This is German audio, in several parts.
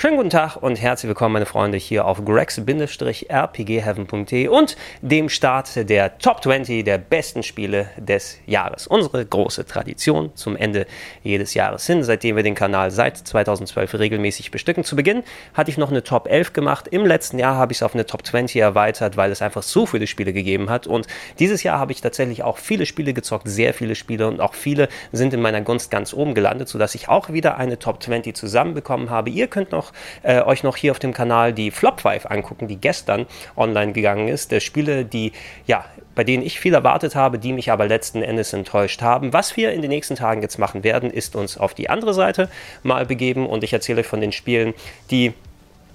Schönen guten Tag und herzlich willkommen, meine Freunde, hier auf grex-rpgheaven.de und dem Start der Top 20 der besten Spiele des Jahres. Unsere große Tradition zum Ende jedes Jahres hin, seitdem wir den Kanal seit 2012 regelmäßig bestücken. Zu Beginn hatte ich noch eine Top 11 gemacht. Im letzten Jahr habe ich es auf eine Top 20 erweitert, weil es einfach so viele Spiele gegeben hat. Und dieses Jahr habe ich tatsächlich auch viele Spiele gezockt, sehr viele Spiele und auch viele sind in meiner Gunst ganz oben gelandet, sodass ich auch wieder eine Top 20 zusammenbekommen habe. Ihr könnt noch äh, euch noch hier auf dem Kanal die Flop 5 angucken, die gestern online gegangen ist. Der Spiele, die ja bei denen ich viel erwartet habe, die mich aber letzten Endes enttäuscht haben. Was wir in den nächsten Tagen jetzt machen werden, ist uns auf die andere Seite mal begeben und ich erzähle euch von den Spielen, die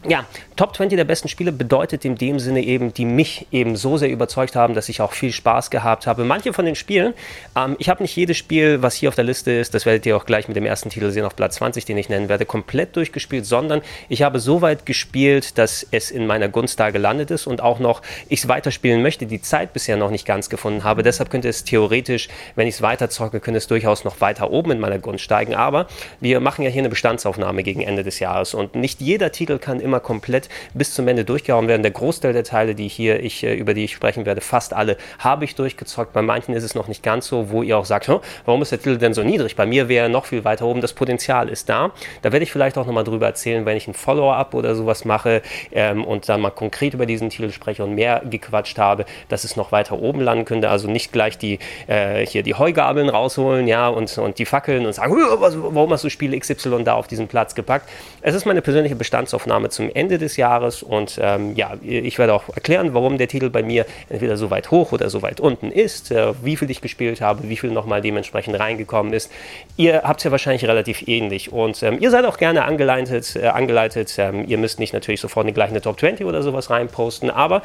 ja, Top 20 der besten Spiele bedeutet in dem Sinne eben, die mich eben so sehr überzeugt haben, dass ich auch viel Spaß gehabt habe. Manche von den Spielen, ähm, ich habe nicht jedes Spiel, was hier auf der Liste ist, das werdet ihr auch gleich mit dem ersten Titel sehen, auf Platz 20, den ich nennen werde, komplett durchgespielt, sondern ich habe so weit gespielt, dass es in meiner Gunst da gelandet ist und auch noch ich es weiterspielen möchte, die Zeit bisher noch nicht ganz gefunden habe. Deshalb könnte es theoretisch, wenn ich es weiter zocke, könnte es durchaus noch weiter oben in meiner Gunst steigen. Aber wir machen ja hier eine Bestandsaufnahme gegen Ende des Jahres und nicht jeder Titel kann immer komplett bis zum Ende durchgehauen werden. Der Großteil der Teile, die hier ich, äh, über die ich sprechen werde, fast alle habe ich durchgezockt. Bei manchen ist es noch nicht ganz so, wo ihr auch sagt, warum ist der Titel denn so niedrig? Bei mir wäre er noch viel weiter oben. Das Potenzial ist da. Da werde ich vielleicht auch nochmal drüber erzählen, wenn ich ein Follow-up oder sowas mache ähm, und dann mal konkret über diesen Titel spreche und mehr gequatscht habe, dass es noch weiter oben landen könnte. Also nicht gleich die äh, hier die Heugabeln rausholen, ja, und, und die Fackeln und sagen, warum hast du Spiel XY da auf diesen Platz gepackt? Es ist meine persönliche Bestandsaufnahme zum Ende des Jahres und ähm, ja, ich werde auch erklären, warum der Titel bei mir entweder so weit hoch oder so weit unten ist, äh, wie viel ich gespielt habe, wie viel nochmal dementsprechend reingekommen ist. Ihr habt es ja wahrscheinlich relativ ähnlich und ähm, ihr seid auch gerne angeleitet. Äh, angeleitet. Ähm, ihr müsst nicht natürlich sofort eine gleiche Top 20 oder sowas reinposten, aber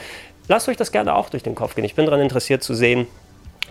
lasst euch das gerne auch durch den Kopf gehen. Ich bin daran interessiert zu sehen,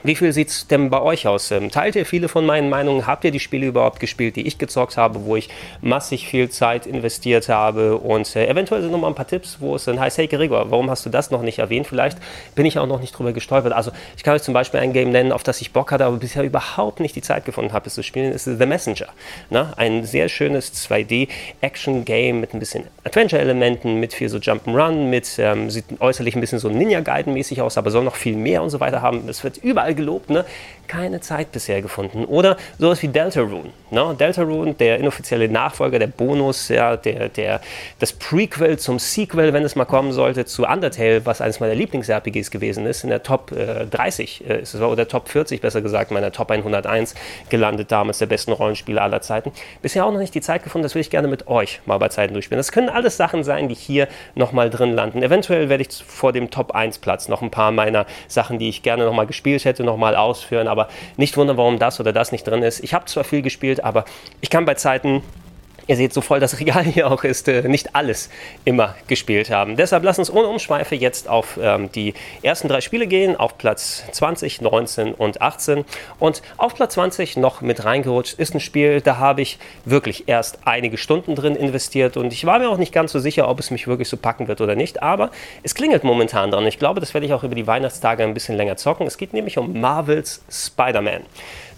wie viel sieht es denn bei euch aus? Ähm, teilt ihr viele von meinen Meinungen? Habt ihr die Spiele überhaupt gespielt, die ich gezockt habe, wo ich massig viel Zeit investiert habe? Und äh, eventuell sind noch mal ein paar Tipps, wo es dann heißt, hey Gregor, warum hast du das noch nicht erwähnt? Vielleicht bin ich auch noch nicht drüber gestolpert. Also ich kann euch zum Beispiel ein Game nennen, auf das ich Bock hatte, aber bisher überhaupt nicht die Zeit gefunden habe, es zu spielen, ist The Messenger. Ne? Ein sehr schönes 2D-Action-Game mit ein bisschen Adventure-Elementen, mit viel so Jump'n'Run, mit ähm, sieht äußerlich ein bisschen so Ninja-Gaiden-mäßig aus, aber soll noch viel mehr und so weiter haben. Es wird überall gelobt, ne? Keine Zeit bisher gefunden. Oder sowas wie Deltarune. Ne? Deltarune, der inoffizielle Nachfolger, der Bonus, ja, der, der, das Prequel zum Sequel, wenn es mal kommen sollte, zu Undertale, was eines meiner Lieblings-RPGs gewesen ist, in der Top äh, 30 äh, ist es, oder Top 40 besser gesagt, meiner Top 101 gelandet, damals der besten Rollenspiele aller Zeiten. Bisher auch noch nicht die Zeit gefunden, das will ich gerne mit euch mal bei Zeiten durchspielen. Das können alles Sachen sein, die hier nochmal drin landen. Eventuell werde ich vor dem Top 1 Platz noch ein paar meiner Sachen, die ich gerne nochmal gespielt hätte, nochmal ausführen, aber nicht wundern, warum das oder das nicht drin ist. Ich habe zwar viel gespielt, aber ich kann bei Zeiten ihr seht, so voll das Regal hier auch ist, äh, nicht alles immer gespielt haben. Deshalb lasst uns ohne Umschweife jetzt auf ähm, die ersten drei Spiele gehen, auf Platz 20, 19 und 18. Und auf Platz 20 noch mit reingerutscht ist ein Spiel, da habe ich wirklich erst einige Stunden drin investiert und ich war mir auch nicht ganz so sicher, ob es mich wirklich so packen wird oder nicht, aber es klingelt momentan dran. Ich glaube, das werde ich auch über die Weihnachtstage ein bisschen länger zocken. Es geht nämlich um Marvels Spider-Man.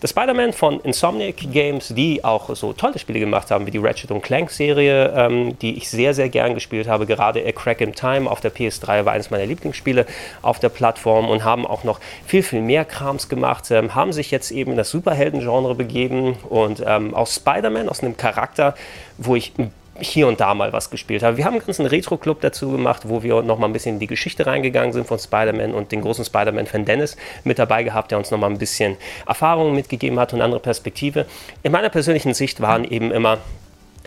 Der Spider-Man von Insomniac Games, die auch so tolle Spiele gemacht haben, wie die Ratchet Clank Serie, ähm, die ich sehr, sehr gern gespielt habe. Gerade A Crack in Time auf der PS3 war eines meiner Lieblingsspiele auf der Plattform und haben auch noch viel, viel mehr Krams gemacht, ähm, haben sich jetzt eben in das Superhelden-Genre begeben und ähm, auch Spider-Man aus einem Charakter, wo ich ein hier und da mal was gespielt habe. Wir haben einen ganzen Retro-Club dazu gemacht, wo wir noch mal ein bisschen in die Geschichte reingegangen sind von Spider-Man und den großen Spider-Man-Fan Dennis mit dabei gehabt, der uns noch mal ein bisschen Erfahrungen mitgegeben hat und andere Perspektive. In meiner persönlichen Sicht waren eben immer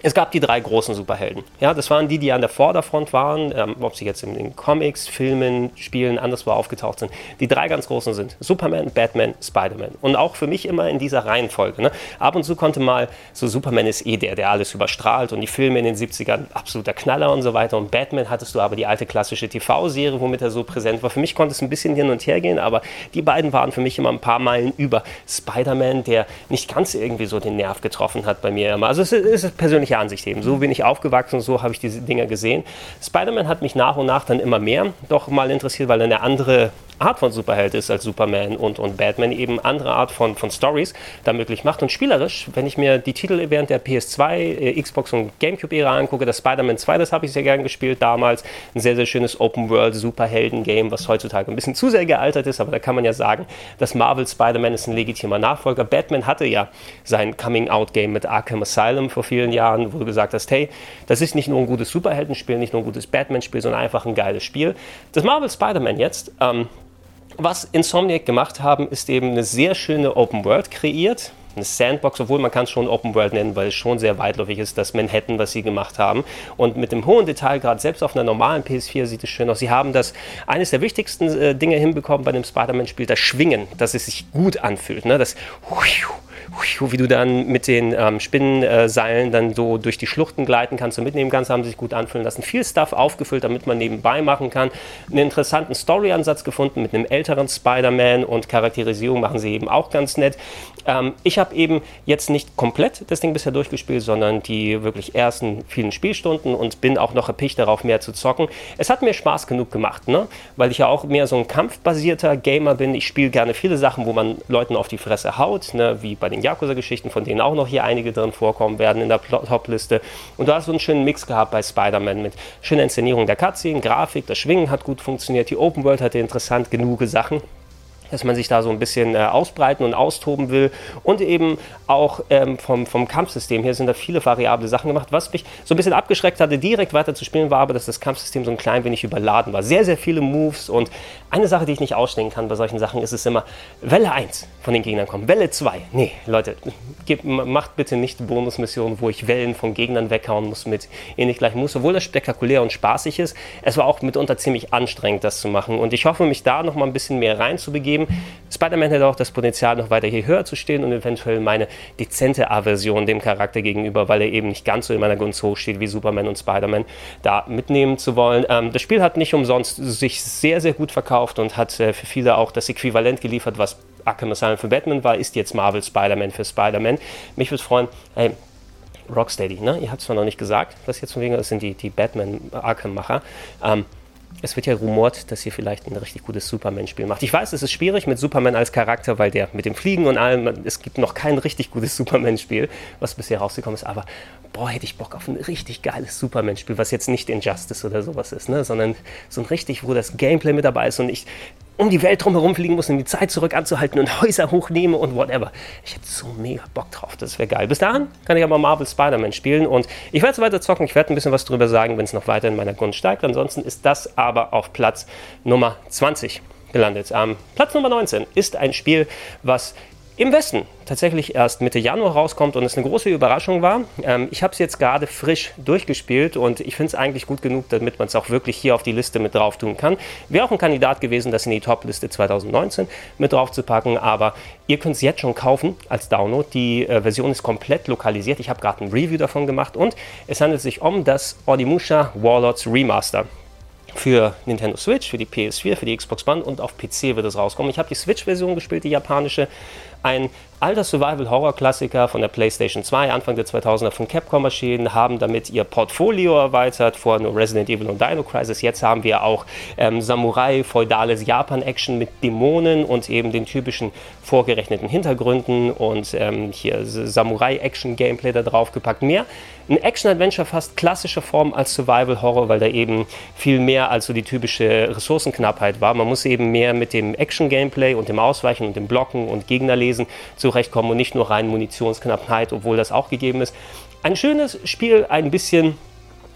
es gab die drei großen Superhelden. Ja, das waren die, die an der Vorderfront waren, ähm, ob sie jetzt in den Comics, Filmen, Spielen anderswo aufgetaucht sind. Die drei ganz großen sind Superman, Batman, Spider-Man. Und auch für mich immer in dieser Reihenfolge. Ne? Ab und zu konnte mal, so Superman ist eh der, der alles überstrahlt und die Filme in den 70ern absoluter Knaller und so weiter. Und Batman hattest du aber die alte klassische TV-Serie, womit er so präsent war. Für mich konnte es ein bisschen hin und her gehen, aber die beiden waren für mich immer ein paar Meilen über Spider-Man, der nicht ganz irgendwie so den Nerv getroffen hat bei mir immer. Also es ist persönlich persönliche Ansicht eben. So bin ich aufgewachsen, so habe ich diese Dinger gesehen. Spider-Man hat mich nach und nach dann immer mehr doch mal interessiert, weil er eine andere Art von Superheld ist als Superman und, und Batman, eben andere Art von, von Stories da möglich macht. Und spielerisch, wenn ich mir die Titel während der PS2, äh, Xbox und Gamecube-Ära angucke, das Spider-Man 2, das habe ich sehr gern gespielt damals. Ein sehr, sehr schönes Open-World-Superhelden-Game, was heutzutage ein bisschen zu sehr gealtert ist, aber da kann man ja sagen, dass Marvel Spider-Man ist ein legitimer Nachfolger. Batman hatte ja sein Coming-Out-Game mit Arkham Asylum vor vielen Jahren, wo du gesagt hast, hey, das ist nicht nur ein gutes Superheldenspiel, nicht nur ein gutes Batman-Spiel, sondern einfach ein geiles Spiel. Das Marvel Spider-Man jetzt, ähm, was Insomniac gemacht haben, ist eben eine sehr schöne Open World kreiert. Eine Sandbox, obwohl man kann es schon Open World nennen, weil es schon sehr weitläufig ist, das Manhattan, was sie gemacht haben. Und mit dem hohen Detailgrad, selbst auf einer normalen PS4 sieht es schön aus. Sie haben das, eines der wichtigsten äh, Dinge hinbekommen bei dem Spider-Man-Spiel, das Schwingen, dass es sich gut anfühlt. Ne? Das wie du dann mit den ähm, Spinnenseilen dann so durch die Schluchten gleiten kannst und mitnehmen kannst, haben sich gut anfühlen lassen. Viel Stuff aufgefüllt, damit man nebenbei machen kann. Einen interessanten Story-Ansatz gefunden mit einem älteren Spider-Man und Charakterisierung machen sie eben auch ganz nett. Ähm, ich habe eben jetzt nicht komplett das Ding bisher durchgespielt, sondern die wirklich ersten vielen Spielstunden und bin auch noch erpicht darauf, mehr zu zocken. Es hat mir Spaß genug gemacht, ne? weil ich ja auch mehr so ein kampfbasierter Gamer bin. Ich spiele gerne viele Sachen, wo man Leuten auf die Fresse haut, ne? wie bei den Yakuza-Geschichten, von denen auch noch hier einige drin vorkommen werden in der Top-Liste. Und du hast so einen schönen Mix gehabt bei Spider-Man mit schöner Inszenierung der Cutscene, Grafik, das Schwingen hat gut funktioniert, die Open World hatte interessant genug Sachen dass man sich da so ein bisschen äh, ausbreiten und austoben will. Und eben auch ähm, vom, vom Kampfsystem her sind da viele variable Sachen gemacht. Was mich so ein bisschen abgeschreckt hatte, direkt weiter zu spielen, war aber, dass das Kampfsystem so ein klein wenig überladen war. Sehr, sehr viele Moves und eine Sache, die ich nicht ausstehen kann bei solchen Sachen, ist es immer, Welle 1 von den Gegnern kommt, Welle 2. Nee, Leute, gebt, macht bitte nicht Bonusmissionen, wo ich Wellen von Gegnern weghauen muss mit ähnlich gleichen Moves, obwohl das spektakulär und spaßig ist. Es war auch mitunter ziemlich anstrengend, das zu machen. Und ich hoffe, mich da noch mal ein bisschen mehr reinzubegeben geben. Spider-Man hätte auch das Potenzial, noch weiter hier höher zu stehen und eventuell meine dezente Aversion dem Charakter gegenüber, weil er eben nicht ganz so in meiner Gunst hoch steht wie Superman und Spider-Man, da mitnehmen zu wollen. Ähm, das Spiel hat nicht umsonst sich sehr, sehr gut verkauft und hat äh, für viele auch das Äquivalent geliefert, was Arkham Asylum für Batman war, ist jetzt Marvel Spider-Man für Spider-Man. Mich würde freuen, hey, Rocksteady, ne? Ihr habt es zwar noch nicht gesagt, was jetzt von wegen ist, sind die, die Batman-Arkham-Macher. Ähm, es wird ja rumort, dass ihr vielleicht ein richtig gutes Superman-Spiel macht. Ich weiß, es ist schwierig mit Superman als Charakter, weil der mit dem Fliegen und allem, es gibt noch kein richtig gutes Superman-Spiel, was bisher rausgekommen ist, aber boah, hätte ich Bock auf ein richtig geiles Superman-Spiel, was jetzt nicht Injustice oder sowas ist, ne, sondern so ein richtig, wo das Gameplay mit dabei ist und ich um die Welt drumherum fliegen muss, um die Zeit zurück anzuhalten und Häuser hochnehme und whatever. Ich hätte so mega Bock drauf, das wäre geil. Bis dahin kann ich aber Marvel Spider-Man spielen und ich werde es weiter zocken. Ich werde ein bisschen was drüber sagen, wenn es noch weiter in meiner Gunst steigt. Ansonsten ist das aber auf Platz Nummer 20 gelandet. Ähm, Platz Nummer 19 ist ein Spiel, was im Westen tatsächlich erst Mitte Januar rauskommt und es eine große Überraschung war. Ähm, ich habe es jetzt gerade frisch durchgespielt und ich finde es eigentlich gut genug, damit man es auch wirklich hier auf die Liste mit drauf tun kann. Wäre auch ein Kandidat gewesen, das in die Top-Liste 2019 mit drauf zu packen, aber ihr könnt es jetzt schon kaufen als Download. Die äh, Version ist komplett lokalisiert. Ich habe gerade ein Review davon gemacht und es handelt sich um das Onimusha Warlords Remaster für Nintendo Switch, für die PS4, für die Xbox One und auf PC wird es rauskommen. Ich habe die Switch-Version gespielt, die japanische. Ein alter Survival-Horror-Klassiker von der PlayStation 2, Anfang der 2000er von Capcom erschienen, haben damit ihr Portfolio erweitert, vorher nur Resident Evil und Dino Crisis. Jetzt haben wir auch ähm, Samurai, feudales Japan-Action mit Dämonen und eben den typischen vorgerechneten Hintergründen und ähm, hier Samurai-Action-Gameplay da drauf gepackt. Mehr ein Action-Adventure fast klassischer Form als Survival-Horror, weil da eben viel mehr als so die typische Ressourcenknappheit war. Man muss eben mehr mit dem Action-Gameplay und dem Ausweichen und dem Blocken und Gegner lesen zu zurechtkommen und nicht nur rein Munitionsknappheit, obwohl das auch gegeben ist. Ein schönes Spiel, ein bisschen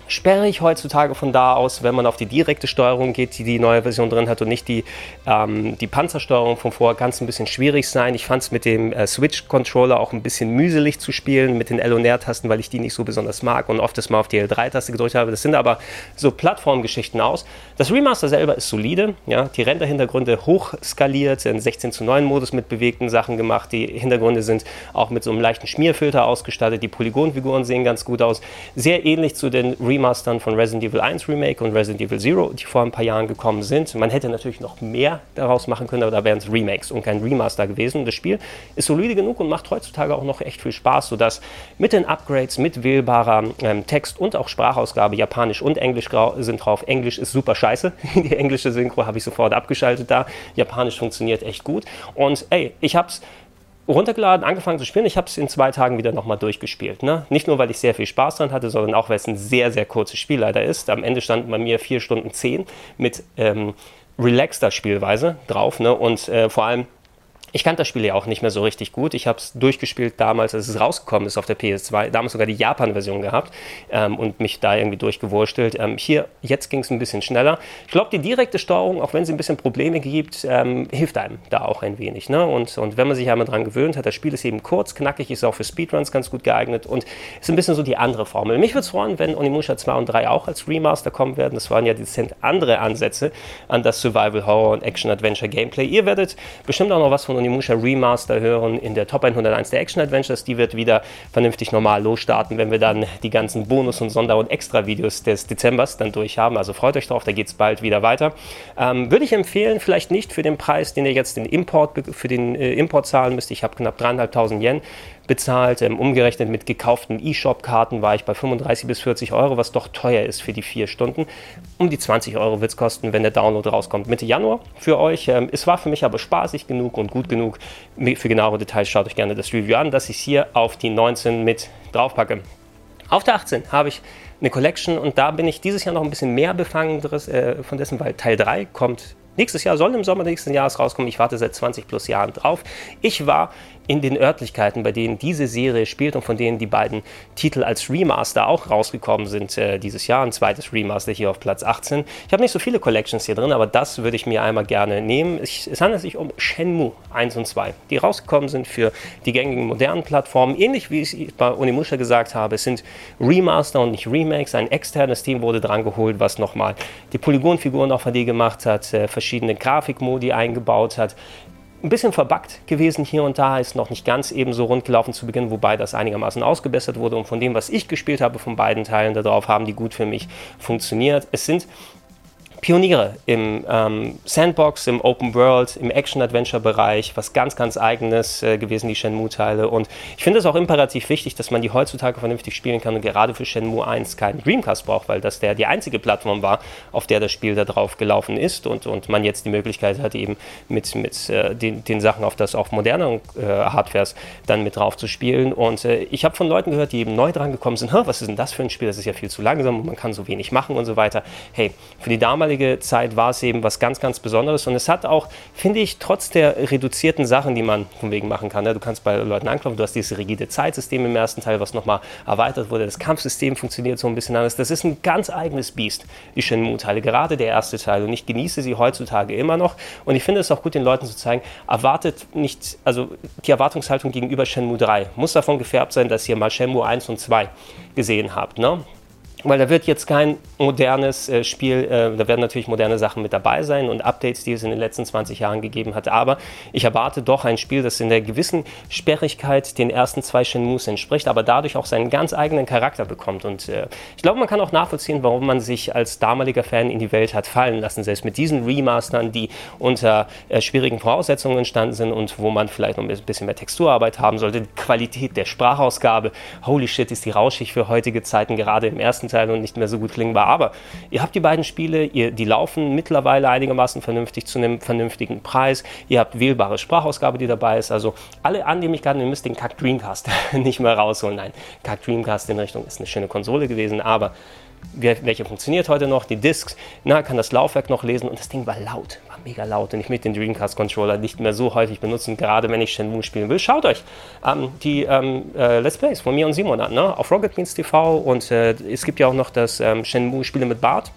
sperrig heutzutage von da aus, wenn man auf die direkte Steuerung geht, die die neue Version drin hat und nicht die, ähm, die Panzersteuerung von vorher, kann es ein bisschen schwierig sein. Ich fand es mit dem äh, Switch-Controller auch ein bisschen mühselig zu spielen, mit den L- und R-Tasten, weil ich die nicht so besonders mag und oft das mal auf die L3-Taste gedrückt habe. Das sind aber so Plattformgeschichten aus. Das Remaster selber ist solide, ja, die Render-Hintergründe hochskaliert, in 16 zu 9 Modus mit bewegten Sachen gemacht. Die Hintergründe sind auch mit so einem leichten Schmierfilter ausgestattet. Die Polygonfiguren sehen ganz gut aus. Sehr ähnlich zu den Remaster Remastern von Resident Evil 1 Remake und Resident Evil Zero, die vor ein paar Jahren gekommen sind. Man hätte natürlich noch mehr daraus machen können, aber da wären es Remakes und kein Remaster gewesen. Das Spiel ist solide genug und macht heutzutage auch noch echt viel Spaß, sodass mit den Upgrades, mit wählbarer ähm, Text- und auch Sprachausgabe, Japanisch und Englisch sind drauf. Englisch ist super scheiße. Die englische Synchro habe ich sofort abgeschaltet da. Japanisch funktioniert echt gut. Und ey, ich habe es runtergeladen, angefangen zu spielen. Ich habe es in zwei Tagen wieder nochmal durchgespielt. Ne? Nicht nur, weil ich sehr viel Spaß dran hatte, sondern auch, weil es ein sehr, sehr kurzes Spiel leider ist. Am Ende standen bei mir vier Stunden zehn mit ähm, relaxter Spielweise drauf. Ne? Und äh, vor allem ich kannte das Spiel ja auch nicht mehr so richtig gut. Ich habe es durchgespielt damals, als es rausgekommen ist auf der PS2. Damals sogar die Japan-Version gehabt ähm, und mich da irgendwie durchgewurstelt. Ähm, hier, jetzt ging es ein bisschen schneller. Ich glaube, die direkte Steuerung, auch wenn sie ein bisschen Probleme gibt, ähm, hilft einem da auch ein wenig. Ne? Und, und wenn man sich einmal dran gewöhnt hat, das Spiel ist eben kurz, knackig, ist auch für Speedruns ganz gut geeignet und ist ein bisschen so die andere Formel. Mich würde es freuen, wenn Onimusha 2 und 3 auch als Remaster kommen werden. Das waren ja dezent andere Ansätze an das Survival Horror und Action Adventure Gameplay. Ihr werdet bestimmt auch noch was von von Onimusha Remaster hören in der Top 101 der Action Adventures. Die wird wieder vernünftig normal losstarten, wenn wir dann die ganzen Bonus- und Sonder- und Extra-Videos des Dezembers dann durch haben. Also freut euch drauf, da geht es bald wieder weiter. Ähm, Würde ich empfehlen, vielleicht nicht für den Preis, den ihr jetzt den Import, für den äh, Import zahlen müsst. Ich habe knapp 3.500 Yen bezahlt. Ähm, umgerechnet mit gekauften E-Shop-Karten war ich bei 35 bis 40 Euro, was doch teuer ist für die vier Stunden. Um die 20 Euro wird es kosten, wenn der Download rauskommt. Mitte Januar für euch. Ähm, es war für mich aber spaßig genug und gut genug. Für genauere Details schaut euch gerne das Review an, dass ich hier auf die 19 mit draufpacke. Auf der 18 habe ich eine Collection und da bin ich dieses Jahr noch ein bisschen mehr befangen äh, von dessen, weil Teil 3 kommt nächstes Jahr, soll im Sommer nächsten Jahres rauskommen. Ich warte seit 20 plus Jahren drauf. Ich war in den Örtlichkeiten, bei denen diese Serie spielt und von denen die beiden Titel als Remaster auch rausgekommen sind äh, dieses Jahr. Ein zweites Remaster hier auf Platz 18. Ich habe nicht so viele Collections hier drin, aber das würde ich mir einmal gerne nehmen. Ich, es handelt sich um Shenmue 1 und 2, die rausgekommen sind für die gängigen modernen Plattformen. Ähnlich wie ich bei Onimusha gesagt habe, es sind Remaster und nicht Remakes. Ein externes Team wurde dran geholt, was nochmal die Polygonfiguren auf HD gemacht hat, äh, verschiedene Grafikmodi eingebaut hat ein bisschen verbuggt gewesen hier und da, ist noch nicht ganz ebenso rund gelaufen zu Beginn, wobei das einigermaßen ausgebessert wurde. Und von dem, was ich gespielt habe, von beiden Teilen darauf, haben die gut für mich funktioniert. Es sind Pioniere im ähm, Sandbox, im Open World, im Action-Adventure-Bereich, was ganz, ganz eigenes äh, gewesen, die Shenmue-Teile. Und ich finde es auch imperativ wichtig, dass man die heutzutage vernünftig spielen kann und gerade für Shenmue 1 keinen Dreamcast braucht, weil das der die einzige Plattform war, auf der das Spiel da drauf gelaufen ist und, und man jetzt die Möglichkeit hat, eben mit, mit äh, den, den Sachen auf das auf moderneren äh, Hardwares dann mit drauf zu spielen. Und äh, ich habe von Leuten gehört, die eben neu dran gekommen sind, was ist denn das für ein Spiel, das ist ja viel zu langsam und man kann so wenig machen und so weiter. Hey, für die damalige damalige Zeit war es eben was ganz, ganz Besonderes. Und es hat auch, finde ich, trotz der reduzierten Sachen, die man von wegen machen kann, ne? du kannst bei Leuten anklopfen, du hast dieses rigide Zeitsystem im ersten Teil, was nochmal erweitert wurde. Das Kampfsystem funktioniert so ein bisschen anders. Das ist ein ganz eigenes Biest, die Shenmue-Teile, gerade der erste Teil. Und ich genieße sie heutzutage immer noch. Und ich finde es auch gut, den Leuten zu zeigen, erwartet nicht, also die Erwartungshaltung gegenüber Shenmue 3 muss davon gefärbt sein, dass ihr mal Shenmue 1 und 2 gesehen habt. Ne? Weil da wird jetzt kein modernes äh, Spiel, äh, da werden natürlich moderne Sachen mit dabei sein und Updates, die es in den letzten 20 Jahren gegeben hat, aber ich erwarte doch ein Spiel, das in der gewissen Sperrigkeit den ersten zwei Shenmues entspricht, aber dadurch auch seinen ganz eigenen Charakter bekommt. Und äh, ich glaube, man kann auch nachvollziehen, warum man sich als damaliger Fan in die Welt hat fallen lassen, selbst mit diesen Remastern, die unter äh, schwierigen Voraussetzungen entstanden sind und wo man vielleicht noch ein bisschen mehr Texturarbeit haben sollte, die Qualität der Sprachausgabe, holy shit, ist die rauschig für heutige Zeiten, gerade im ersten Teil Teil und nicht mehr so gut klingbar. Aber ihr habt die beiden Spiele, ihr, die laufen mittlerweile einigermaßen vernünftig zu einem vernünftigen Preis. Ihr habt wählbare Sprachausgabe, die dabei ist. Also alle Annehmlichkeiten, ihr müsst den Kack Dreamcast nicht mehr rausholen. Nein, Kack Dreamcast in Richtung ist eine schöne Konsole gewesen, aber welche funktioniert heute noch, die Discs, na, kann das Laufwerk noch lesen und das Ding war laut, war mega laut und ich möchte den Dreamcast Controller nicht mehr so häufig benutzen, gerade wenn ich Shenmue spielen will. Schaut euch ähm, die ähm, äh, Let's Plays von mir und Simon an, ne? auf Rocket Beans TV und äh, es gibt ja auch noch das ähm, Shenmue Spiele mit Bart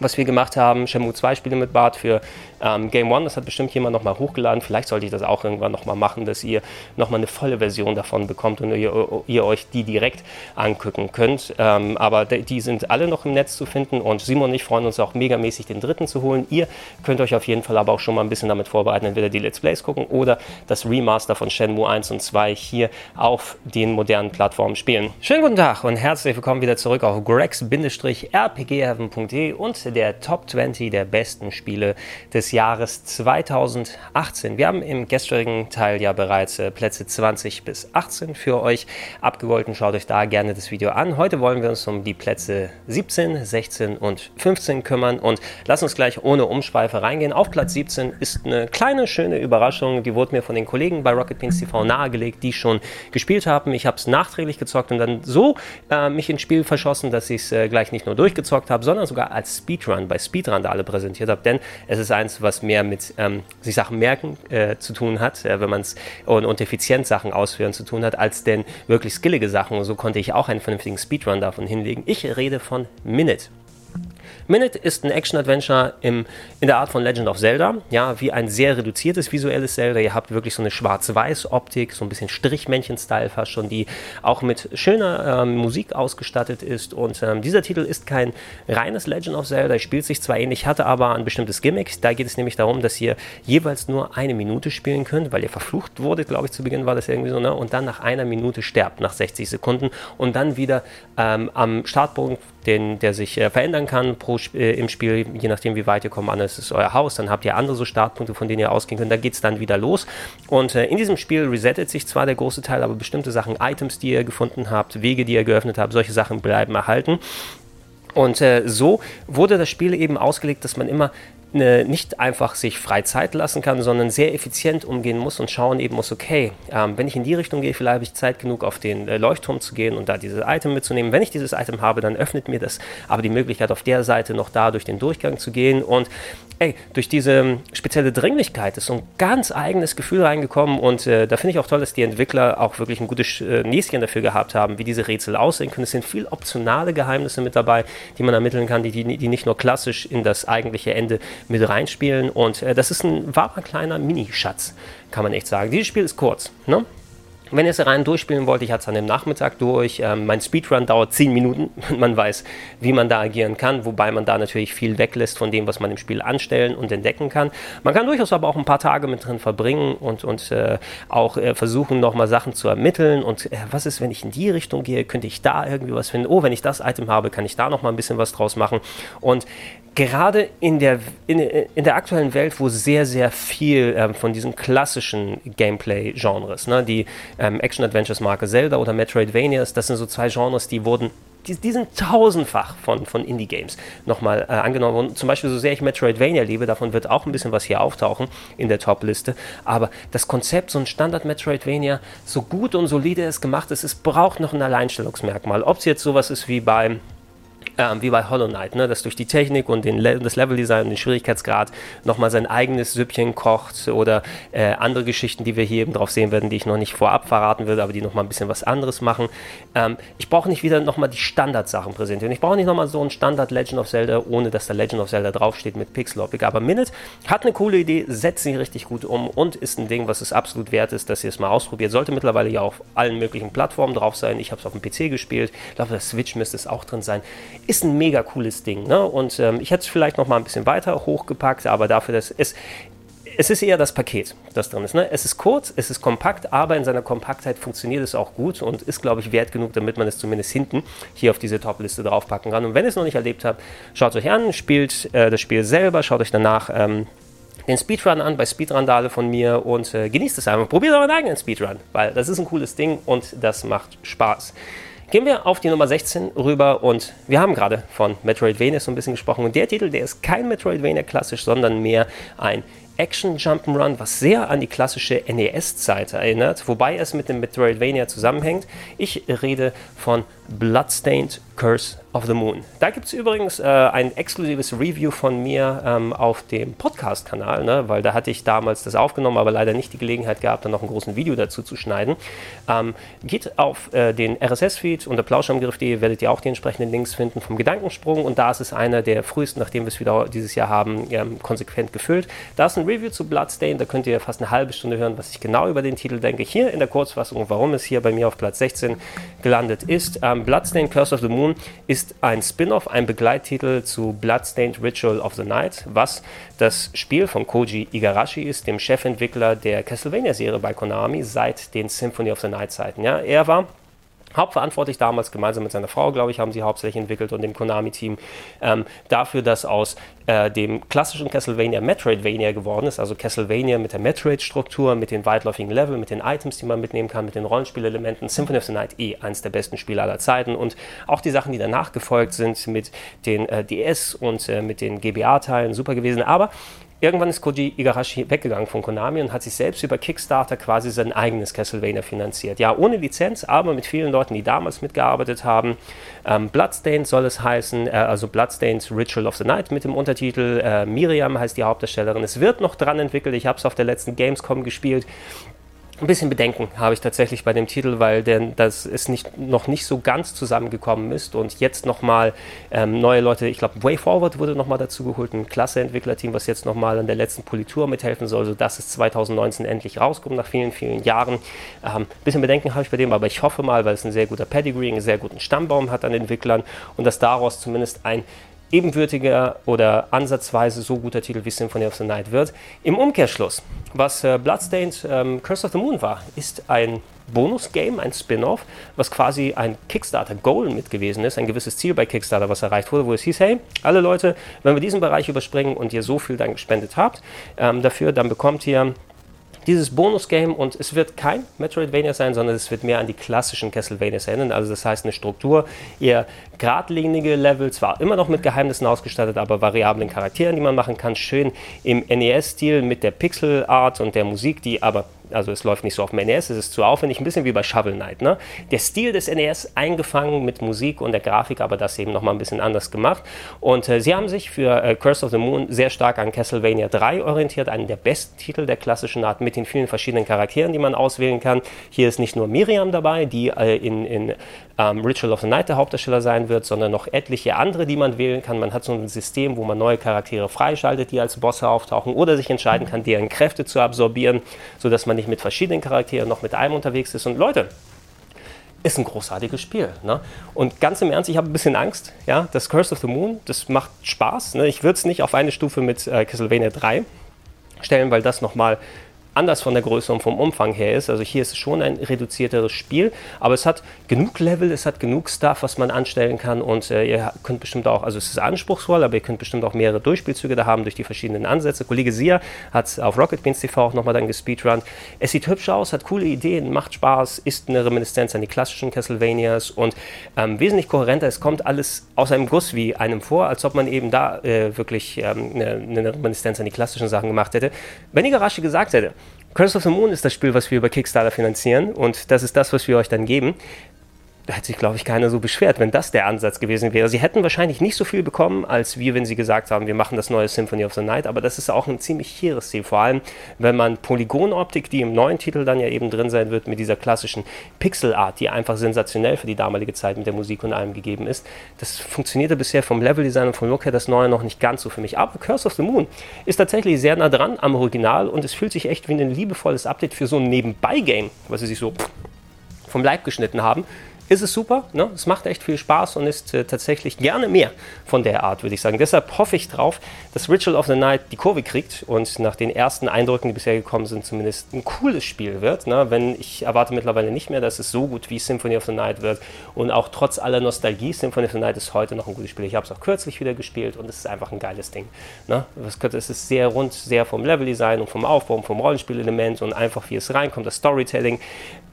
was wir gemacht haben. Shenmue 2 Spiele mit Bart für ähm, Game One. Das hat bestimmt jemand nochmal hochgeladen. Vielleicht sollte ich das auch irgendwann nochmal machen, dass ihr nochmal eine volle Version davon bekommt und ihr, ihr euch die direkt angucken könnt. Ähm, aber die sind alle noch im Netz zu finden und Simon und ich freuen uns auch megamäßig, den dritten zu holen. Ihr könnt euch auf jeden Fall aber auch schon mal ein bisschen damit vorbereiten, entweder die Let's Plays gucken oder das Remaster von Shenmue 1 und 2 hier auf den modernen Plattformen spielen. Schönen guten Tag und herzlich willkommen wieder zurück auf grex-rpgheaven.de und der Top 20 der besten Spiele des Jahres 2018. Wir haben im gestrigen Teil ja bereits äh, Plätze 20 bis 18 für euch abgegolten. Schaut euch da gerne das Video an. Heute wollen wir uns um die Plätze 17, 16 und 15 kümmern und lass uns gleich ohne Umschweife reingehen. Auf Platz 17 ist eine kleine, schöne Überraschung. Die wurde mir von den Kollegen bei Rocket Beans TV nahegelegt, die schon gespielt haben. Ich habe es nachträglich gezockt und dann so äh, mich ins Spiel verschossen, dass ich es äh, gleich nicht nur durchgezockt habe, sondern sogar als Speedrun bei Speedrandale präsentiert habe. Denn es ist eins, was mehr mit ähm, sich Sachen merken äh, zu tun hat, äh, wenn man es und, und effizient Sachen ausführen zu tun hat, als denn wirklich skillige Sachen. Und so konnte ich auch einen vernünftigen Speedrun davon hinlegen. Ich rede von Minute. Minute ist ein Action-Adventure in der Art von Legend of Zelda, ja, wie ein sehr reduziertes visuelles Zelda. Ihr habt wirklich so eine Schwarz-Weiß-Optik, so ein bisschen Strichmännchen-Style fast schon, die auch mit schöner ähm, Musik ausgestattet ist. Und ähm, dieser Titel ist kein reines Legend of Zelda, spielt sich zwar ähnlich, hatte aber ein bestimmtes Gimmick. Da geht es nämlich darum, dass ihr jeweils nur eine Minute spielen könnt, weil ihr verflucht wurdet, glaube ich, zu Beginn war das irgendwie so, ne? Und dann nach einer Minute sterbt, nach 60 Sekunden und dann wieder ähm, am Startpunkt den, der sich äh, verändern kann pro, äh, im Spiel, je nachdem wie weit ihr kommt. Anders ist euer Haus, dann habt ihr andere so Startpunkte, von denen ihr ausgehen könnt. Da geht es dann wieder los. Und äh, in diesem Spiel resettet sich zwar der große Teil, aber bestimmte Sachen, Items, die ihr gefunden habt, Wege, die ihr geöffnet habt, solche Sachen bleiben erhalten. Und äh, so wurde das Spiel eben ausgelegt, dass man immer ne, nicht einfach sich frei Zeit lassen kann, sondern sehr effizient umgehen muss und schauen eben muss, okay, ähm, wenn ich in die Richtung gehe, vielleicht habe ich Zeit genug, auf den äh, Leuchtturm zu gehen und da dieses Item mitzunehmen. Wenn ich dieses Item habe, dann öffnet mir das aber die Möglichkeit, auf der Seite noch da durch den Durchgang zu gehen und ey, durch diese spezielle Dringlichkeit ist so ein ganz eigenes Gefühl reingekommen und äh, da finde ich auch toll, dass die Entwickler auch wirklich ein gutes äh, Näschen dafür gehabt haben, wie diese Rätsel aussehen können. Es sind viel optionale Geheimnisse mit dabei, die man ermitteln kann, die, die, die nicht nur klassisch in das eigentliche Ende mit reinspielen und äh, das ist ein wahrer kleiner Mini-Schatz, kann man echt sagen. Dieses Spiel ist kurz, ne? Wenn ihr es rein durchspielen wollt, ich hatte es an dem Nachmittag durch. Ähm, mein Speedrun dauert 10 Minuten. Man weiß, wie man da agieren kann, wobei man da natürlich viel weglässt von dem, was man im Spiel anstellen und entdecken kann. Man kann durchaus aber auch ein paar Tage mit drin verbringen und, und äh, auch äh, versuchen, nochmal Sachen zu ermitteln. Und äh, was ist, wenn ich in die Richtung gehe? Könnte ich da irgendwie was finden? Oh, wenn ich das Item habe, kann ich da nochmal ein bisschen was draus machen. Und gerade in der, in, in, der aktuellen Welt, wo sehr, sehr viel ähm, von diesen klassischen Gameplay-Genres, ne, die ähm, Action-Adventures-Marke Zelda oder Metroidvanias, das sind so zwei Genres, die wurden die, die sind tausendfach von, von Indie-Games nochmal äh, angenommen worden. Zum Beispiel, so sehr ich Metroidvania liebe, davon wird auch ein bisschen was hier auftauchen in der Top-Liste. Aber das Konzept, so ein Standard-Metroidvania, so gut und solide es gemacht ist, es braucht noch ein Alleinstellungsmerkmal. Ob es jetzt sowas ist wie bei ähm, wie bei Hollow Knight, ne? dass durch die Technik und den Le das Leveldesign und den Schwierigkeitsgrad nochmal sein eigenes Süppchen kocht oder äh, andere Geschichten, die wir hier eben drauf sehen werden, die ich noch nicht vorab verraten würde, aber die nochmal ein bisschen was anderes machen. Ähm, ich brauche nicht wieder nochmal die Standardsachen präsentieren. Ich brauche nicht nochmal so ein Standard Legend of Zelda, ohne dass da Legend of Zelda draufsteht mit Pixeloptik. Aber Minute hat eine coole Idee, setzt sie richtig gut um und ist ein Ding, was es absolut wert ist, dass ihr es mal ausprobiert. Sollte mittlerweile ja auf allen möglichen Plattformen drauf sein. Ich habe es auf dem PC gespielt. Ich glaube, der Switch müsste es auch drin sein ist ein mega cooles Ding. Ne? Und ähm, ich hätte es vielleicht noch mal ein bisschen weiter hochgepackt, aber dafür, dass es, es ist eher das Paket, das drin ist. Ne? Es ist kurz, es ist kompakt, aber in seiner Kompaktheit funktioniert es auch gut und ist, glaube ich, wert genug, damit man es zumindest hinten hier auf diese Top-Liste draufpacken kann. Und wenn ihr es noch nicht erlebt habt, schaut es euch an, spielt äh, das Spiel selber, schaut euch danach ähm, den Speedrun an bei Speedrandale von mir und äh, genießt es einfach. Probiert euren eigenen Speedrun, weil das ist ein cooles Ding und das macht Spaß. Gehen wir auf die Nummer 16 rüber und wir haben gerade von Metroidvania so ein bisschen gesprochen und der Titel, der ist kein Metroidvania klassisch, sondern mehr ein Action Jump'n'Run, was sehr an die klassische NES-Zeit erinnert, wobei es mit dem Metroidvania zusammenhängt. Ich rede von Bloodstained Curse of the Moon. Da gibt es übrigens äh, ein exklusives Review von mir ähm, auf dem Podcast-Kanal, ne? weil da hatte ich damals das aufgenommen, aber leider nicht die Gelegenheit gehabt, dann noch ein großes Video dazu zu schneiden. Ähm, geht auf äh, den RSS-Feed unter plauschamgriff.de, werdet ihr auch die entsprechenden Links finden vom Gedankensprung und da ist es einer der frühesten, nachdem wir es wieder dieses Jahr haben, ähm, konsequent gefüllt. Da ist ein Review zu Bloodstained, da könnt ihr fast eine halbe Stunde hören, was ich genau über den Titel denke. Hier in der Kurzfassung warum es hier bei mir auf Platz 16 gelandet ist. Ähm, Bloodstained Curse of the Moon ist ein Spin-off, ein Begleittitel zu Bloodstained Ritual of the Night, was das Spiel von Koji Igarashi ist, dem Chefentwickler der Castlevania-Serie bei Konami seit den Symphony of the Night-Zeiten. Ja, er war hauptverantwortlich damals, gemeinsam mit seiner Frau, glaube ich, haben sie hauptsächlich entwickelt und dem Konami-Team, ähm, dafür, dass aus äh, dem klassischen Castlevania Metroidvania geworden ist, also Castlevania mit der Metroid-Struktur, mit den weitläufigen Level, mit den Items, die man mitnehmen kann, mit den Rollenspielelementen, Symphony of the Night eh eins der besten Spiele aller Zeiten. Und auch die Sachen, die danach gefolgt sind mit den äh, DS und äh, mit den GBA-Teilen super gewesen, aber Irgendwann ist Koji Igarashi weggegangen von Konami und hat sich selbst über Kickstarter quasi sein eigenes Castlevania finanziert. Ja, ohne Lizenz, aber mit vielen Leuten, die damals mitgearbeitet haben. Ähm, Bloodstained soll es heißen, äh, also Bloodstained Ritual of the Night mit dem Untertitel. Äh, Miriam heißt die Hauptdarstellerin. Es wird noch dran entwickelt. Ich habe es auf der letzten Gamescom gespielt ein bisschen Bedenken habe ich tatsächlich bei dem Titel, weil denn das ist nicht, noch nicht so ganz zusammengekommen ist und jetzt nochmal ähm, neue Leute, ich glaube Way Forward wurde nochmal dazu geholt, ein klasse Entwicklerteam, was jetzt nochmal an der letzten Politur mithelfen soll, sodass es 2019 endlich rauskommt nach vielen, vielen Jahren. Ein ähm, bisschen Bedenken habe ich bei dem, aber ich hoffe mal, weil es ein sehr guter Pedigree, einen sehr guten Stammbaum hat an Entwicklern und dass daraus zumindest ein ebenbürtiger oder ansatzweise so guter Titel wie Symphony of the Night wird. Im Umkehrschluss, was äh, Bloodstained ähm, Curse of the Moon war, ist ein Bonus-Game, ein Spin-off, was quasi ein Kickstarter-Goal mit gewesen ist, ein gewisses Ziel bei Kickstarter, was erreicht wurde, wo es hieß, hey, alle Leute, wenn wir diesen Bereich überspringen und ihr so viel dann gespendet habt, ähm, dafür, dann bekommt ihr dieses Bonus-Game und es wird kein Metroidvania sein, sondern es wird mehr an die klassischen Castlevanias erinnern. Also das heißt eine Struktur, eher geradlinige Level, zwar immer noch mit Geheimnissen ausgestattet, aber variablen Charakteren, die man machen kann, schön im NES-Stil mit der Pixel-Art und der Musik, die aber also es läuft nicht so auf dem NES, es ist zu aufwendig, ein bisschen wie bei Shovel Knight. Ne? Der Stil des NES eingefangen mit Musik und der Grafik, aber das eben nochmal ein bisschen anders gemacht. Und äh, sie haben sich für äh, Curse of the Moon sehr stark an Castlevania 3 orientiert, einen der besten Titel der klassischen Art mit den vielen verschiedenen Charakteren, die man auswählen kann. Hier ist nicht nur Miriam dabei, die äh, in, in ähm, Ritual of the Night der Hauptdarsteller sein wird, sondern noch etliche andere, die man wählen kann. Man hat so ein System, wo man neue Charaktere freischaltet, die als Bosse auftauchen oder sich entscheiden kann, deren Kräfte zu absorbieren, sodass man nicht mit verschiedenen Charakteren noch mit einem unterwegs ist. Und Leute, ist ein großartiges Spiel. Ne? Und ganz im Ernst, ich habe ein bisschen Angst. Ja? Das Curse of the Moon, das macht Spaß. Ne? Ich würde es nicht auf eine Stufe mit äh, Castlevania 3 stellen, weil das nochmal anders von der Größe und vom Umfang her ist. Also hier ist es schon ein reduzierteres Spiel, aber es hat genug Level, es hat genug Stuff, was man anstellen kann und äh, ihr könnt bestimmt auch, also es ist anspruchsvoll, aber ihr könnt bestimmt auch mehrere Durchspielzüge da haben durch die verschiedenen Ansätze. Kollege Sia hat auf Rocket Beans TV auch nochmal dann gespeedrun. Es sieht hübsch aus, hat coole Ideen, macht Spaß, ist eine Reminiszenz an die klassischen Castlevanias und ähm, wesentlich kohärenter. Es kommt alles aus einem Guss wie einem vor, als ob man eben da äh, wirklich ähm, eine, eine Reminiszenz an die klassischen Sachen gemacht hätte. Wenn Igarashi gesagt hätte, Curse of the Moon ist das Spiel, was wir über Kickstarter finanzieren und das ist das, was wir euch dann geben da hätte sich, glaube ich, keiner so beschwert, wenn das der Ansatz gewesen wäre. Sie hätten wahrscheinlich nicht so viel bekommen, als wir, wenn sie gesagt haben, wir machen das neue Symphony of the Night, aber das ist auch ein ziemlich hehres Ziel, vor allem, wenn man Polygonoptik, die im neuen Titel dann ja eben drin sein wird, mit dieser klassischen Pixelart, die einfach sensationell für die damalige Zeit mit der Musik und allem gegeben ist, das funktionierte bisher vom Leveldesign und vom Look her das neue noch nicht ganz so für mich. Aber Curse of the Moon ist tatsächlich sehr nah dran am Original und es fühlt sich echt wie ein liebevolles Update für so ein Nebenbei-Game, was sie sich so vom Leib geschnitten haben ist es super. Ne? Es macht echt viel Spaß und ist äh, tatsächlich gerne mehr von der Art, würde ich sagen. Deshalb hoffe ich drauf, dass Ritual of the Night die Kurve kriegt und nach den ersten Eindrücken, die bisher gekommen sind, zumindest ein cooles Spiel wird. Ne? Wenn ich erwarte mittlerweile nicht mehr, dass es so gut wie Symphony of the Night wird und auch trotz aller Nostalgie, Symphony of the Night ist heute noch ein gutes Spiel. Ich habe es auch kürzlich wieder gespielt und es ist einfach ein geiles Ding. Ne? Es ist sehr rund, sehr vom Leveldesign und vom Aufbau und vom Rollenspielelement und einfach wie es reinkommt, das Storytelling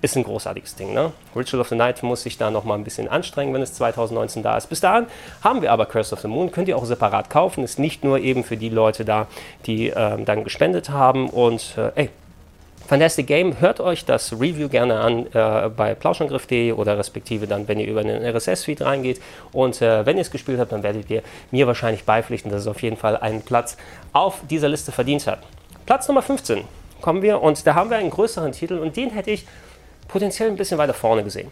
ist ein großartiges Ding. Ne? Ritual of the Night muss sich da nochmal ein bisschen anstrengen, wenn es 2019 da ist. Bis dahin haben wir aber Curse of the Moon, könnt ihr auch separat kaufen, ist nicht nur eben für die Leute da, die ähm, dann gespendet haben und äh, ey, Fantastic Game, hört euch das Review gerne an äh, bei plauschangriff.de oder respektive dann, wenn ihr über den RSS-Feed reingeht. Und äh, wenn ihr es gespielt habt, dann werdet ihr mir wahrscheinlich beipflichten, dass es auf jeden Fall einen Platz auf dieser Liste verdient hat. Platz Nummer 15 kommen wir und da haben wir einen größeren Titel und den hätte ich potenziell ein bisschen weiter vorne gesehen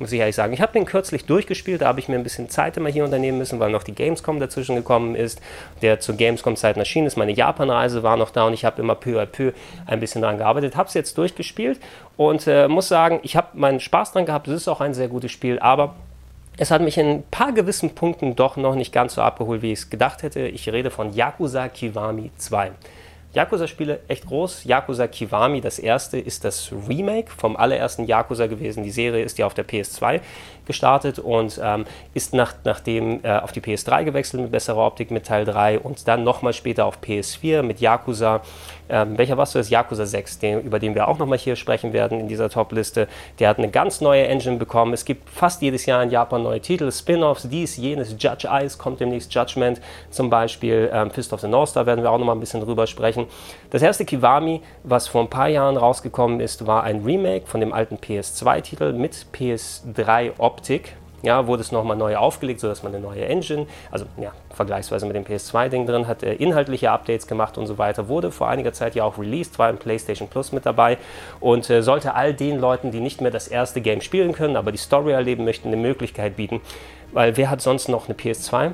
muss ich ehrlich sagen. Ich habe den kürzlich durchgespielt, da habe ich mir ein bisschen Zeit immer hier unternehmen müssen, weil noch die Gamescom dazwischen gekommen ist. Der zur Gamescom-Zeit erschienen ist. Meine Japan-Reise war noch da und ich habe immer peu à peu ein bisschen daran gearbeitet. Habe es jetzt durchgespielt und äh, muss sagen, ich habe meinen Spaß dran gehabt. Es ist auch ein sehr gutes Spiel, aber es hat mich in ein paar gewissen Punkten doch noch nicht ganz so abgeholt, wie ich es gedacht hätte. Ich rede von Yakuza Kiwami 2. Yakuza-Spiele echt groß. Yakuza Kiwami, das erste, ist das Remake vom allerersten Yakuza gewesen. Die Serie ist ja auf der PS2 gestartet und ähm, ist nach, nachdem äh, auf die PS3 gewechselt mit besserer Optik mit Teil 3 und dann nochmal später auf PS4 mit Yakuza ähm, welcher was du ist? Yakuza 6, den, über den wir auch nochmal hier sprechen werden in dieser Top-Liste. Der hat eine ganz neue Engine bekommen. Es gibt fast jedes Jahr in Japan neue Titel, Spin-offs, dies, jenes, Judge Eyes kommt demnächst, Judgment zum Beispiel, ähm, Fist of the North Star werden wir auch nochmal ein bisschen drüber sprechen. Das erste Kiwami, was vor ein paar Jahren rausgekommen ist, war ein Remake von dem alten PS2-Titel mit PS3-Optik ja, wurde es nochmal neu aufgelegt, sodass man eine neue Engine, also ja, vergleichsweise mit dem PS2-Ding drin hat, äh, inhaltliche Updates gemacht und so weiter. Wurde vor einiger Zeit ja auch released, war im PlayStation Plus mit dabei und äh, sollte all den Leuten, die nicht mehr das erste Game spielen können, aber die Story erleben möchten, eine Möglichkeit bieten. Weil wer hat sonst noch eine PS2?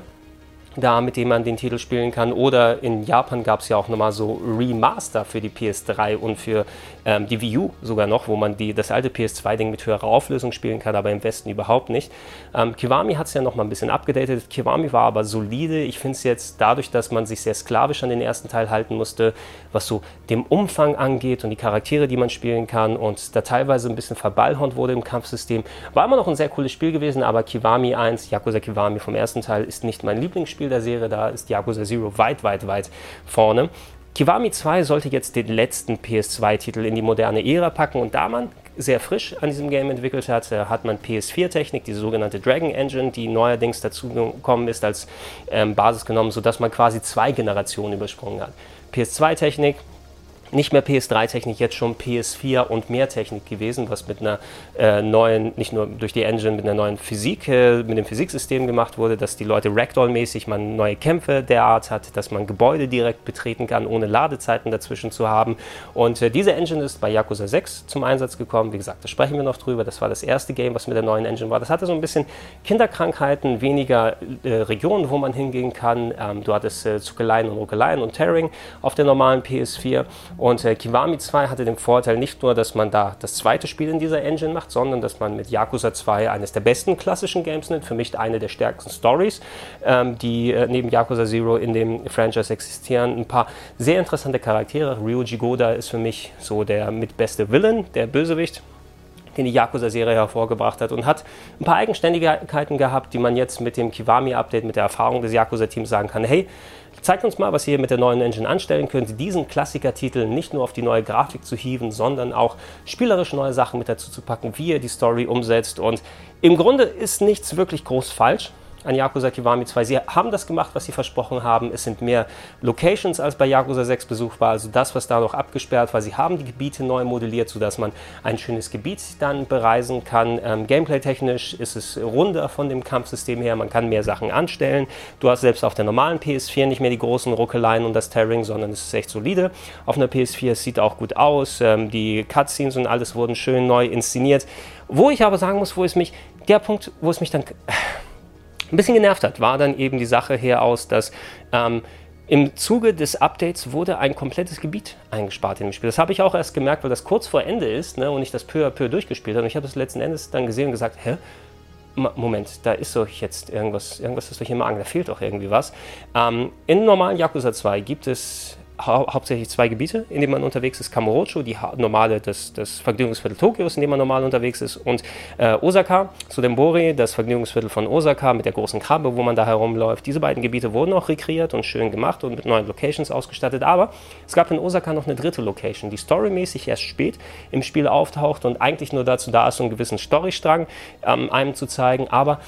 Da, mit dem man den Titel spielen kann. Oder in Japan gab es ja auch nochmal so Remaster für die PS3 und für ähm, die Wii U sogar noch, wo man die, das alte PS2-Ding mit höherer Auflösung spielen kann, aber im Westen überhaupt nicht. Ähm, Kiwami hat es ja nochmal ein bisschen abgedatet. Kiwami war aber solide. Ich finde es jetzt dadurch, dass man sich sehr sklavisch an den ersten Teil halten musste, was so dem Umfang angeht und die Charaktere, die man spielen kann und da teilweise ein bisschen verballhornt wurde im Kampfsystem, war immer noch ein sehr cooles Spiel gewesen, aber Kiwami 1, Yakuza Kiwami vom ersten Teil, ist nicht mein Lieblingsspiel Spiel der Serie, da ist Yakuza Zero weit, weit, weit vorne. Kiwami 2 sollte jetzt den letzten PS2-Titel in die moderne Ära packen und da man sehr frisch an diesem Game entwickelt hat, äh, hat man PS4-Technik, die sogenannte Dragon Engine, die neuerdings dazu gekommen ist, als ähm, Basis genommen, sodass man quasi zwei Generationen übersprungen hat. PS2-Technik, nicht mehr PS3-Technik, jetzt schon PS4 und mehr Technik gewesen, was mit einer äh, neuen, nicht nur durch die Engine, mit einer neuen Physik, äh, mit dem Physiksystem gemacht wurde, dass die Leute Ragdoll-mäßig man neue Kämpfe derart hat, dass man Gebäude direkt betreten kann, ohne Ladezeiten dazwischen zu haben. Und äh, diese Engine ist bei Yakuza 6 zum Einsatz gekommen. Wie gesagt, da sprechen wir noch drüber. Das war das erste Game, was mit der neuen Engine war. Das hatte so ein bisschen Kinderkrankheiten, weniger äh, Regionen, wo man hingehen kann. Ähm, du hattest äh, Zuckeleien und Ruckeleien und Tearing auf der normalen PS4 und äh, Kiwami 2 hatte den Vorteil nicht nur, dass man da das zweite Spiel in dieser Engine macht, sondern dass man mit Yakuza 2 eines der besten klassischen Games nimmt, für mich eine der stärksten Stories, ähm, die äh, neben Yakuza Zero in dem Franchise existieren. Ein paar sehr interessante Charaktere. Ryuji Goda ist für mich so der mitbeste Villain, der Bösewicht den die Yakuza-Serie hervorgebracht hat und hat ein paar Eigenständigkeiten gehabt, die man jetzt mit dem Kiwami-Update, mit der Erfahrung des Yakuza-Teams sagen kann, hey, Zeigt uns mal, was ihr mit der neuen Engine anstellen könnt, diesen Klassiker-Titel nicht nur auf die neue Grafik zu hieven, sondern auch spielerisch neue Sachen mit dazu zu packen, wie ihr die Story umsetzt. Und im Grunde ist nichts wirklich groß falsch an Yakuza Kiwami 2. Sie haben das gemacht, was sie versprochen haben. Es sind mehr Locations als bei Yakuza 6 besuchbar, also das, was da noch abgesperrt war. Sie haben die Gebiete neu modelliert, sodass man ein schönes Gebiet dann bereisen kann. Ähm, Gameplay-technisch ist es runder von dem Kampfsystem her. Man kann mehr Sachen anstellen. Du hast selbst auf der normalen PS4 nicht mehr die großen Ruckeleien und das Tearing, sondern es ist echt solide. Auf einer PS4 es sieht auch gut aus. Ähm, die Cutscenes und alles wurden schön neu inszeniert. Wo ich aber sagen muss, wo es mich, der Punkt, wo es mich dann ein bisschen genervt hat, war dann eben die Sache her aus, dass ähm, im Zuge des Updates wurde ein komplettes Gebiet eingespart in dem Spiel. Das habe ich auch erst gemerkt, weil das kurz vor Ende ist ne, und ich das peu à peu durchgespielt habe. Und ich habe das letzten Endes dann gesehen und gesagt, hä? Moment, da ist doch jetzt irgendwas, irgendwas ist doch hier im Magen, da fehlt doch irgendwie was. Ähm, in normalen Yakuza 2 gibt es hau hauptsächlich zwei Gebiete, in denen man unterwegs ist. Kamurocho, die normale, das, das Vergnügungsviertel Tokios, in dem man normal unterwegs ist. Und äh, Osaka, Sudembori, das Vergnügungsviertel von Osaka mit der großen Krabbe, wo man da herumläuft. Diese beiden Gebiete wurden auch rekreiert und schön gemacht und mit neuen Locations ausgestattet. Aber es gab in Osaka noch eine dritte Location, die storymäßig erst spät im Spiel auftaucht und eigentlich nur dazu da ist, so einen gewissen Storystrang ähm, einem zu zeigen. Aber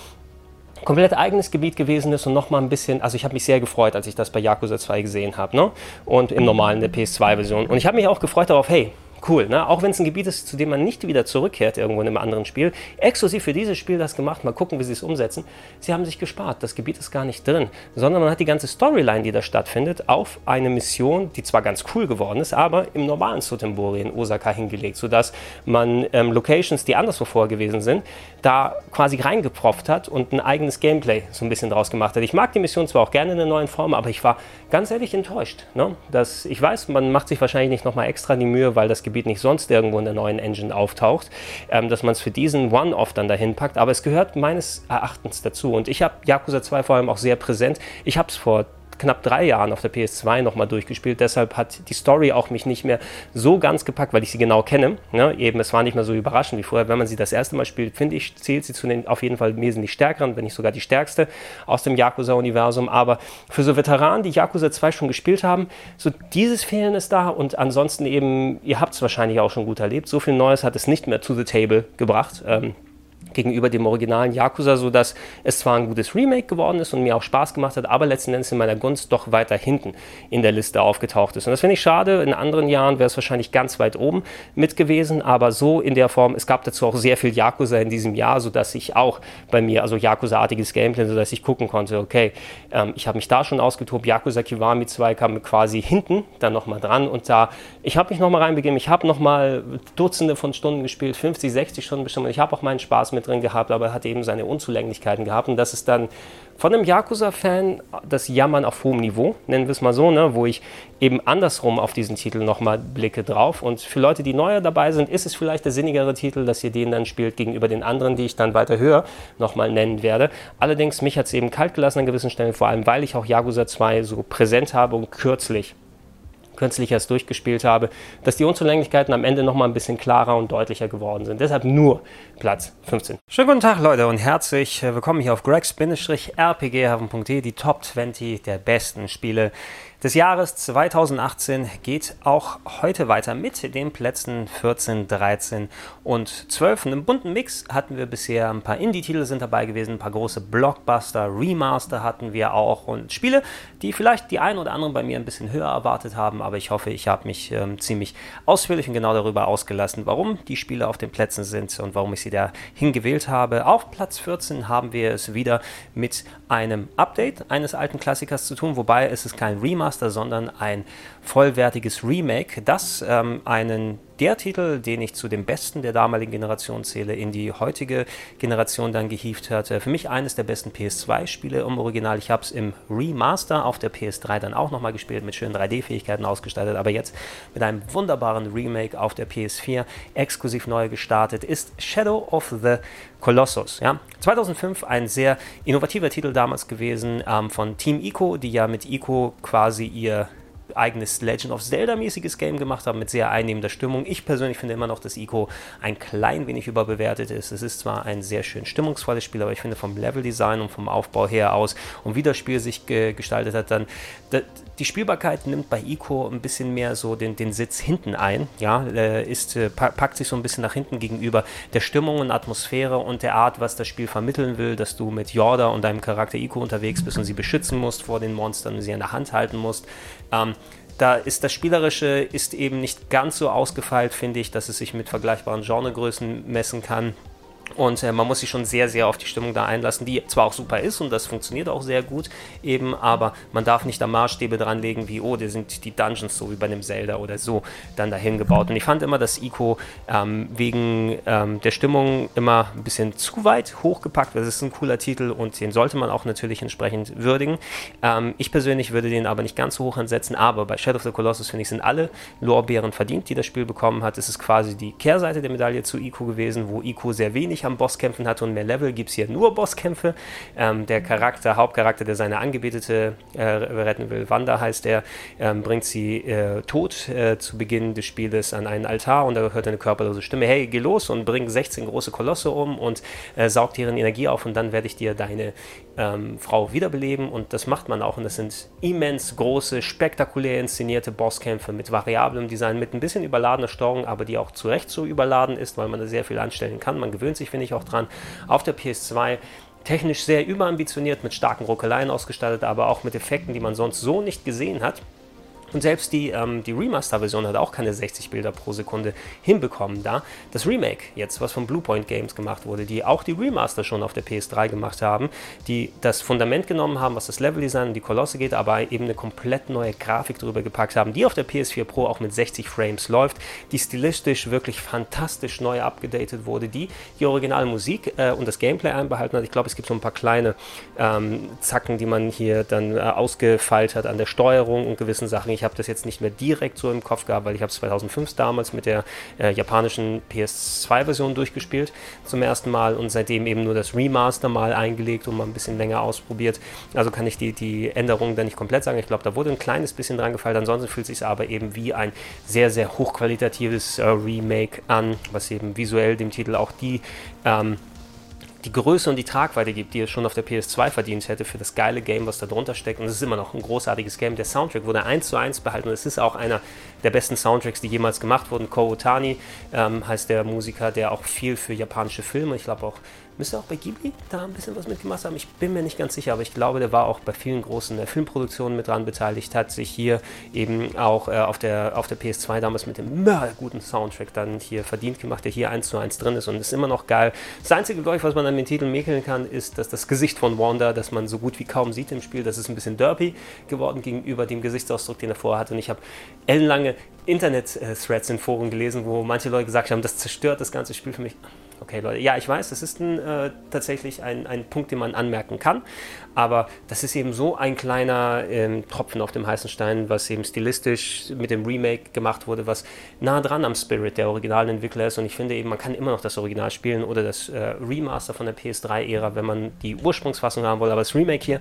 komplett eigenes Gebiet gewesen ist und nochmal ein bisschen, also ich habe mich sehr gefreut, als ich das bei Yakuza 2 gesehen habe, ne? Und im normalen der PS2-Version. Und ich habe mich auch gefreut darauf, hey, cool. Ne? Auch wenn es ein Gebiet ist, zu dem man nicht wieder zurückkehrt irgendwo in einem anderen Spiel. Exklusiv für dieses Spiel das gemacht. Mal gucken, wie sie es umsetzen. Sie haben sich gespart. Das Gebiet ist gar nicht drin, sondern man hat die ganze Storyline, die da stattfindet, auf eine Mission, die zwar ganz cool geworden ist, aber im normalen Sotembori in Osaka hingelegt, sodass man ähm, Locations, die anderswo vor gewesen sind, da quasi reingepropft hat und ein eigenes Gameplay so ein bisschen draus gemacht hat. Ich mag die Mission zwar auch gerne in der neuen Form, aber ich war ganz ehrlich enttäuscht. Ne? Dass, ich weiß, man macht sich wahrscheinlich nicht nochmal extra die Mühe, weil das Gebiet nicht sonst irgendwo in der neuen Engine auftaucht, ähm, dass man es für diesen One-Off dann dahin packt. Aber es gehört meines Erachtens dazu. Und ich habe Yakuza 2 vor allem auch sehr präsent. Ich habe es vor knapp drei Jahren auf der PS2 nochmal durchgespielt. Deshalb hat die Story auch mich nicht mehr so ganz gepackt, weil ich sie genau kenne. Ne? Eben, es war nicht mehr so überraschend wie vorher. Wenn man sie das erste Mal spielt, finde ich, zählt sie zu den auf jeden Fall wesentlich stärkeren, wenn nicht sogar die stärkste aus dem Yakuza-Universum. Aber für so Veteranen, die Yakuza 2 schon gespielt haben, so dieses Fehlen ist da und ansonsten eben, ihr habt es wahrscheinlich auch schon gut erlebt, so viel Neues hat es nicht mehr to the table gebracht. Ähm, gegenüber dem originalen Yakuza, sodass es zwar ein gutes Remake geworden ist und mir auch Spaß gemacht hat, aber letzten Endes in meiner Gunst doch weiter hinten in der Liste aufgetaucht ist. Und das finde ich schade. In anderen Jahren wäre es wahrscheinlich ganz weit oben mit gewesen, aber so in der Form, es gab dazu auch sehr viel Yakuza in diesem Jahr, sodass ich auch bei mir, also Yakuza-artiges Gameplay, sodass ich gucken konnte, okay, ähm, ich habe mich da schon ausgetobt, Yakuza Kiwami 2 kam quasi hinten dann nochmal dran und da, ich habe mich nochmal reinbegeben, ich habe nochmal Dutzende von Stunden gespielt, 50, 60 Stunden bestimmt und ich habe auch meinen Spaß mit mit drin gehabt, aber er hat eben seine Unzulänglichkeiten gehabt. Und das ist dann von einem Yakuza-Fan das Jammern auf hohem Niveau, nennen wir es mal so, ne, wo ich eben andersrum auf diesen Titel nochmal blicke drauf. Und für Leute, die neuer dabei sind, ist es vielleicht der sinnigere Titel, dass ihr den dann spielt gegenüber den anderen, die ich dann weiter höher nochmal nennen werde. Allerdings, mich hat es eben kalt gelassen an gewissen Stellen, vor allem weil ich auch Yakuza 2 so präsent habe und kürzlich kürzlich erst durchgespielt habe, dass die Unzulänglichkeiten am Ende nochmal ein bisschen klarer und deutlicher geworden sind. Deshalb nur Platz 15. Schönen guten Tag, Leute, und herzlich willkommen hier auf gregs-rpghaven.de, die Top 20 der besten Spiele des Jahres 2018 geht auch heute weiter mit den Plätzen 14, 13 und 12. In einem bunten Mix hatten wir bisher ein paar Indie-Titel sind dabei gewesen, ein paar große Blockbuster, Remaster hatten wir auch und Spiele, die vielleicht die ein oder anderen bei mir ein bisschen höher erwartet haben, aber ich hoffe, ich habe mich ähm, ziemlich ausführlich und genau darüber ausgelassen, warum die Spiele auf den Plätzen sind und warum ich sie da hingewählt habe. Auf Platz 14 haben wir es wieder mit einem Update eines alten Klassikers zu tun, wobei es ist kein Remaster Remaster, sondern ein vollwertiges Remake, das ähm, einen der Titel, den ich zu den besten der damaligen Generation zähle, in die heutige Generation dann gehievt hat. Für mich eines der besten PS2-Spiele im Original. Ich habe es im Remaster auf der PS3 dann auch nochmal gespielt, mit schönen 3D-Fähigkeiten ausgestattet, aber jetzt mit einem wunderbaren Remake auf der PS4 exklusiv neu gestartet ist Shadow of the Colossus. Ja? 2005 ein sehr innovativer Titel damals gewesen ähm, von Team Ico, die ja mit Ico quasi ihr eigenes Legend of Zelda-mäßiges Game gemacht haben mit sehr einnehmender Stimmung. Ich persönlich finde immer noch, dass Ico ein klein wenig überbewertet ist. Es ist zwar ein sehr schön stimmungsvolles Spiel, aber ich finde vom Leveldesign und vom Aufbau her aus und wie das Spiel sich ge gestaltet hat, dann die Spielbarkeit nimmt bei Ico ein bisschen mehr so den, den Sitz hinten ein, ja, äh, ist, äh, packt sich so ein bisschen nach hinten gegenüber der Stimmung und Atmosphäre und der Art, was das Spiel vermitteln will, dass du mit Jorda und deinem Charakter Ico unterwegs bist und sie beschützen musst vor den Monstern und sie in der Hand halten musst. Ähm, da ist das Spielerische ist eben nicht ganz so ausgefeilt, finde ich, dass es sich mit vergleichbaren Genregrößen messen kann. Und äh, man muss sich schon sehr, sehr auf die Stimmung da einlassen, die zwar auch super ist und das funktioniert auch sehr gut, eben, aber man darf nicht da Maßstäbe dran legen, wie, oh, da sind die Dungeons so wie bei einem Zelda oder so dann dahin gebaut. Und ich fand immer, dass Ico ähm, wegen ähm, der Stimmung immer ein bisschen zu weit hochgepackt wird. Das ist ein cooler Titel und den sollte man auch natürlich entsprechend würdigen. Ähm, ich persönlich würde den aber nicht ganz so hoch ansetzen, aber bei Shadow of the Colossus, finde ich, sind alle Lorbeeren verdient, die das Spiel bekommen hat. Es ist quasi die Kehrseite der Medaille zu Ico gewesen, wo Ico sehr wenig wenig an Bosskämpfen hatte und mehr Level, gibt es hier nur Bosskämpfe. Ähm, der Charakter, Hauptcharakter, der seine Angebetete äh, retten will, Wanda heißt er, ähm, bringt sie äh, tot äh, zu Beginn des Spieles an einen Altar und da hört eine körperlose Stimme, hey, geh los und bring 16 große Kolosse um und äh, saugt ihren Energie auf und dann werde ich dir deine ähm, Frau wiederbeleben und das macht man auch und das sind immens große, spektakulär inszenierte Bosskämpfe mit variablem Design, mit ein bisschen überladener Steuerung, aber die auch zu Recht so überladen ist, weil man da sehr viel anstellen kann. Man gewöhnt sich, finde ich, auch dran. Auf der PS2 technisch sehr überambitioniert, mit starken Ruckeleien ausgestattet, aber auch mit Effekten, die man sonst so nicht gesehen hat. Und selbst die, ähm, die Remaster-Version hat auch keine 60 Bilder pro Sekunde hinbekommen da. Das Remake jetzt, was von Bluepoint Games gemacht wurde, die auch die Remaster schon auf der PS3 gemacht haben, die das Fundament genommen haben, was das Leveldesign und die Kolosse geht, aber eben eine komplett neue Grafik drüber gepackt haben, die auf der PS4 Pro auch mit 60 Frames läuft, die stilistisch wirklich fantastisch neu abgedatet wurde, die die originale Musik äh, und das Gameplay einbehalten hat. Ich glaube, es gibt so ein paar kleine ähm, Zacken, die man hier dann äh, ausgefeilt hat an der Steuerung und gewissen Sachen. Ich habe das jetzt nicht mehr direkt so im Kopf gehabt, weil ich habe es 2005 damals mit der äh, japanischen PS2-Version durchgespielt zum ersten Mal und seitdem eben nur das Remaster mal eingelegt und mal ein bisschen länger ausprobiert. Also kann ich die, die Änderungen dann nicht komplett sagen. Ich glaube, da wurde ein kleines bisschen dran gefallen. Ansonsten fühlt es sich aber eben wie ein sehr, sehr hochqualitatives äh, Remake an, was eben visuell dem Titel auch die ähm, die Größe und die Tragweite gibt, die es schon auf der PS2 verdient hätte für das geile Game, was da drunter steckt. Und es ist immer noch ein großartiges Game. Der Soundtrack wurde eins zu eins behalten und es ist auch einer der besten Soundtracks, die jemals gemacht wurden. Ko Otani ähm, heißt der Musiker, der auch viel für japanische Filme, ich glaube auch Müsste auch bei Ghibli da ein bisschen was mitgemacht haben. Ich bin mir nicht ganz sicher, aber ich glaube, der war auch bei vielen großen äh, Filmproduktionen mit dran beteiligt, hat sich hier eben auch äh, auf, der, auf der PS2 damals mit dem guten Soundtrack dann hier verdient gemacht, der hier eins zu eins drin ist und ist immer noch geil. Das einzige, glaube ich, was man an den Titeln mäkeln kann, ist, dass das Gesicht von Wanda, das man so gut wie kaum sieht im Spiel, das ist ein bisschen derpy geworden gegenüber dem Gesichtsausdruck, den er vorher hatte. Und ich habe ellenlange Internet-Threads in Foren gelesen, wo manche Leute gesagt haben, das zerstört das ganze Spiel für mich. Okay, Leute, ja, ich weiß, das ist ein, äh, tatsächlich ein, ein Punkt, den man anmerken kann, aber das ist eben so ein kleiner ähm, Tropfen auf dem heißen Stein, was eben stilistisch mit dem Remake gemacht wurde, was nah dran am Spirit der originalen Entwickler ist und ich finde eben, man kann immer noch das Original spielen oder das äh, Remaster von der PS3-Ära, wenn man die Ursprungsfassung haben will, aber das Remake hier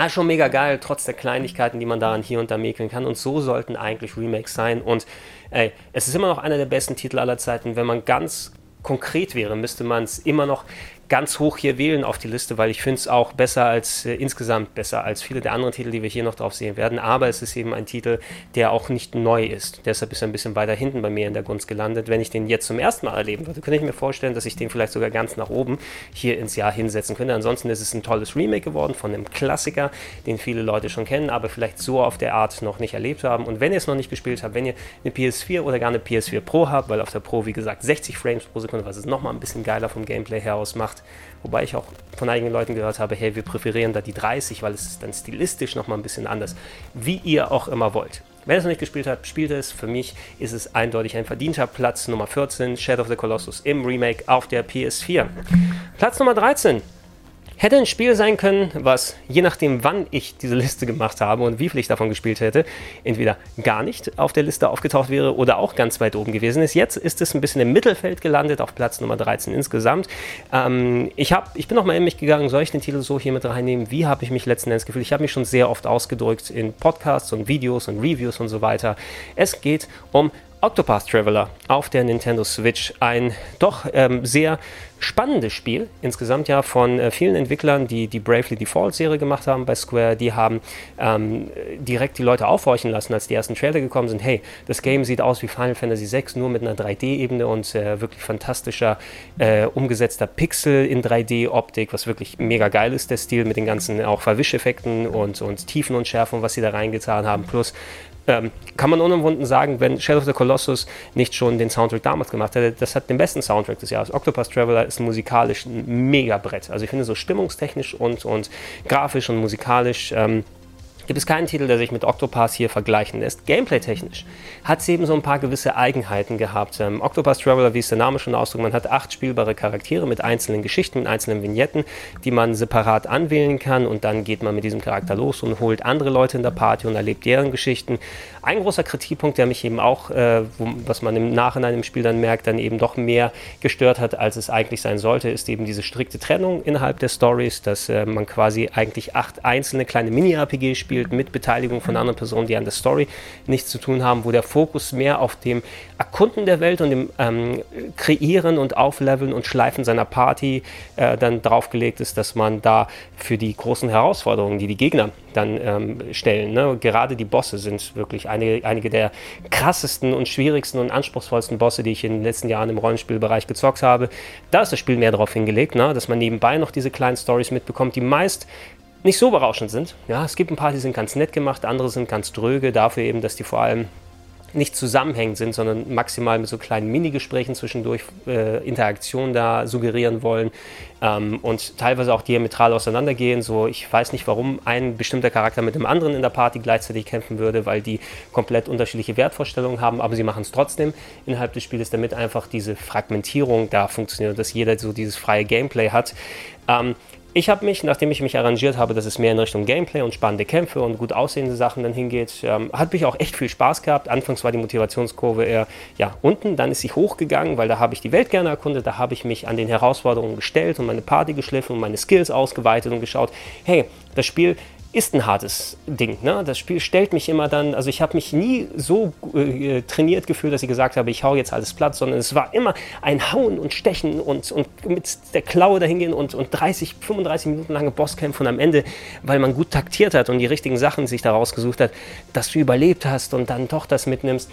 Ah, schon mega geil, trotz der Kleinigkeiten, die man daran hier und da mäkeln kann. Und so sollten eigentlich Remakes sein. Und ey, es ist immer noch einer der besten Titel aller Zeiten, wenn man ganz konkret wäre, müsste man es immer noch ganz hoch hier wählen auf die Liste, weil ich finde es auch besser als äh, insgesamt besser als viele der anderen Titel, die wir hier noch drauf sehen werden. Aber es ist eben ein Titel, der auch nicht neu ist. Deshalb ist er ein bisschen weiter hinten bei mir in der Gunst gelandet. Wenn ich den jetzt zum ersten Mal erleben würde, könnte ich mir vorstellen, dass ich den vielleicht sogar ganz nach oben hier ins Jahr hinsetzen könnte. Ansonsten ist es ein tolles Remake geworden von einem Klassiker, den viele Leute schon kennen, aber vielleicht so auf der Art noch nicht erlebt haben. Und wenn ihr es noch nicht gespielt habt, wenn ihr eine PS4 oder gar eine PS4 Pro habt, weil auf der Pro, wie gesagt, 60 Frames pro Sekunde, was es nochmal ein bisschen geiler vom Gameplay her ausmacht, Wobei ich auch von einigen Leuten gehört habe, hey, wir präferieren da die 30, weil es ist dann stilistisch nochmal ein bisschen anders. Wie ihr auch immer wollt. Ihr es noch nicht gespielt habt, spielt es. Für mich ist es eindeutig ein verdienter Platz Nummer 14, Shadow of the Colossus im Remake auf der PS4. Platz Nummer 13, Hätte ein Spiel sein können, was je nachdem, wann ich diese Liste gemacht habe und wie viel ich davon gespielt hätte, entweder gar nicht auf der Liste aufgetaucht wäre oder auch ganz weit oben gewesen ist. Jetzt ist es ein bisschen im Mittelfeld gelandet, auf Platz Nummer 13 insgesamt. Ähm, ich, hab, ich bin nochmal in mich gegangen, soll ich den Titel so hier mit reinnehmen? Wie habe ich mich letzten Endes gefühlt? Ich habe mich schon sehr oft ausgedrückt in Podcasts und Videos und Reviews und so weiter. Es geht um Octopath Traveler auf der Nintendo Switch. Ein doch ähm, sehr spannendes Spiel. Insgesamt ja von äh, vielen Entwicklern, die die Bravely Default Serie gemacht haben bei Square. Die haben ähm, direkt die Leute aufhorchen lassen, als die ersten Trailer gekommen sind. Hey, das Game sieht aus wie Final Fantasy VI, nur mit einer 3D-Ebene und äh, wirklich fantastischer äh, umgesetzter Pixel in 3D-Optik, was wirklich mega geil ist, der Stil mit den ganzen auch Verwischeffekten und, und Tiefen und Schärfen, was sie da reingetan haben. Plus ähm, kann man unumwunden sagen, wenn Shadow of the Colossus nicht schon den Soundtrack damals gemacht hätte, das hat den besten Soundtrack des Jahres. Octopus Traveler ist musikalisch ein Megabrett. Also ich finde so stimmungstechnisch und, und grafisch und musikalisch ähm, gibt es keinen Titel, der sich mit Octopath hier vergleichen lässt. Gameplay-technisch hat es eben so ein paar gewisse Eigenheiten gehabt. Ähm, Octopath Traveler, wie es der Name schon ausdrückt, man hat acht spielbare Charaktere mit einzelnen Geschichten, mit einzelnen Vignetten, die man separat anwählen kann und dann geht man mit diesem Charakter los und holt andere Leute in der Party und erlebt deren Geschichten. Ein großer Kritikpunkt, der mich eben auch, äh, wo, was man im Nachhinein im Spiel dann merkt, dann eben doch mehr gestört hat, als es eigentlich sein sollte, ist eben diese strikte Trennung innerhalb der Stories, dass äh, man quasi eigentlich acht einzelne kleine Mini-RPG spielt spielt mit Beteiligung von anderen Personen, die an der Story nichts zu tun haben, wo der Fokus mehr auf dem Erkunden der Welt und dem ähm, Kreieren und Aufleveln und Schleifen seiner Party äh, dann draufgelegt ist, dass man da für die großen Herausforderungen, die die Gegner dann ähm, stellen, ne? gerade die Bosse sind wirklich einige, einige der krassesten und schwierigsten und anspruchsvollsten Bosse, die ich in den letzten Jahren im Rollenspielbereich gezockt habe. Da ist das Spiel mehr darauf hingelegt, ne? dass man nebenbei noch diese kleinen Stories mitbekommt, die meist nicht so berauschend sind. Ja, es gibt ein paar, die sind ganz nett gemacht, andere sind ganz dröge, dafür eben, dass die vor allem nicht zusammenhängend sind, sondern maximal mit so kleinen Minigesprächen zwischendurch äh, Interaktion da suggerieren wollen ähm, und teilweise auch diametral auseinandergehen. So, ich weiß nicht, warum ein bestimmter Charakter mit dem anderen in der Party gleichzeitig kämpfen würde, weil die komplett unterschiedliche Wertvorstellungen haben, aber sie machen es trotzdem innerhalb des Spiels, damit einfach diese Fragmentierung da funktioniert, dass jeder so dieses freie Gameplay hat. Ähm, ich habe mich, nachdem ich mich arrangiert habe, dass es mehr in Richtung Gameplay und spannende Kämpfe und gut aussehende Sachen dann hingeht, ähm, hat mich auch echt viel Spaß gehabt. Anfangs war die Motivationskurve eher ja, unten, dann ist sie hochgegangen, weil da habe ich die Welt gerne erkundet, da habe ich mich an den Herausforderungen gestellt und meine Party geschliffen und meine Skills ausgeweitet und geschaut, hey, das Spiel ist ein hartes Ding. Ne? Das Spiel stellt mich immer dann, also ich habe mich nie so äh, trainiert gefühlt, dass ich gesagt habe, ich hau jetzt alles platt, sondern es war immer ein Hauen und Stechen und, und mit der Klaue dahingehen und, und 30, 35 Minuten lange Bosskämpfe und am Ende, weil man gut taktiert hat und die richtigen Sachen sich daraus gesucht hat, dass du überlebt hast und dann doch das mitnimmst.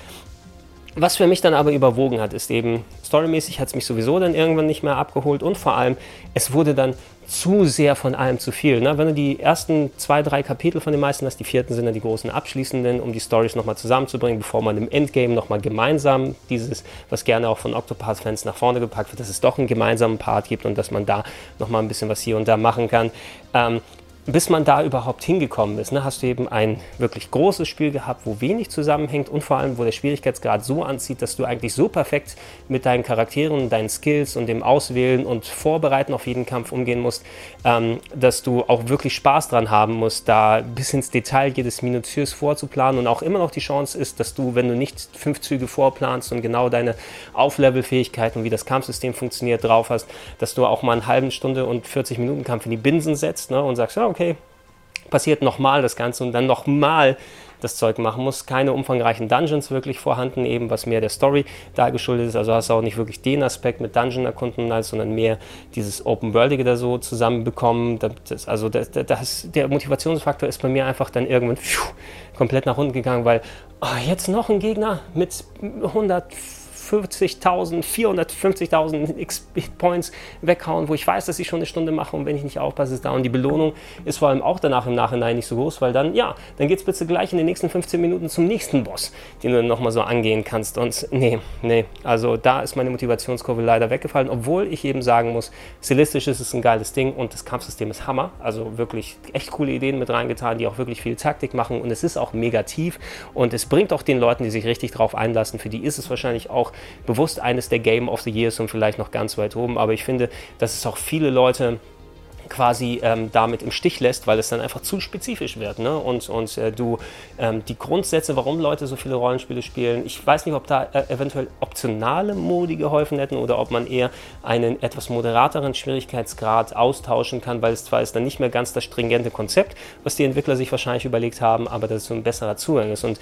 Was für mich dann aber überwogen hat, ist eben, storymäßig hat es mich sowieso dann irgendwann nicht mehr abgeholt und vor allem, es wurde dann zu sehr von allem zu viel. Ne? Wenn du die ersten zwei, drei Kapitel von den meisten hast, die vierten sind dann die großen abschließenden, um die Stories nochmal zusammenzubringen, bevor man im Endgame nochmal gemeinsam dieses, was gerne auch von Octopath-Fans nach vorne gepackt wird, dass es doch einen gemeinsamen Part gibt und dass man da nochmal ein bisschen was hier und da machen kann. Ähm, bis man da überhaupt hingekommen ist, ne, hast du eben ein wirklich großes Spiel gehabt, wo wenig zusammenhängt und vor allem, wo der Schwierigkeitsgrad so anzieht, dass du eigentlich so perfekt mit deinen Charakteren, deinen Skills und dem Auswählen und Vorbereiten auf jeden Kampf umgehen musst, ähm, dass du auch wirklich Spaß dran haben musst, da bis ins Detail jedes minutiös vorzuplanen. Und auch immer noch die Chance ist, dass du, wenn du nicht fünf Züge vorplanst und genau deine Auflevelfähigkeiten und wie das Kampfsystem funktioniert drauf hast, dass du auch mal eine halbe Stunde und 40 Minuten Kampf in die Binsen setzt ne, und sagst, ja, okay, passiert nochmal das Ganze und dann nochmal das Zeug machen muss. Keine umfangreichen Dungeons wirklich vorhanden, eben was mehr der Story da geschuldet ist. Also hast du auch nicht wirklich den Aspekt mit Dungeon erkunden, sondern mehr dieses Open-Worldige da so zusammenbekommen. Das, also das, das, der Motivationsfaktor ist bei mir einfach dann irgendwann pfiuh, komplett nach unten gegangen, weil oh, jetzt noch ein Gegner mit 100 450.000, 450.000 XP-Points weghauen, wo ich weiß, dass ich schon eine Stunde mache und wenn ich nicht aufpasse, ist da. Und die Belohnung ist vor allem auch danach im Nachhinein nicht so groß, weil dann, ja, dann geht es bitte gleich in den nächsten 15 Minuten zum nächsten Boss, den du nochmal so angehen kannst. Und nee, nee, also da ist meine Motivationskurve leider weggefallen, obwohl ich eben sagen muss, stilistisch ist es ein geiles Ding und das Kampfsystem ist Hammer. Also wirklich echt coole Ideen mit reingetan, die auch wirklich viel Taktik machen und es ist auch mega tief und es bringt auch den Leuten, die sich richtig drauf einlassen, für die ist es wahrscheinlich auch bewusst eines der Game of the Years und vielleicht noch ganz weit oben. Aber ich finde, dass es auch viele Leute quasi ähm, damit im Stich lässt, weil es dann einfach zu spezifisch wird. Ne? Und, und äh, du ähm, die Grundsätze, warum Leute so viele Rollenspiele spielen, ich weiß nicht, ob da äh, eventuell optionale Modi geholfen hätten oder ob man eher einen etwas moderateren Schwierigkeitsgrad austauschen kann, weil es zwar ist dann nicht mehr ganz das stringente Konzept, was die Entwickler sich wahrscheinlich überlegt haben, aber dass es so ein besserer Zugang ist. Und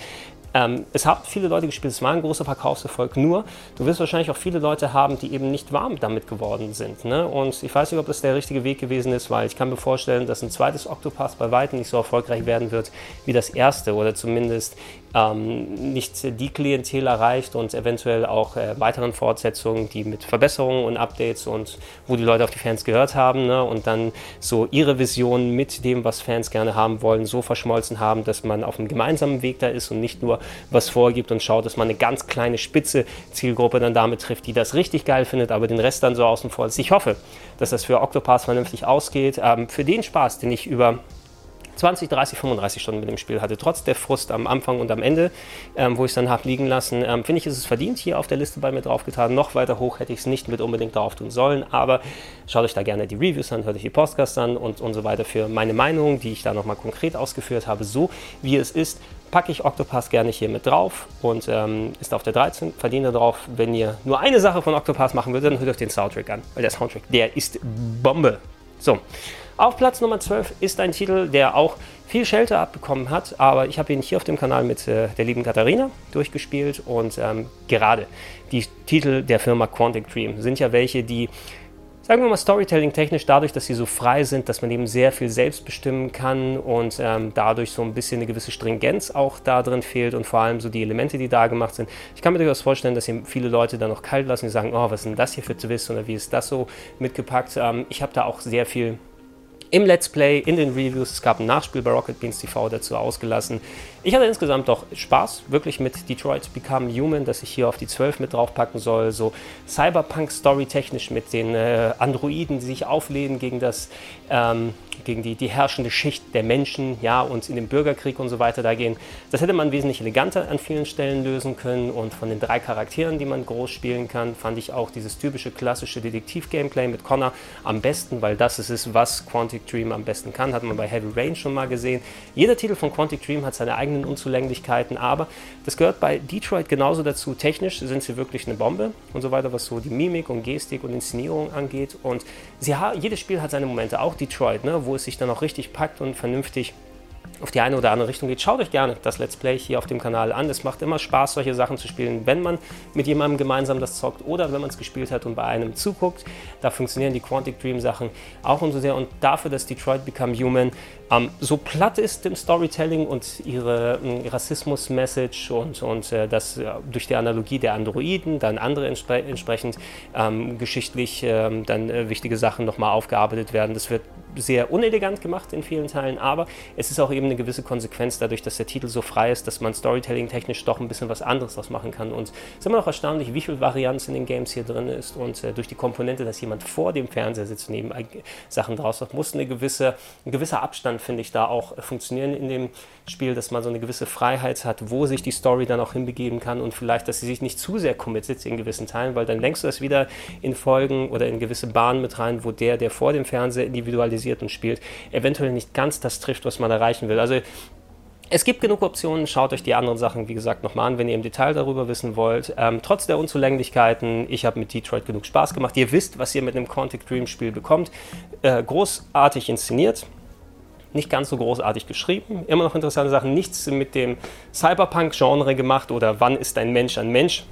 ähm, es haben viele Leute gespielt, es war ein großer Verkaufserfolg, nur du wirst wahrscheinlich auch viele Leute haben, die eben nicht warm damit geworden sind. Ne? Und ich weiß nicht, ob das der richtige Weg gewesen ist, weil ich kann mir vorstellen, dass ein zweites Octopath bei weitem nicht so erfolgreich werden wird wie das erste oder zumindest ähm, nicht die Klientel erreicht und eventuell auch äh, weiteren Fortsetzungen, die mit Verbesserungen und Updates und wo die Leute auf die Fans gehört haben ne? und dann so ihre Vision mit dem, was Fans gerne haben wollen, so verschmolzen haben, dass man auf einem gemeinsamen Weg da ist und nicht nur was vorgibt und schaut, dass man eine ganz kleine spitze Zielgruppe dann damit trifft, die das richtig geil findet, aber den Rest dann so außen vor ist. Ich hoffe, dass das für Octopath vernünftig ausgeht. Ähm, für den Spaß, den ich über 20, 30, 35 Stunden mit dem Spiel hatte. Trotz der Frust am Anfang und am Ende, ähm, wo ich es dann habe liegen lassen, ähm, finde ich, ist es verdient hier auf der Liste bei mir draufgetan. Noch weiter hoch hätte ich es nicht mit unbedingt drauf tun sollen, aber schaut euch da gerne die Reviews an, hört euch die Podcasts an und, und so weiter für meine Meinung, die ich da nochmal konkret ausgeführt habe, so wie es ist packe ich Octopath gerne hier mit drauf und ähm, ist auf der 13. Verdiene drauf. Wenn ihr nur eine Sache von Octopath machen würdet, dann hört euch den Soundtrack an, weil der Soundtrack, der ist Bombe. So, auf Platz Nummer 12 ist ein Titel, der auch viel Shelter abbekommen hat, aber ich habe ihn hier auf dem Kanal mit äh, der lieben Katharina durchgespielt und ähm, gerade die Titel der Firma Quantic Dream sind ja welche, die sagen wir mal, Storytelling-technisch dadurch, dass sie so frei sind, dass man eben sehr viel selbst bestimmen kann und ähm, dadurch so ein bisschen eine gewisse Stringenz auch da drin fehlt und vor allem so die Elemente, die da gemacht sind. Ich kann mir durchaus vorstellen, dass hier viele Leute da noch kalt lassen, die sagen, oh, was ist denn das hier für Twist oder wie ist das so mitgepackt. Ähm, ich habe da auch sehr viel im Let's Play, in den Reviews. Es gab ein Nachspiel bei Rocket Beans TV dazu ausgelassen. Ich hatte insgesamt doch Spaß, wirklich mit Detroit Become Human, dass ich hier auf die 12 mit draufpacken soll. So Cyberpunk-Story technisch mit den äh, Androiden, die sich auflehnen gegen das ähm, gegen die, die herrschende Schicht der Menschen, ja, und in den Bürgerkrieg und so weiter da gehen. Das hätte man wesentlich eleganter an vielen Stellen lösen können und von den drei Charakteren, die man groß spielen kann, fand ich auch dieses typische klassische Detektiv-Gameplay mit Connor am besten, weil das ist es, was Quantic Dream am besten kann, hat man bei Heavy Rain schon mal gesehen. Jeder Titel von Quantic Dream hat seine eigenen Unzulänglichkeiten, aber das gehört bei Detroit genauso dazu. Technisch sind sie wirklich eine Bombe und so weiter, was so die Mimik und Gestik und Inszenierung angeht und jedes Spiel hat seine Momente, auch Detroit, ne, wo es sich dann auch richtig packt und vernünftig auf die eine oder andere Richtung geht, schaut euch gerne das Let's Play hier auf dem Kanal an. Es macht immer Spaß, solche Sachen zu spielen, wenn man mit jemandem gemeinsam das zockt oder wenn man es gespielt hat und bei einem zuguckt. Da funktionieren die Quantic Dream Sachen auch umso sehr und dafür, dass Detroit Become Human ähm, so platt ist im Storytelling und ihre äh, Rassismus-Message und, und äh, das äh, durch die Analogie der Androiden, dann andere entspre entsprechend ähm, geschichtlich ähm, dann äh, wichtige Sachen nochmal aufgearbeitet werden. Das wird sehr unelegant gemacht in vielen Teilen, aber es ist auch eben eine gewisse Konsequenz dadurch, dass der Titel so frei ist, dass man Storytelling-technisch doch ein bisschen was anderes draus machen kann. Und es ist immer noch erstaunlich, wie viel Varianz in den Games hier drin ist und äh, durch die Komponente, dass jemand vor dem Fernseher sitzt und eben Sachen draus macht, muss eine gewisse, ein gewisser Abstand, finde ich, da auch funktionieren in dem Spiel, dass man so eine gewisse Freiheit hat, wo sich die Story dann auch hinbegeben kann und vielleicht, dass sie sich nicht zu sehr committet in gewissen Teilen, weil dann lenkst du das wieder in Folgen oder in gewisse Bahnen mit rein, wo der, der vor dem Fernseher individualisiert und spielt, eventuell nicht ganz das trifft, was man erreichen will. Also es gibt genug Optionen, schaut euch die anderen Sachen, wie gesagt, nochmal an, wenn ihr im Detail darüber wissen wollt. Ähm, trotz der Unzulänglichkeiten, ich habe mit Detroit genug Spaß gemacht. Ihr wisst, was ihr mit einem Quantic Dream Spiel bekommt. Äh, großartig inszeniert, nicht ganz so großartig geschrieben. Immer noch interessante Sachen. Nichts mit dem Cyberpunk-Genre gemacht oder wann ist ein Mensch ein Mensch.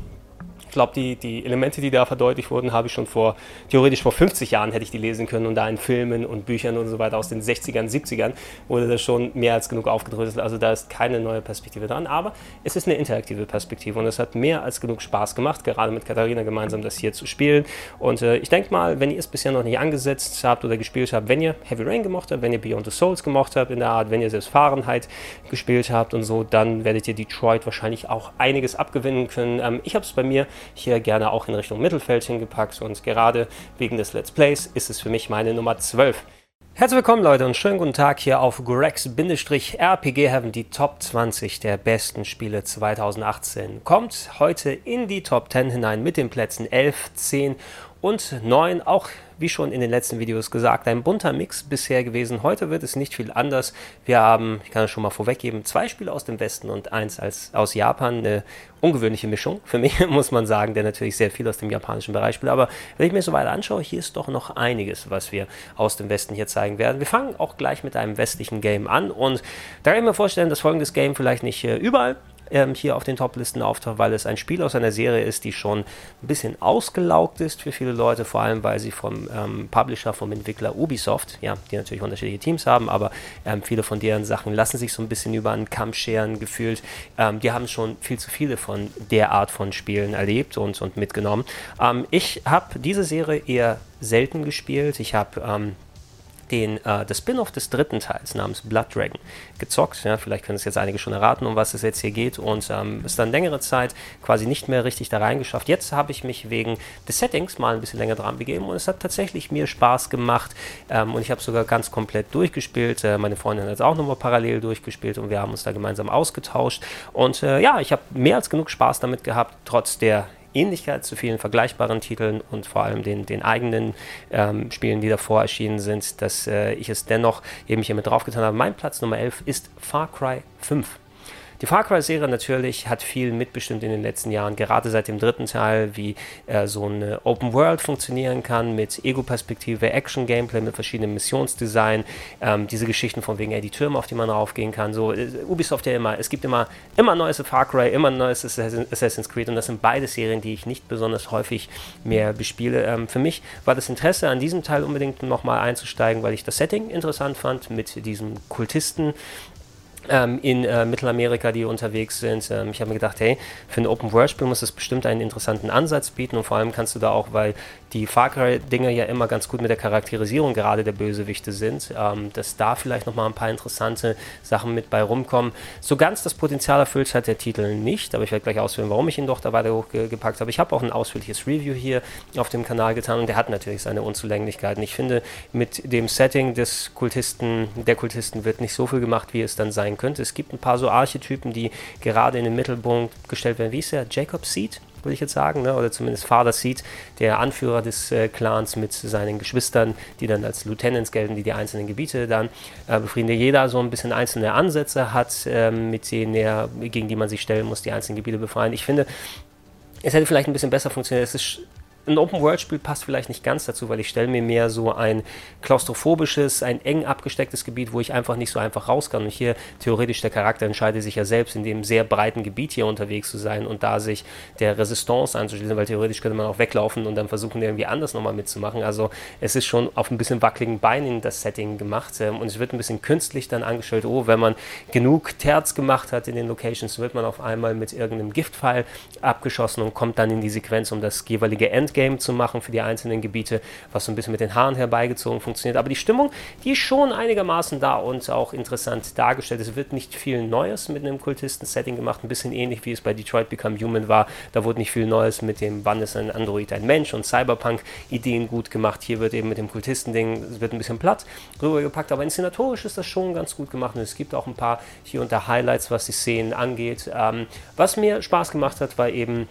Ich glaube, die, die Elemente, die da verdeutlicht wurden, habe ich schon vor, theoretisch vor 50 Jahren hätte ich die lesen können und da in Filmen und Büchern und so weiter aus den 60ern, 70ern wurde das schon mehr als genug aufgedröselt. Also da ist keine neue Perspektive dran, aber es ist eine interaktive Perspektive und es hat mehr als genug Spaß gemacht, gerade mit Katharina gemeinsam das hier zu spielen. Und äh, ich denke mal, wenn ihr es bisher noch nicht angesetzt habt oder gespielt habt, wenn ihr Heavy Rain gemocht habt, wenn ihr Beyond the Souls gemocht habt in der Art, wenn ihr selbst Fahrenheit gespielt habt und so, dann werdet ihr Detroit wahrscheinlich auch einiges abgewinnen können. Ähm, ich habe es bei mir hier gerne auch in Richtung Mittelfeld hingepackt und gerade wegen des Let's Plays ist es für mich meine Nummer 12. Herzlich willkommen Leute und schönen guten Tag hier auf Grex-RPG Heaven, die Top 20 der besten Spiele 2018. Kommt heute in die Top 10 hinein mit den Plätzen 11, 10 und 9. Auch wie schon in den letzten Videos gesagt, ein bunter Mix bisher gewesen. Heute wird es nicht viel anders. Wir haben, ich kann es schon mal vorweggeben, zwei Spiele aus dem Westen und eins als, aus Japan. Eine ungewöhnliche Mischung für mich, muss man sagen, der natürlich sehr viel aus dem japanischen Bereich spielt. Aber wenn ich mir so weiter anschaue, hier ist doch noch einiges, was wir aus dem Westen hier zeigen werden. Wir fangen auch gleich mit einem westlichen Game an und da kann ich mir vorstellen, dass folgendes Game vielleicht nicht äh, überall ähm, hier auf den Top-Listen auftaucht, weil es ein Spiel aus einer Serie ist, die schon ein bisschen ausgelaugt ist für viele Leute, vor allem weil sie vom ähm, Publisher, vom Entwickler Ubisoft, ja, die natürlich unterschiedliche Teams haben, aber ähm, viele von deren Sachen lassen sich so ein bisschen über einen Kamm scheren gefühlt. Ähm, die haben schon viel zu viele von der Art von Spielen erlebt und, und mitgenommen. Ähm, ich habe diese Serie eher selten gespielt. Ich habe ähm, den, äh, das Spin-off des dritten Teils namens Blood Dragon gezockt. Ja, vielleicht können es jetzt einige schon erraten, um was es jetzt hier geht. Und ähm, ist dann längere Zeit quasi nicht mehr richtig da reingeschafft. Jetzt habe ich mich wegen des Settings mal ein bisschen länger dran begeben und es hat tatsächlich mir Spaß gemacht. Ähm, und ich habe sogar ganz komplett durchgespielt. Äh, meine Freundin hat es auch nochmal parallel durchgespielt und wir haben uns da gemeinsam ausgetauscht. Und äh, ja, ich habe mehr als genug Spaß damit gehabt, trotz der Ähnlichkeit zu vielen vergleichbaren Titeln und vor allem den, den eigenen ähm, Spielen, die davor erschienen sind, dass äh, ich es dennoch eben hier mit draufgetan habe. Mein Platz Nummer 11 ist Far Cry 5. Die Far Cry-Serie natürlich hat viel mitbestimmt in den letzten Jahren, gerade seit dem dritten Teil, wie äh, so eine Open World funktionieren kann mit Ego-Perspektive, Action-Gameplay, mit verschiedenen Missionsdesign, ähm, diese Geschichten von wegen, ey, die Türme, auf die man raufgehen kann. So, äh, Ubisoft ja immer, es gibt immer, immer neues Far Cry, immer neues Assassin's Creed und das sind beide Serien, die ich nicht besonders häufig mehr bespiele. Ähm, für mich war das Interesse an diesem Teil unbedingt nochmal einzusteigen, weil ich das Setting interessant fand mit diesem Kultisten, ähm, in äh, Mittelamerika, die unterwegs sind. Ähm, ich habe mir gedacht, hey, für ein Open-World-Spiel muss es bestimmt einen interessanten Ansatz bieten und vor allem kannst du da auch, weil die Far Cry-Dinger ja immer ganz gut mit der Charakterisierung gerade der Bösewichte sind, ähm, dass da vielleicht nochmal ein paar interessante Sachen mit bei rumkommen. So ganz das Potenzial erfüllt hat der Titel nicht, aber ich werde gleich ausführen, warum ich ihn doch da weiter hochgepackt habe. Ich habe auch ein ausführliches Review hier auf dem Kanal getan und der hat natürlich seine Unzulänglichkeiten. Ich finde, mit dem Setting des Kultisten, der Kultisten wird nicht so viel gemacht, wie es dann sein könnte. Es gibt ein paar so Archetypen, die gerade in den Mittelpunkt gestellt werden. Wie ist der? Jacob Seed? Würde ich jetzt sagen, ne? oder zumindest Father Seed, der Anführer des äh, Clans mit seinen Geschwistern, die dann als Lieutenants gelten, die die einzelnen Gebiete dann äh, befrieden, der jeder so ein bisschen einzelne Ansätze hat, äh, mit denen er, gegen die man sich stellen muss, die einzelnen Gebiete befreien. Ich finde, es hätte vielleicht ein bisschen besser funktioniert. Es ist ein Open-World-Spiel passt vielleicht nicht ganz dazu, weil ich stelle mir mehr so ein klaustrophobisches, ein eng abgestecktes Gebiet, wo ich einfach nicht so einfach raus kann. Und hier theoretisch der Charakter entscheidet sich ja selbst, in dem sehr breiten Gebiet hier unterwegs zu sein und da sich der Resistance anzuschließen, weil theoretisch könnte man auch weglaufen und dann versuchen, irgendwie anders nochmal mitzumachen. Also es ist schon auf ein bisschen wackeligen Beinen das Setting gemacht ähm, und es wird ein bisschen künstlich dann angestellt. Oh, wenn man genug Terz gemacht hat in den Locations, wird man auf einmal mit irgendeinem Giftpfeil abgeschossen und kommt dann in die Sequenz, um das jeweilige End Endgame zu machen für die einzelnen Gebiete, was so ein bisschen mit den Haaren herbeigezogen funktioniert. Aber die Stimmung, die ist schon einigermaßen da und auch interessant dargestellt. Es wird nicht viel Neues mit einem Kultisten-Setting gemacht, ein bisschen ähnlich wie es bei Detroit Become Human war. Da wurde nicht viel Neues mit dem, wann ist ein Android ein Mensch und Cyberpunk-Ideen gut gemacht. Hier wird eben mit dem Kultisten-Ding, wird ein bisschen platt rübergepackt, aber inszenatorisch ist das schon ganz gut gemacht und es gibt auch ein paar hier und da Highlights, was die Szenen angeht. Ähm, was mir Spaß gemacht hat, war eben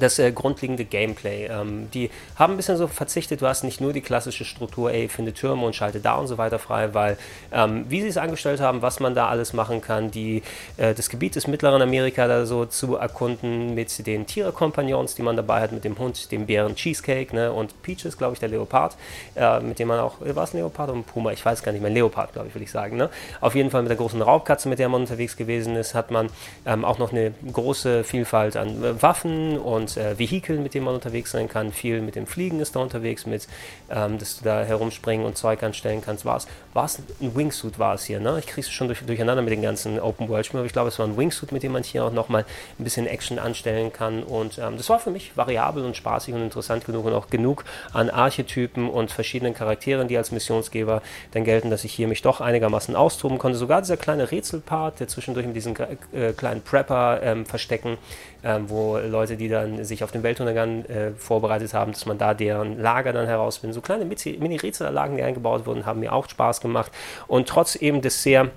das äh, grundlegende Gameplay. Ähm, die haben ein bisschen so verzichtet, du hast nicht nur die klassische Struktur, ey, finde Türme und schalte da und so weiter frei, weil ähm, wie sie es angestellt haben, was man da alles machen kann, die, äh, das Gebiet des mittleren Amerika da so zu erkunden mit den Tierkompagnons, die man dabei hat, mit dem Hund, dem Bären Cheesecake ne, und Peaches, glaube ich, der Leopard, äh, mit dem man auch, äh, war es ein Leopard oder ein Puma? Ich weiß gar nicht mehr, Leopard, glaube ich, würde ich sagen. Ne? Auf jeden Fall mit der großen Raubkatze, mit der man unterwegs gewesen ist, hat man ähm, auch noch eine große Vielfalt an äh, Waffen und und äh, Vehikeln, mit denen man unterwegs sein kann. Viel mit dem Fliegen ist da unterwegs, mit, ähm, dass du da herumspringen und Zeug anstellen kannst. War es ein Wingsuit war es hier, ne? Ich kriege es schon durch, durcheinander mit den ganzen Open-World-Spielen, aber ich glaube, es war ein Wingsuit, mit dem man hier auch nochmal ein bisschen Action anstellen kann. Und ähm, das war für mich variabel und spaßig und interessant genug und auch genug an Archetypen und verschiedenen Charakteren, die als Missionsgeber dann gelten, dass ich hier mich doch einigermaßen austoben konnte. Sogar dieser kleine Rätselpart, der zwischendurch mit diesen äh, kleinen Prepper ähm, verstecken, ähm, wo Leute, die dann sich auf den Weltuntergang äh, vorbereitet haben, dass man da deren Lager dann herausfindet. So kleine Mini-Rätselanlagen, die eingebaut wurden, haben mir auch Spaß gemacht. Und trotz eben des sehr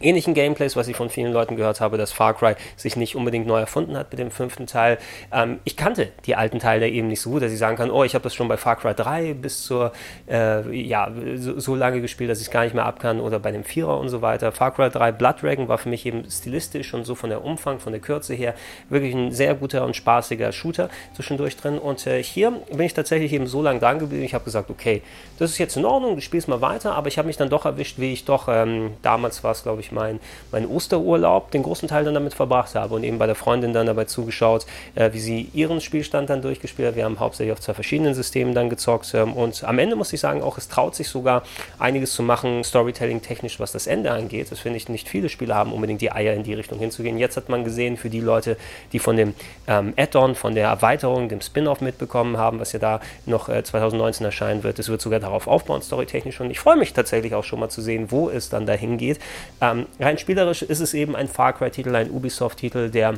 ähnlichen Gameplays, was ich von vielen Leuten gehört habe, dass Far Cry sich nicht unbedingt neu erfunden hat mit dem fünften Teil. Ähm, ich kannte die alten Teile eben nicht so gut, dass ich sagen kann, oh, ich habe das schon bei Far Cry 3 bis zur, äh, ja, so, so, lange gespielt, dass ich es gar nicht mehr ab kann oder bei dem Vierer und so weiter. Far Cry 3 Blood Dragon war für mich eben stilistisch und so von der Umfang, von der Kürze her wirklich ein sehr guter und spaßiger Shooter zwischendurch drin und äh, hier bin ich tatsächlich eben so lange dran geblieben, ich habe gesagt, okay, das ist jetzt in Ordnung, du spielst mal weiter, aber ich habe mich dann doch erwischt, wie ich doch, ähm, damals war es glaube ich ich, meinen mein Osterurlaub, den großen Teil dann damit verbracht habe und eben bei der Freundin dann dabei zugeschaut, äh, wie sie ihren Spielstand dann durchgespielt hat. Wir haben hauptsächlich auf zwei verschiedenen Systemen dann gezockt ähm, und am Ende muss ich sagen, auch es traut sich sogar einiges zu machen, Storytelling-technisch, was das Ende angeht. Das finde ich, nicht viele Spiele haben unbedingt die Eier in die Richtung hinzugehen. Jetzt hat man gesehen, für die Leute, die von dem ähm, Add-on, von der Erweiterung, dem Spin-off mitbekommen haben, was ja da noch äh, 2019 erscheinen wird, es wird sogar darauf aufbauen, storytechnisch. Und ich freue mich tatsächlich auch schon mal zu sehen, wo es dann dahin geht. Ähm, rein spielerisch ist es eben ein Far Cry-Titel, ein Ubisoft-Titel, der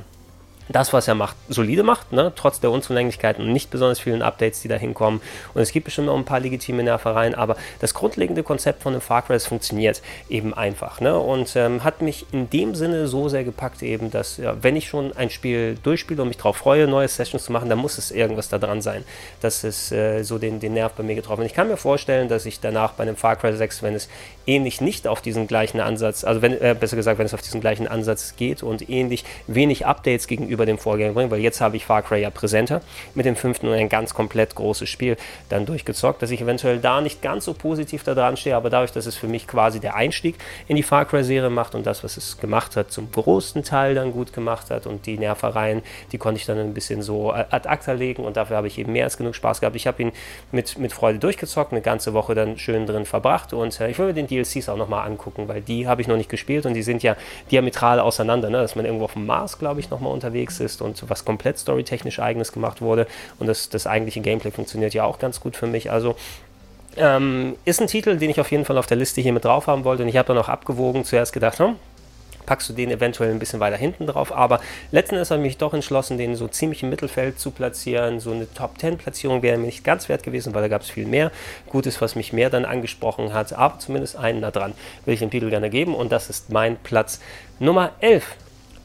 das, was er macht, solide macht, ne? trotz der Unzulänglichkeiten und nicht besonders vielen Updates, die da hinkommen. Und es gibt bestimmt noch ein paar legitime Nervereien, aber das grundlegende Konzept von dem Far Cry funktioniert eben einfach. Ne? Und ähm, hat mich in dem Sinne so sehr gepackt, eben, dass, ja, wenn ich schon ein Spiel durchspiele und mich darauf freue, neue Sessions zu machen, dann muss es irgendwas da dran sein. dass es äh, so den, den Nerv bei mir getroffen. Ich kann mir vorstellen, dass ich danach bei einem Far Cry 6, wenn es ähnlich nicht auf diesen gleichen Ansatz, also wenn, äh, besser gesagt, wenn es auf diesen gleichen Ansatz geht und ähnlich wenig Updates gegenüber über dem Vorgänger bringen, weil jetzt habe ich Far Cry ja präsenter mit dem fünften und ein ganz komplett großes Spiel dann durchgezockt, dass ich eventuell da nicht ganz so positiv da dran stehe, aber dadurch, dass es für mich quasi der Einstieg in die Far Cry-Serie macht und das, was es gemacht hat, zum großen Teil dann gut gemacht hat und die Nervereien, die konnte ich dann ein bisschen so ad acta legen und dafür habe ich eben mehr als genug Spaß gehabt. Ich habe ihn mit, mit Freude durchgezockt, eine ganze Woche dann schön drin verbracht und äh, ich will mir den DLCs auch nochmal angucken, weil die habe ich noch nicht gespielt und die sind ja diametral auseinander, ne? dass man irgendwo auf dem Mars, glaube ich, nochmal unterwegs unterwegs ist und was komplett storytechnisch eigenes gemacht wurde. Und das, das eigentliche Gameplay funktioniert ja auch ganz gut für mich. Also ähm, ist ein Titel, den ich auf jeden Fall auf der Liste hier mit drauf haben wollte. Und ich habe dann auch abgewogen, zuerst gedacht, hm, packst du den eventuell ein bisschen weiter hinten drauf. Aber letzten Endes habe ich mich doch entschlossen, den so ziemlich im Mittelfeld zu platzieren. So eine Top-10-Platzierung wäre mir nicht ganz wert gewesen, weil da gab es viel mehr Gutes, was mich mehr dann angesprochen hat. Aber zumindest einen da dran will ich dem Titel gerne geben. Und das ist mein Platz Nummer 11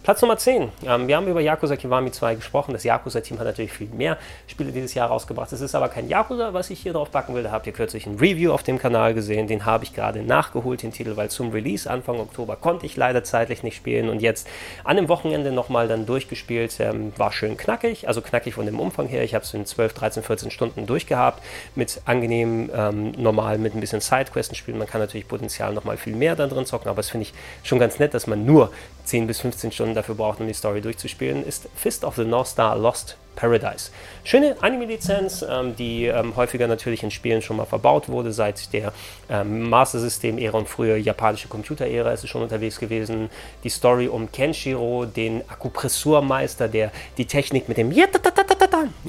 Platz Nummer 10. Ähm, wir haben über Yakuza Kiwami 2 gesprochen. Das Yakuza-Team hat natürlich viel mehr Spiele dieses Jahr rausgebracht. Es ist aber kein Yakuza, was ich hier drauf backen will. Da habt ihr kürzlich ein Review auf dem Kanal gesehen. Den habe ich gerade nachgeholt, den Titel, weil zum Release Anfang Oktober konnte ich leider zeitlich nicht spielen und jetzt an dem Wochenende nochmal dann durchgespielt. Ähm, war schön knackig, also knackig von dem Umfang her. Ich habe es in 12, 13, 14 Stunden durchgehabt. Mit angenehm, ähm, normal, mit ein bisschen Sidequesten spielen. Man kann natürlich potenziell nochmal viel mehr da drin zocken, aber es finde ich schon ganz nett, dass man nur 10 bis 15 Stunden dafür braucht, um die Story durchzuspielen, ist Fist of the North Star Lost Paradise. Schöne Anime-Lizenz, ähm, die ähm, häufiger natürlich in Spielen schon mal verbaut wurde. Seit der ähm, Master System-Ära und früher japanische Computer-Ära ist es schon unterwegs gewesen. Die Story um Kenshiro, den Akupressurmeister, der die Technik mit dem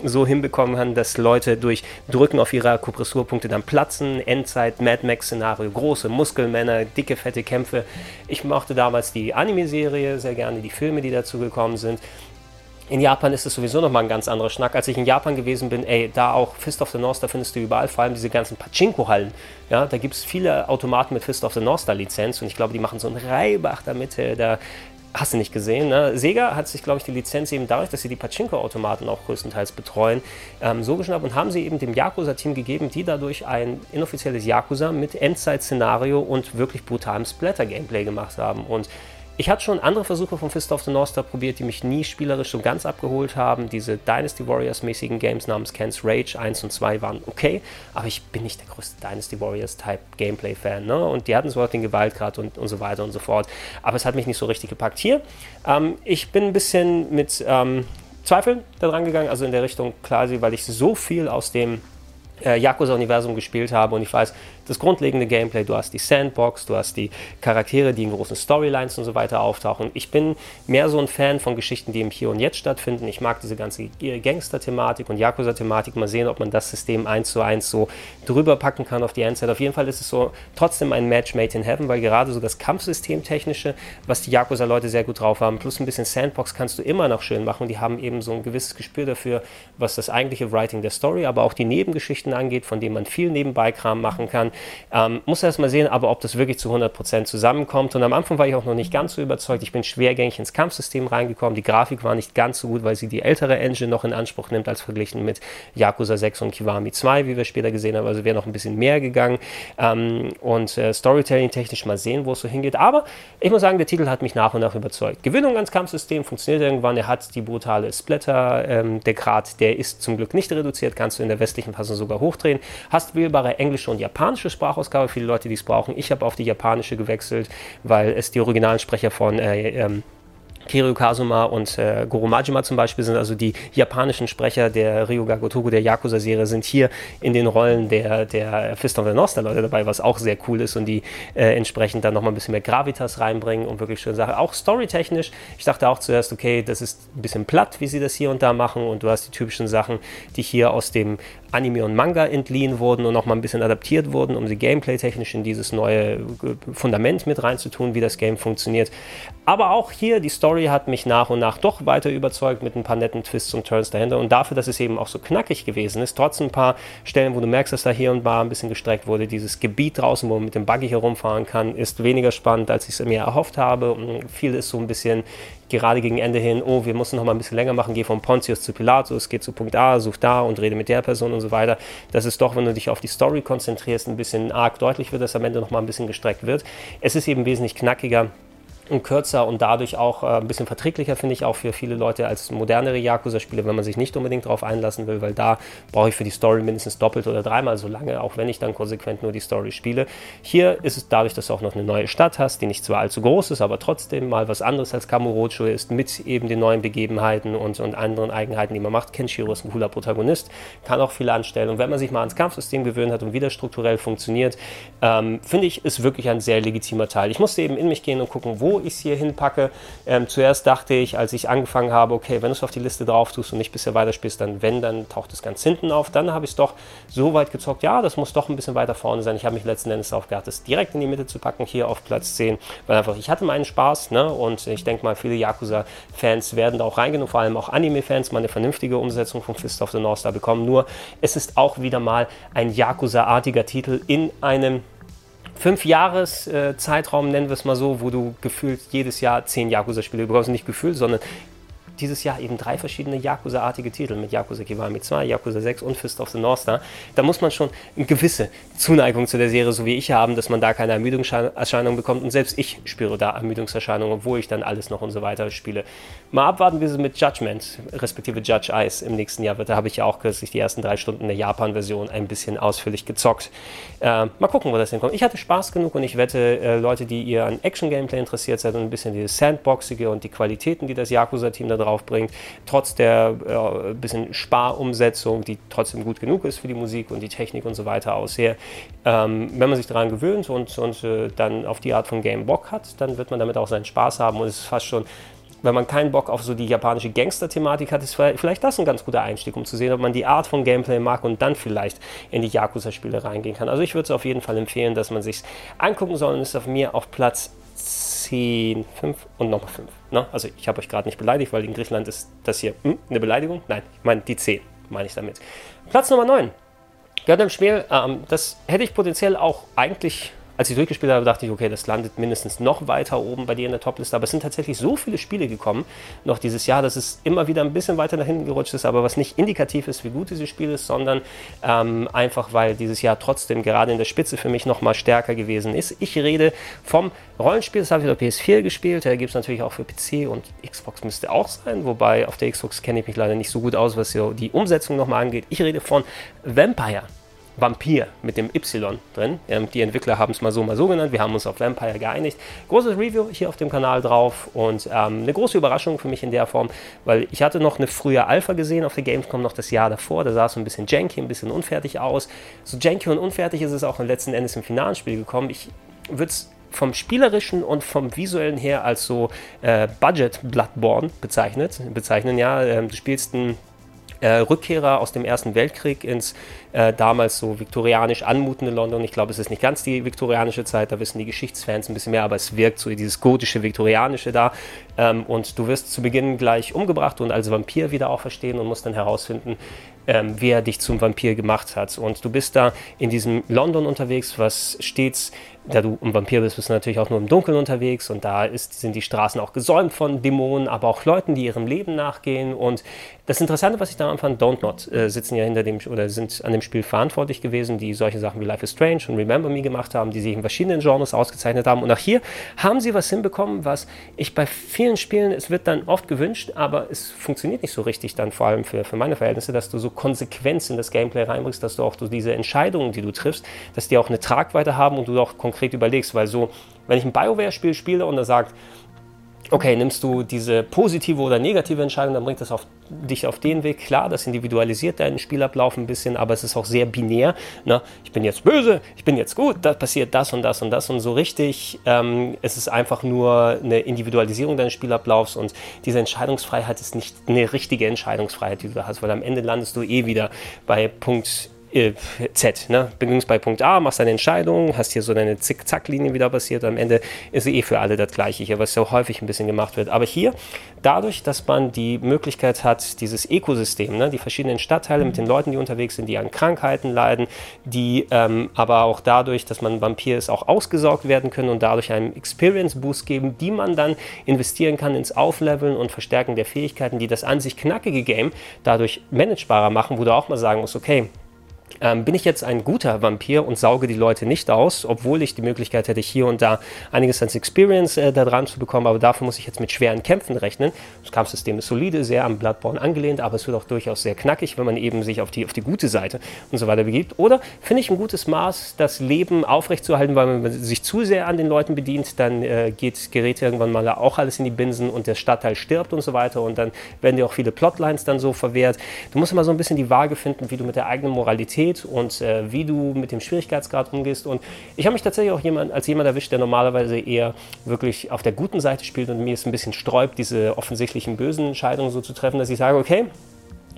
so hinbekommen hat, dass Leute durch Drücken auf ihre Akupressurpunkte dann platzen. Endzeit, Mad Max-Szenario, große Muskelmänner, dicke, fette Kämpfe. Ich mochte damals die Anime-Serie sehr gerne, die Filme, die dazu gekommen sind. In Japan ist es sowieso nochmal ein ganz anderer Schnack. Als ich in Japan gewesen bin, ey, da auch Fist of the North, da findest du überall vor allem diese ganzen Pachinko-Hallen. Ja, da gibt es viele Automaten mit Fist of the North Lizenz und ich glaube, die machen so einen Reibach damit. Äh, da hast du nicht gesehen. Ne? Sega hat sich, glaube ich, die Lizenz eben dadurch, dass sie die Pachinko-Automaten auch größtenteils betreuen, ähm, so geschnappt und haben sie eben dem Yakuza-Team gegeben, die dadurch ein inoffizielles Yakuza mit Endzeit-Szenario und wirklich brutalem Splatter-Gameplay gemacht haben. Und ich hatte schon andere Versuche von Fist of the North Star probiert, die mich nie spielerisch so ganz abgeholt haben. Diese Dynasty Warriors mäßigen Games namens Ken's Rage 1 und 2 waren okay, aber ich bin nicht der größte Dynasty Warriors Type Gameplay Fan. Ne? Und die hatten so auch den Gewaltgrad und, und so weiter und so fort. Aber es hat mich nicht so richtig gepackt. Hier, ähm, ich bin ein bisschen mit ähm, Zweifeln dran gegangen, also in der Richtung quasi, weil ich so viel aus dem äh, Yakuza-Universum gespielt habe und ich weiß, das grundlegende Gameplay, du hast die Sandbox, du hast die Charaktere, die in großen Storylines und so weiter auftauchen. Ich bin mehr so ein Fan von Geschichten, die im Hier und Jetzt stattfinden. Ich mag diese ganze Gangster-Thematik und Yakuza-Thematik. Mal sehen, ob man das System eins zu eins so drüber packen kann auf die Endzeit. Auf jeden Fall ist es so trotzdem ein Match made in heaven, weil gerade so das Kampfsystem technische, was die Yakuza-Leute sehr gut drauf haben, plus ein bisschen Sandbox kannst du immer noch schön machen. Die haben eben so ein gewisses Gespür dafür, was das eigentliche Writing der Story, aber auch die Nebengeschichten angeht, von denen man viel nebenbei Kram machen kann. Ähm, muss erst mal sehen, aber ob das wirklich zu 100% zusammenkommt. Und am Anfang war ich auch noch nicht ganz so überzeugt. Ich bin schwergängig ins Kampfsystem reingekommen. Die Grafik war nicht ganz so gut, weil sie die ältere Engine noch in Anspruch nimmt, als verglichen mit Yakuza 6 und Kiwami 2, wie wir später gesehen haben. Also wäre noch ein bisschen mehr gegangen. Ähm, und äh, Storytelling-technisch mal sehen, wo es so hingeht. Aber ich muss sagen, der Titel hat mich nach und nach überzeugt. Gewinnung ans Kampfsystem funktioniert irgendwann. Er hat die brutale Splatter. Ähm, der Grad, der ist zum Glück nicht reduziert. Kannst du in der westlichen Fassung sogar hochdrehen. Hast wählbare englische und japanische japanische Sprachausgabe die Leute, die es brauchen. Ich habe auf die japanische gewechselt, weil es die originalen Sprecher von äh, ähm, Kiryu Kazuma und äh, Goro Majima zum Beispiel sind also die japanischen Sprecher der Ryuga Gotoku der Yakuza-Serie sind hier in den Rollen der, der Fist of the North Star Leute dabei, was auch sehr cool ist und die äh, entsprechend dann nochmal ein bisschen mehr Gravitas reinbringen und wirklich schöne Sachen. Auch storytechnisch, ich dachte auch zuerst, okay, das ist ein bisschen platt, wie sie das hier und da machen und du hast die typischen Sachen, die hier aus dem Anime und Manga entliehen wurden und nochmal ein bisschen adaptiert wurden, um sie gameplay-technisch in dieses neue äh, Fundament mit reinzutun, wie das Game funktioniert. Aber auch hier, die Story hat mich nach und nach doch weiter überzeugt mit ein paar netten Twists und Turns dahinter. Und dafür, dass es eben auch so knackig gewesen ist, trotz ein paar Stellen, wo du merkst, dass da hier und da ein bisschen gestreckt wurde, dieses Gebiet draußen, wo man mit dem Buggy herumfahren kann, ist weniger spannend, als ich es mir erhofft habe. Und viel ist so ein bisschen gerade gegen Ende hin, oh, wir müssen noch mal ein bisschen länger machen, geh von Pontius zu Pilatus, geh zu Punkt A, such da und rede mit der Person und so weiter. Das ist doch, wenn du dich auf die Story konzentrierst, ein bisschen arg deutlich wird, dass am Ende noch mal ein bisschen gestreckt wird. Es ist eben wesentlich knackiger und kürzer und dadurch auch äh, ein bisschen verträglicher, finde ich, auch für viele Leute als modernere Yakuza-Spiele, wenn man sich nicht unbedingt darauf einlassen will, weil da brauche ich für die Story mindestens doppelt oder dreimal so lange, auch wenn ich dann konsequent nur die Story spiele. Hier ist es dadurch, dass du auch noch eine neue Stadt hast, die nicht zwar allzu groß ist, aber trotzdem mal was anderes als Kamurocho ist, mit eben den neuen Begebenheiten und, und anderen Eigenheiten, die man macht. Kenshiro ist ein cooler Protagonist, kann auch viel anstellen und wenn man sich mal ans Kampfsystem gewöhnt hat und wieder strukturell funktioniert, ähm, finde ich, ist wirklich ein sehr legitimer Teil. Ich musste eben in mich gehen und gucken, wo ich es hier hinpacke. Ähm, zuerst dachte ich, als ich angefangen habe, okay, wenn du es auf die Liste drauf tust und nicht bisher weiterspielst, dann wenn, dann taucht es ganz hinten auf. Dann habe ich es doch so weit gezockt, ja, das muss doch ein bisschen weiter vorne sein. Ich habe mich letzten Endes darauf gehabt, es direkt in die Mitte zu packen, hier auf Platz 10, weil einfach ich hatte meinen Spaß ne? und ich denke mal, viele Yakuza-Fans werden da auch reingehen und vor allem auch Anime-Fans mal eine vernünftige Umsetzung von Fist of the North Star bekommen. Nur es ist auch wieder mal ein Yakuza-artiger Titel in einem fünf Jahres äh, Zeitraum, nennen wir es mal so, wo du gefühlt jedes Jahr zehn Yakuza-Spiele bekommst. Nicht gefühlt, sondern dieses Jahr eben drei verschiedene Yakuza-artige Titel mit Yakuza Kiwami 2, Yakuza 6 und Fist of the North Star. Da muss man schon eine gewisse Zuneigung zu der Serie, so wie ich haben, dass man da keine Ermüdungserscheinungen bekommt. Und selbst ich spüre da Ermüdungserscheinungen, obwohl ich dann alles noch und so weiter spiele. Mal abwarten, wie es mit Judgment, respektive Judge Ice im nächsten Jahr wird. Da habe ich ja auch kürzlich die ersten drei Stunden der Japan-Version ein bisschen ausführlich gezockt. Äh, mal gucken, wo das hinkommt. Ich hatte Spaß genug und ich wette, äh, Leute, die ihr an Action-Gameplay interessiert seid und ein bisschen dieses Sandboxige und die Qualitäten, die das Yakuza-Team da drauf bringt, trotz der äh, bisschen Sparumsetzung, die trotzdem gut genug ist für die Musik und die Technik und so weiter aussehe. Ähm, wenn man sich daran gewöhnt und, und äh, dann auf die Art von Game Bock hat, dann wird man damit auch seinen Spaß haben und es ist fast schon wenn man keinen Bock auf so die japanische Gangster-Thematik hat, ist vielleicht das ein ganz guter Einstieg, um zu sehen, ob man die Art von Gameplay mag und dann vielleicht in die Yakuza-Spiele reingehen kann. Also ich würde es auf jeden Fall empfehlen, dass man sich angucken soll und ist auf mir auf Platz 10, 5 und nochmal 5. Ne? Also ich habe euch gerade nicht beleidigt, weil in Griechenland ist das hier hm, eine Beleidigung. Nein, ich meine die 10, meine ich damit. Platz Nummer 9. Gundam Spiel, ähm, das hätte ich potenziell auch eigentlich als ich durchgespielt habe, dachte ich, okay, das landet mindestens noch weiter oben bei dir in der Topliste. Aber es sind tatsächlich so viele Spiele gekommen, noch dieses Jahr, dass es immer wieder ein bisschen weiter nach hinten gerutscht ist. Aber was nicht indikativ ist, wie gut dieses Spiel ist, sondern ähm, einfach, weil dieses Jahr trotzdem gerade in der Spitze für mich noch mal stärker gewesen ist. Ich rede vom Rollenspiel, das habe ich auf PS4 gespielt. Da gibt es natürlich auch für PC und Xbox müsste auch sein. Wobei auf der Xbox kenne ich mich leider nicht so gut aus, was die Umsetzung nochmal angeht. Ich rede von Vampire. Vampir mit dem Y drin. Ähm, die Entwickler haben es mal so, mal so genannt. Wir haben uns auf Vampire geeinigt. Großes Review hier auf dem Kanal drauf und ähm, eine große Überraschung für mich in der Form, weil ich hatte noch eine frühe Alpha gesehen auf der Gamescom noch das Jahr davor. Da sah es so ein bisschen janky, ein bisschen unfertig aus. So janky und unfertig ist es auch letzten Endes im finalen Spiel gekommen. Ich würde es vom spielerischen und vom visuellen her als so äh, Budget Bloodborne bezeichnet, bezeichnen. Ja, ähm, du spielst ein äh, Rückkehrer aus dem Ersten Weltkrieg ins äh, damals so viktorianisch anmutende London. Ich glaube, es ist nicht ganz die viktorianische Zeit, da wissen die Geschichtsfans ein bisschen mehr, aber es wirkt so dieses gotische, viktorianische da. Ähm, und du wirst zu Beginn gleich umgebracht und als Vampir wieder auch verstehen und musst dann herausfinden, ähm, wer dich zum Vampir gemacht hat. Und du bist da in diesem London unterwegs, was stets da du ein Vampir bist, bist du natürlich auch nur im Dunkeln unterwegs und da ist, sind die Straßen auch gesäumt von Dämonen, aber auch Leuten, die ihrem Leben nachgehen. Und das Interessante, was ich da fand, Don't Not äh, sitzen ja hinter dem oder sind an dem Spiel verantwortlich gewesen, die solche Sachen wie Life is Strange und Remember Me gemacht haben, die sich in verschiedenen Genres ausgezeichnet haben. Und auch hier haben sie was hinbekommen, was ich bei vielen Spielen, es wird dann oft gewünscht, aber es funktioniert nicht so richtig dann, vor allem für, für meine Verhältnisse, dass du so Konsequenz in das Gameplay reinbringst, dass du auch so diese Entscheidungen, die du triffst, dass die auch eine Tragweite haben und du auch konkret überlegst, weil so, wenn ich ein Bioware-Spiel spiele und er sagt, okay, nimmst du diese positive oder negative Entscheidung, dann bringt das auf, dich auf den Weg. Klar, das individualisiert deinen Spielablauf ein bisschen, aber es ist auch sehr binär. Ne? Ich bin jetzt böse, ich bin jetzt gut, da passiert das und das und das und so richtig. Ähm, es ist einfach nur eine Individualisierung deines Spielablaufs und diese Entscheidungsfreiheit ist nicht eine richtige Entscheidungsfreiheit, die du da hast, weil am Ende landest du eh wieder bei Punkt äh, Z. Ne? Beginnst bei Punkt A, machst deine Entscheidung, hast hier so deine Zick-Zack-Linie wieder passiert. Am Ende ist eh für alle das Gleiche hier, was ja häufig ein bisschen gemacht wird. Aber hier, dadurch, dass man die Möglichkeit hat, dieses Ökosystem, ne? die verschiedenen Stadtteile mit den Leuten, die unterwegs sind, die an Krankheiten leiden, die ähm, aber auch dadurch, dass man Vampir ist, auch ausgesaugt werden können und dadurch einen Experience-Boost geben, die man dann investieren kann ins Aufleveln und Verstärken der Fähigkeiten, die das an sich knackige Game dadurch managebarer machen, wo du auch mal sagen musst, okay, ähm, bin ich jetzt ein guter Vampir und sauge die Leute nicht aus, obwohl ich die Möglichkeit hätte, hier und da einiges als Experience äh, da dran zu bekommen, aber dafür muss ich jetzt mit schweren Kämpfen rechnen. Das Kampfsystem ist solide, sehr am Bloodborne angelehnt, aber es wird auch durchaus sehr knackig, wenn man eben sich auf die, auf die gute Seite und so weiter begibt. Oder finde ich ein gutes Maß, das Leben aufrechtzuerhalten, weil man sich zu sehr an den Leuten bedient, dann äh, geht, gerät irgendwann mal auch alles in die Binsen und der Stadtteil stirbt und so weiter und dann werden dir auch viele Plotlines dann so verwehrt. Du musst immer so ein bisschen die Waage finden, wie du mit der eigenen Moralität Qualität und äh, wie du mit dem Schwierigkeitsgrad umgehst. Und ich habe mich tatsächlich auch jemand, als jemand erwischt, der normalerweise eher wirklich auf der guten Seite spielt und mir es ein bisschen sträubt, diese offensichtlichen bösen Entscheidungen so zu treffen, dass ich sage, okay,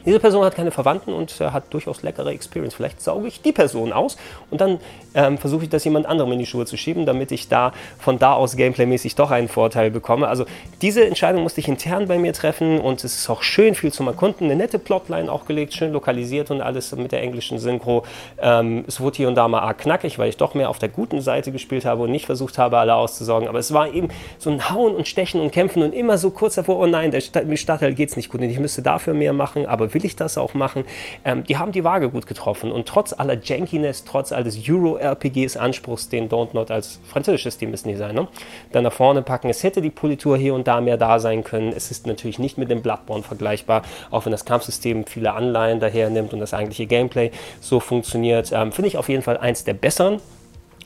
diese Person hat keine Verwandten und äh, hat durchaus leckere Experience. Vielleicht sauge ich die Person aus und dann ähm, versuche ich das jemand anderem in die Schuhe zu schieben, damit ich da von da aus gameplaymäßig doch einen Vorteil bekomme. Also diese Entscheidung musste ich intern bei mir treffen und es ist auch schön viel zum Erkunden. Eine nette Plotline auch gelegt, schön lokalisiert und alles mit der englischen Synchro. Ähm, es wurde hier und da mal arg knackig, weil ich doch mehr auf der guten Seite gespielt habe und nicht versucht habe, alle auszusorgen. Aber es war eben so ein Hauen und Stechen und Kämpfen und immer so kurz davor, oh nein, der Stadtteil geht es nicht gut und ich müsste dafür mehr machen, aber will ich das auch machen? Ähm, die haben die Waage gut getroffen und trotz aller Jankiness, trotz alles Euro-RPGs Anspruchs, den Don't Not als französisches Team müssen die sein, ne? dann nach vorne packen. Es hätte die Politur hier und da mehr da sein können. Es ist natürlich nicht mit dem Bloodborne vergleichbar, auch wenn das Kampfsystem viele Anleihen daher nimmt und das eigentliche Gameplay so funktioniert. Ähm, Finde ich auf jeden Fall eins der besseren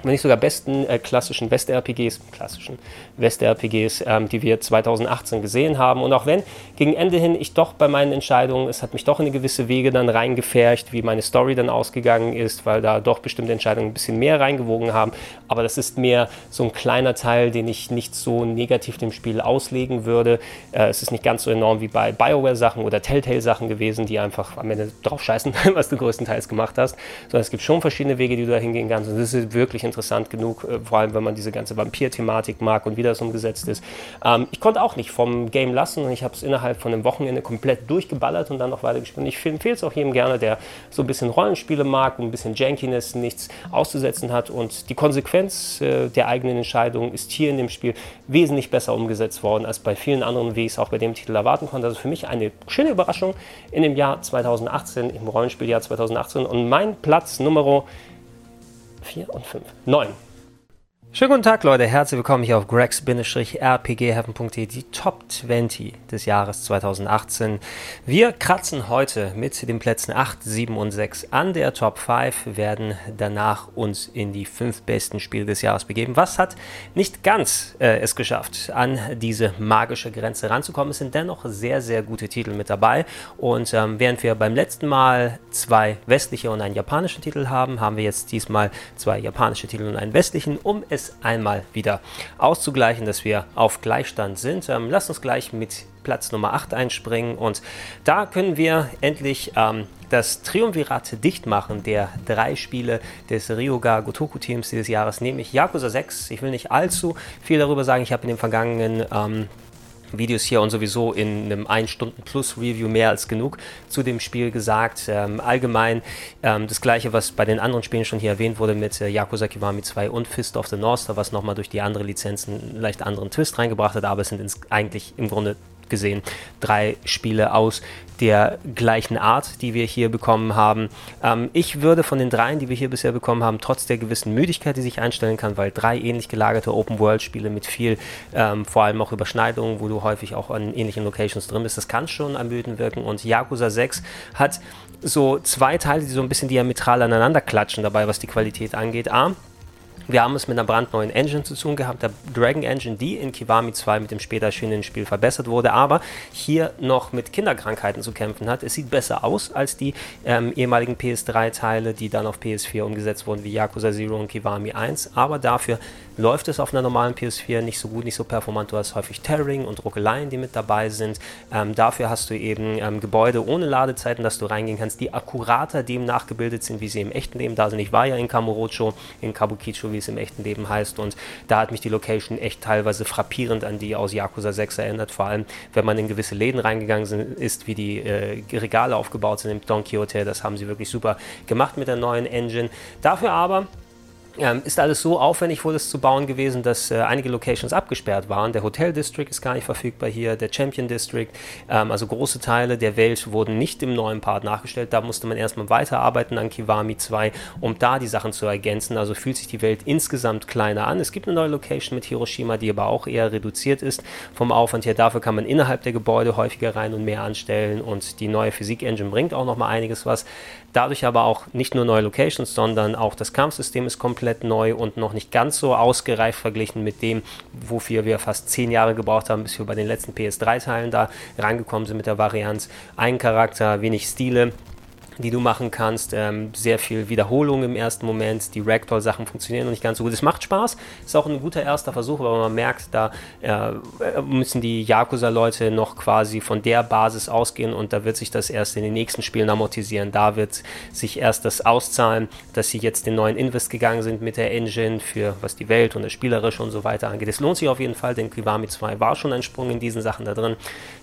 wenn nicht sogar besten äh, klassischen West-RPGs, klassischen West-RPGs, ähm, die wir 2018 gesehen haben. Und auch wenn gegen Ende hin ich doch bei meinen Entscheidungen, es hat mich doch in eine gewisse Wege dann reingefärcht, wie meine Story dann ausgegangen ist, weil da doch bestimmte Entscheidungen ein bisschen mehr reingewogen haben. Aber das ist mehr so ein kleiner Teil, den ich nicht so negativ dem Spiel auslegen würde. Äh, es ist nicht ganz so enorm wie bei BioWare-Sachen oder Telltale-Sachen gewesen, die einfach am Ende drauf scheißen, was du größtenteils gemacht hast. Sondern es gibt schon verschiedene Wege, die du da hingehen kannst. Und das ist wirklich interessant genug, äh, vor allem wenn man diese ganze Vampir-Thematik mag und wie das umgesetzt ist. Ähm, ich konnte auch nicht vom Game lassen und ich habe es innerhalb von einem Wochenende komplett durchgeballert und dann noch weiter gespielt. Ich empfehle es auch jedem gerne, der so ein bisschen Rollenspiele mag und ein bisschen Jankiness, nichts auszusetzen hat und die Konsequenz äh, der eigenen Entscheidung ist hier in dem Spiel wesentlich besser umgesetzt worden als bei vielen anderen, wie ich es auch bei dem Titel erwarten konnte. Also für mich eine schöne Überraschung in dem Jahr 2018, im Rollenspieljahr 2018 und mein Platz Nummer 4 und 5. 9. Schönen guten Tag, Leute. Herzlich willkommen hier auf gregs-rpgheaven.de, die Top 20 des Jahres 2018. Wir kratzen heute mit den Plätzen 8, 7 und 6 an der Top 5, werden danach uns in die fünf besten Spiele des Jahres begeben. Was hat nicht ganz äh, es geschafft, an diese magische Grenze ranzukommen? Es sind dennoch sehr, sehr gute Titel mit dabei. Und ähm, während wir beim letzten Mal zwei westliche und einen japanischen Titel haben, haben wir jetzt diesmal zwei japanische Titel und einen westlichen, um es einmal wieder auszugleichen, dass wir auf Gleichstand sind. Ähm, lasst uns gleich mit Platz Nummer 8 einspringen und da können wir endlich ähm, das Triumvirat dicht machen der drei Spiele des Ryoga Gotoku Teams dieses Jahres, nämlich Yakuza 6. Ich will nicht allzu viel darüber sagen. Ich habe in den vergangenen ähm, Videos hier und sowieso in einem 1 Stunden Plus Review mehr als genug zu dem Spiel gesagt. Ähm, allgemein ähm, das gleiche, was bei den anderen Spielen schon hier erwähnt wurde mit äh, Yakuza Kiwami 2 und Fist of the North was nochmal durch die andere Lizenzen einen leicht anderen Twist reingebracht hat, aber es sind eigentlich im Grunde gesehen drei Spiele aus der gleichen Art, die wir hier bekommen haben. Ähm, ich würde von den dreien, die wir hier bisher bekommen haben, trotz der gewissen Müdigkeit, die sich einstellen kann, weil drei ähnlich gelagerte Open-World-Spiele mit viel, ähm, vor allem auch Überschneidungen, wo du häufig auch an ähnlichen Locations drin bist, das kann schon ermüdend wirken. Und Yakuza 6 hat so zwei Teile, die so ein bisschen diametral aneinander klatschen dabei, was die Qualität angeht. A, wir haben es mit einer brandneuen Engine zu tun gehabt, der Dragon Engine, die in Kiwami 2 mit dem später erschienenen Spiel verbessert wurde, aber hier noch mit Kinderkrankheiten zu kämpfen hat. Es sieht besser aus als die ähm, ehemaligen PS3-Teile, die dann auf PS4 umgesetzt wurden, wie Yakuza Zero und Kiwami 1, aber dafür läuft es auf einer normalen PS4 nicht so gut, nicht so performant. Du hast häufig Tearing und Ruckeleien, die mit dabei sind. Ähm, dafür hast du eben ähm, Gebäude ohne Ladezeiten, dass du reingehen kannst, die akkurater dem nachgebildet sind, wie sie im echten Leben da sind. Ich war ja in Kamurocho, in Kabukicho, wie es im echten Leben heißt, und da hat mich die Location echt teilweise frappierend an die aus Yakuza 6 erinnert. Vor allem, wenn man in gewisse Läden reingegangen ist, wie die äh, Regale aufgebaut sind im Donkey Hotel. Das haben sie wirklich super gemacht mit der neuen Engine. Dafür aber ähm, ist alles so aufwendig wurde es zu bauen gewesen, dass äh, einige Locations abgesperrt waren. Der Hotel District ist gar nicht verfügbar hier, der Champion District, ähm, also große Teile der Welt wurden nicht im neuen Part nachgestellt. Da musste man erstmal weiterarbeiten an Kiwami 2, um da die Sachen zu ergänzen. Also fühlt sich die Welt insgesamt kleiner an. Es gibt eine neue Location mit Hiroshima, die aber auch eher reduziert ist vom Aufwand her. Dafür kann man innerhalb der Gebäude häufiger rein und mehr anstellen und die neue Physik-Engine bringt auch noch mal einiges was. Dadurch aber auch nicht nur neue Locations, sondern auch das Kampfsystem ist komplett neu und noch nicht ganz so ausgereift verglichen mit dem, wofür wir fast zehn Jahre gebraucht haben, bis wir bei den letzten PS3-Teilen da reingekommen sind mit der Varianz. Ein Charakter, wenig Stile die du machen kannst. Ähm, sehr viel Wiederholung im ersten Moment. Die Ragdoll-Sachen funktionieren noch nicht ganz so gut. Es macht Spaß, ist auch ein guter erster Versuch, aber man merkt, da äh, müssen die Yakuza-Leute noch quasi von der Basis ausgehen und da wird sich das erst in den nächsten Spielen amortisieren. Da wird sich erst das auszahlen, dass sie jetzt den neuen Invest gegangen sind mit der Engine für was die Welt und das Spielerische und so weiter angeht. Es lohnt sich auf jeden Fall, denn Kiwami 2 war schon ein Sprung in diesen Sachen da drin.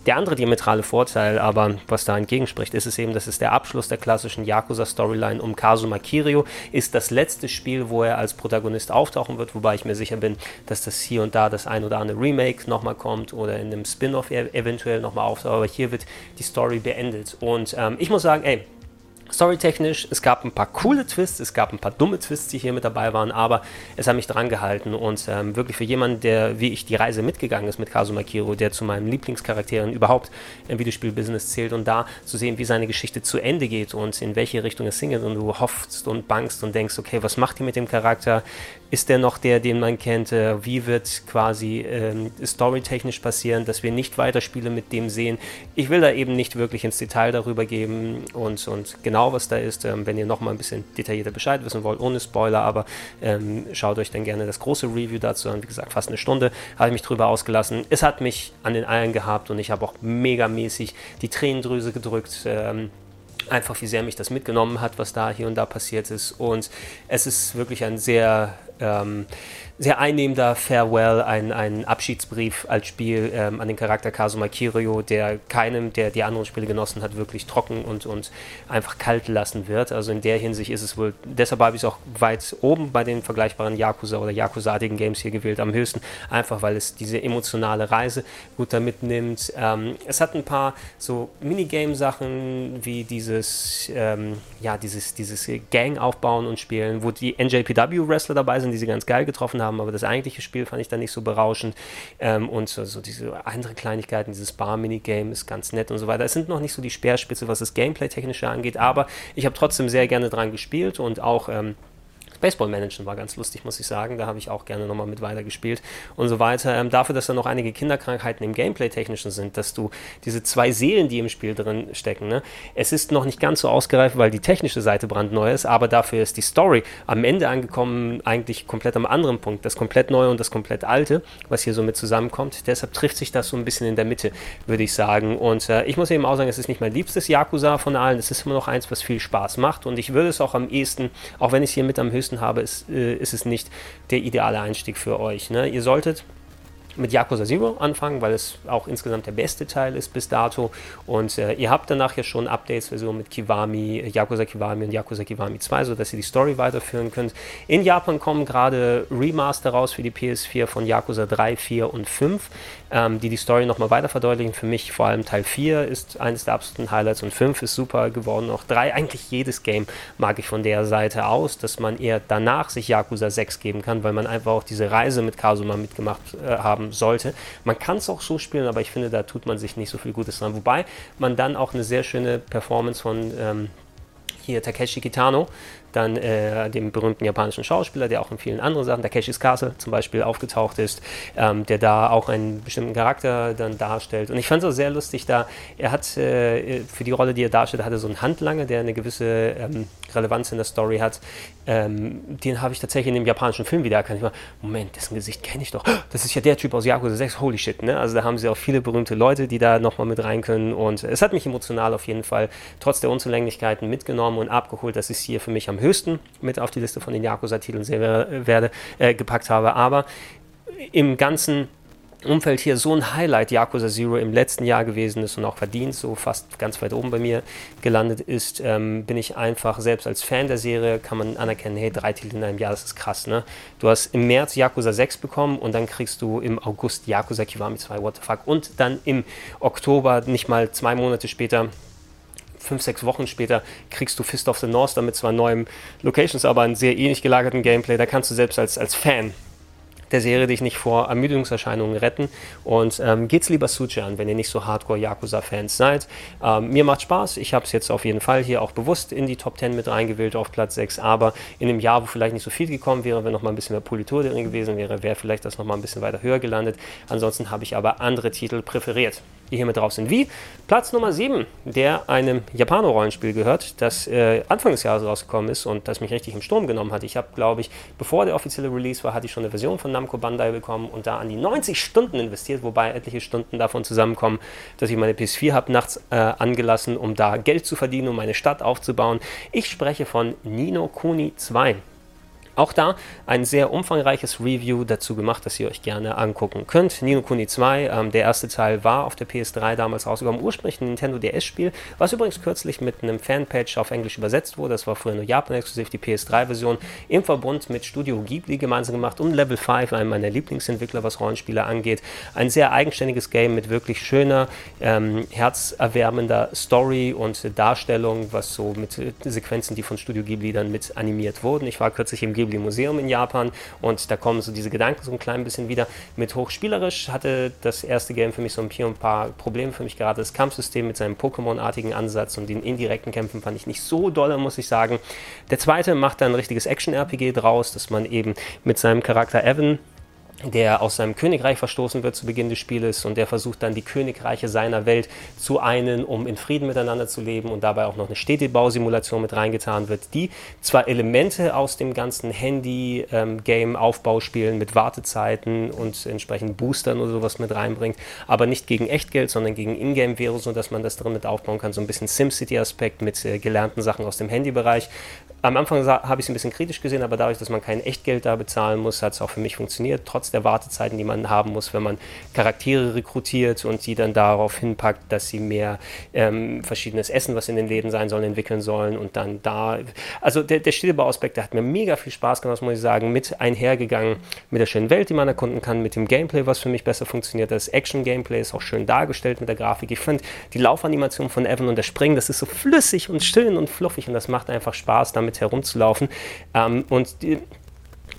Der andere diametrale Vorteil, aber was da entgegenspricht, ist es eben, dass es der Abschluss der klassischen Yakuza-Storyline um Kazuma Kiryu ist das letzte Spiel, wo er als Protagonist auftauchen wird, wobei ich mir sicher bin, dass das hier und da das ein oder andere Remake nochmal kommt oder in einem Spin-off e- eventuell nochmal auftaucht, aber hier wird die Story beendet. Und ähm, ich muss sagen, ey, Storytechnisch, es gab ein paar coole Twists, es gab ein paar dumme Twists, die hier mit dabei waren, aber es hat mich dran gehalten und ähm, wirklich für jemanden, der wie ich die Reise mitgegangen ist mit Kazuma Kiro, der zu meinen Lieblingscharakteren überhaupt im Videospielbusiness zählt und da zu sehen, wie seine Geschichte zu Ende geht und in welche Richtung es hingeht und du hoffst und bangst und denkst, okay, was macht die mit dem Charakter? Ist der noch der, den man kennt? Äh, wie wird quasi ähm, storytechnisch passieren, dass wir nicht weiter Spiele mit dem sehen? Ich will da eben nicht wirklich ins Detail darüber geben und, und genau genau, was da ist. Ähm, wenn ihr noch mal ein bisschen detaillierter Bescheid wissen wollt, ohne Spoiler, aber ähm, schaut euch dann gerne das große Review dazu an. Wie gesagt, fast eine Stunde habe ich mich drüber ausgelassen. Es hat mich an den Eiern gehabt und ich habe auch megamäßig die Tränendrüse gedrückt. Ähm, einfach wie sehr mich das mitgenommen hat, was da hier und da passiert ist. Und es ist wirklich ein sehr ähm, sehr einnehmender Farewell, ein, ein Abschiedsbrief als Spiel ähm, an den Charakter Kazuma Kiryu, der keinem, der die anderen Spiele genossen hat, wirklich trocken und, und einfach kalt lassen wird. Also in der Hinsicht ist es wohl, deshalb habe ich es auch weit oben bei den vergleichbaren Yakuza oder Yakuza-artigen Games hier gewählt, am höchsten, einfach weil es diese emotionale Reise gut damit nimmt. Ähm, es hat ein paar so Minigame-Sachen wie dieses, ähm, ja, dieses, dieses Gang aufbauen und spielen, wo die NJPW-Wrestler dabei sind, die sie ganz geil getroffen haben haben, aber das eigentliche Spiel fand ich dann nicht so berauschend. Ähm, und so, so, diese andere Kleinigkeiten, dieses Bar-Minigame ist ganz nett und so weiter. Es sind noch nicht so die Speerspitze, was das Gameplay-Technische angeht, aber ich habe trotzdem sehr gerne dran gespielt und auch. Ähm, Baseball managen war ganz lustig, muss ich sagen. Da habe ich auch gerne nochmal mit weitergespielt und so weiter. Ähm, dafür, dass da noch einige Kinderkrankheiten im Gameplay-Technischen sind, dass du diese zwei Seelen, die im Spiel drin stecken, ne? es ist noch nicht ganz so ausgereift, weil die technische Seite brandneu ist, aber dafür ist die Story am Ende angekommen, eigentlich komplett am anderen Punkt. Das komplett neue und das komplett alte, was hier so mit zusammenkommt. Deshalb trifft sich das so ein bisschen in der Mitte, würde ich sagen. Und äh, ich muss eben auch sagen, es ist nicht mein liebstes Yakuza von allen. Es ist immer noch eins, was viel Spaß macht. Und ich würde es auch am ehesten, auch wenn ich es hier mit am höchsten habe, ist, äh, ist es nicht der ideale Einstieg für euch. Ne? Ihr solltet mit Yakuza Zero anfangen, weil es auch insgesamt der beste Teil ist bis dato. Und äh, ihr habt danach ja schon Updates-Versionen mit Kiwami, Yakuza Kiwami und Yakuza Kiwami 2, sodass ihr die Story weiterführen könnt. In Japan kommen gerade Remaster raus für die PS4 von Yakuza 3, 4 und 5, ähm, die die Story nochmal weiter verdeutlichen. Für mich vor allem Teil 4 ist eines der absoluten Highlights und 5 ist super geworden. Auch 3, eigentlich jedes Game mag ich von der Seite aus, dass man eher danach sich Yakuza 6 geben kann, weil man einfach auch diese Reise mit Kazuma mitgemacht äh, haben sollte. Man kann es auch so spielen, aber ich finde, da tut man sich nicht so viel Gutes dran. Wobei man dann auch eine sehr schöne Performance von ähm, hier Takeshi Kitano, dann äh, dem berühmten japanischen Schauspieler, der auch in vielen anderen Sachen, Takeshis Castle zum Beispiel, aufgetaucht ist, ähm, der da auch einen bestimmten Charakter dann darstellt. Und ich fand es auch sehr lustig, da er hat äh, für die Rolle, die er darstellt, hatte so einen Handlanger, der eine gewisse ähm, Relevanz in der Story hat. Ähm, den habe ich tatsächlich in dem japanischen Film wieder erkannt. Ich war, Moment, dessen Gesicht kenne ich doch. Das ist ja der Typ aus Yakuza 6. Holy shit, ne? Also da haben sie auch viele berühmte Leute, die da nochmal mit rein können. Und es hat mich emotional auf jeden Fall trotz der Unzulänglichkeiten mitgenommen und abgeholt, dass ich es hier für mich am höchsten mit auf die Liste von den Yakuza-Titeln werde, äh, gepackt habe. Aber im Ganzen Umfeld hier so ein Highlight Yakuza Zero im letzten Jahr gewesen ist und auch verdient, so fast ganz weit oben bei mir gelandet ist, ähm, bin ich einfach, selbst als Fan der Serie, kann man anerkennen, hey, drei Titel in einem Jahr, das ist krass, ne? Du hast im März Yakuza 6 bekommen und dann kriegst du im August Yakuza Kiwami 2, what the fuck, und dann im Oktober, nicht mal zwei Monate später, fünf, sechs Wochen später kriegst du Fist of the North, damit zwar neuen Locations, aber einen sehr ähnlich gelagerten Gameplay. Da kannst du selbst als, als Fan der Serie dich nicht vor Ermüdungserscheinungen retten. Und ähm, geht's lieber Suche an, wenn ihr nicht so Hardcore-Yakuza-Fans seid. Ähm, mir macht Spaß. Ich habe es jetzt auf jeden Fall hier auch bewusst in die Top 10 mit reingewählt auf Platz 6. Aber in einem Jahr, wo vielleicht nicht so viel gekommen wäre, wenn noch mal ein bisschen mehr Politur drin gewesen wäre, wäre vielleicht das noch mal ein bisschen weiter höher gelandet. Ansonsten habe ich aber andere Titel präferiert die hier mit drauf sind. Wie Platz Nummer 7, der einem Japano-Rollenspiel gehört, das äh, Anfang des Jahres rausgekommen ist und das mich richtig im Sturm genommen hat. Ich habe, glaube ich, bevor der offizielle Release war, hatte ich schon eine Version von Namco Bandai bekommen und da an die 90 Stunden investiert, wobei etliche Stunden davon zusammenkommen, dass ich meine PS4 habe nachts äh, angelassen, um da Geld zu verdienen, um meine Stadt aufzubauen. Ich spreche von Nino Kuni 2. Auch da ein sehr umfangreiches Review dazu gemacht, das ihr euch gerne angucken könnt. Nino Kuni 2, ähm, der erste Teil war auf der PS3 damals rausgekommen, ursprünglich ein Nintendo DS-Spiel, was übrigens kürzlich mit einem Fanpage auf Englisch übersetzt wurde. Das war früher nur Japan-exklusiv, die PS3-Version, im Verbund mit Studio Ghibli gemeinsam gemacht und Level 5, einem meiner Lieblingsentwickler, was Rollenspiele angeht. Ein sehr eigenständiges Game mit wirklich schöner, ähm, herzerwärmender Story und Darstellung, was so mit Sequenzen, die von Studio Ghibli dann mit animiert wurden. Ich war kürzlich im Ghibli Ghibli Museum in Japan und da kommen so diese Gedanken so ein klein bisschen wieder mit hochspielerisch. Hatte das erste Game für mich so ein paar Probleme für mich gerade. Das Kampfsystem mit seinem Pokémon-artigen Ansatz und den indirekten Kämpfen fand ich nicht so dolle, muss ich sagen. Der zweite macht dann ein richtiges Action-RPG draus, dass man eben mit seinem Charakter Evan der aus seinem Königreich verstoßen wird zu Beginn des Spieles und der versucht dann die Königreiche seiner Welt zu einen, um in Frieden miteinander zu leben und dabei auch noch eine Städtebausimulation mit reingetan wird, die zwar Elemente aus dem ganzen Handy-Game-Aufbauspielen ähm, mit Wartezeiten und entsprechend Boostern oder sowas mit reinbringt, aber nicht gegen Echtgeld, sondern gegen Ingame-Währung, sodass man das drin mit aufbauen kann, so ein bisschen SimCity-Aspekt mit äh, gelernten Sachen aus dem Handybereich. Am Anfang habe ich es ein bisschen kritisch gesehen, aber dadurch, dass man kein Echtgeld da bezahlen muss, hat es auch für mich funktioniert, trotz der Wartezeiten, die man haben muss, wenn man Charaktere rekrutiert und die dann darauf hinpackt, dass sie mehr ähm, verschiedenes Essen, was in den Läden sein soll, entwickeln sollen und dann da, also der, der Stillbauaspekt, der hat mir mega viel Spaß gemacht, muss ich sagen, mit einhergegangen mit der schönen Welt, die man erkunden kann, mit dem Gameplay, was für mich besser funktioniert. Das Action-Gameplay ist auch schön dargestellt mit der Grafik. Ich finde die Laufanimation von Evan und der Springen, das ist so flüssig und schön und fluffig und das macht einfach Spaß, damit herumzulaufen. Ähm, und die,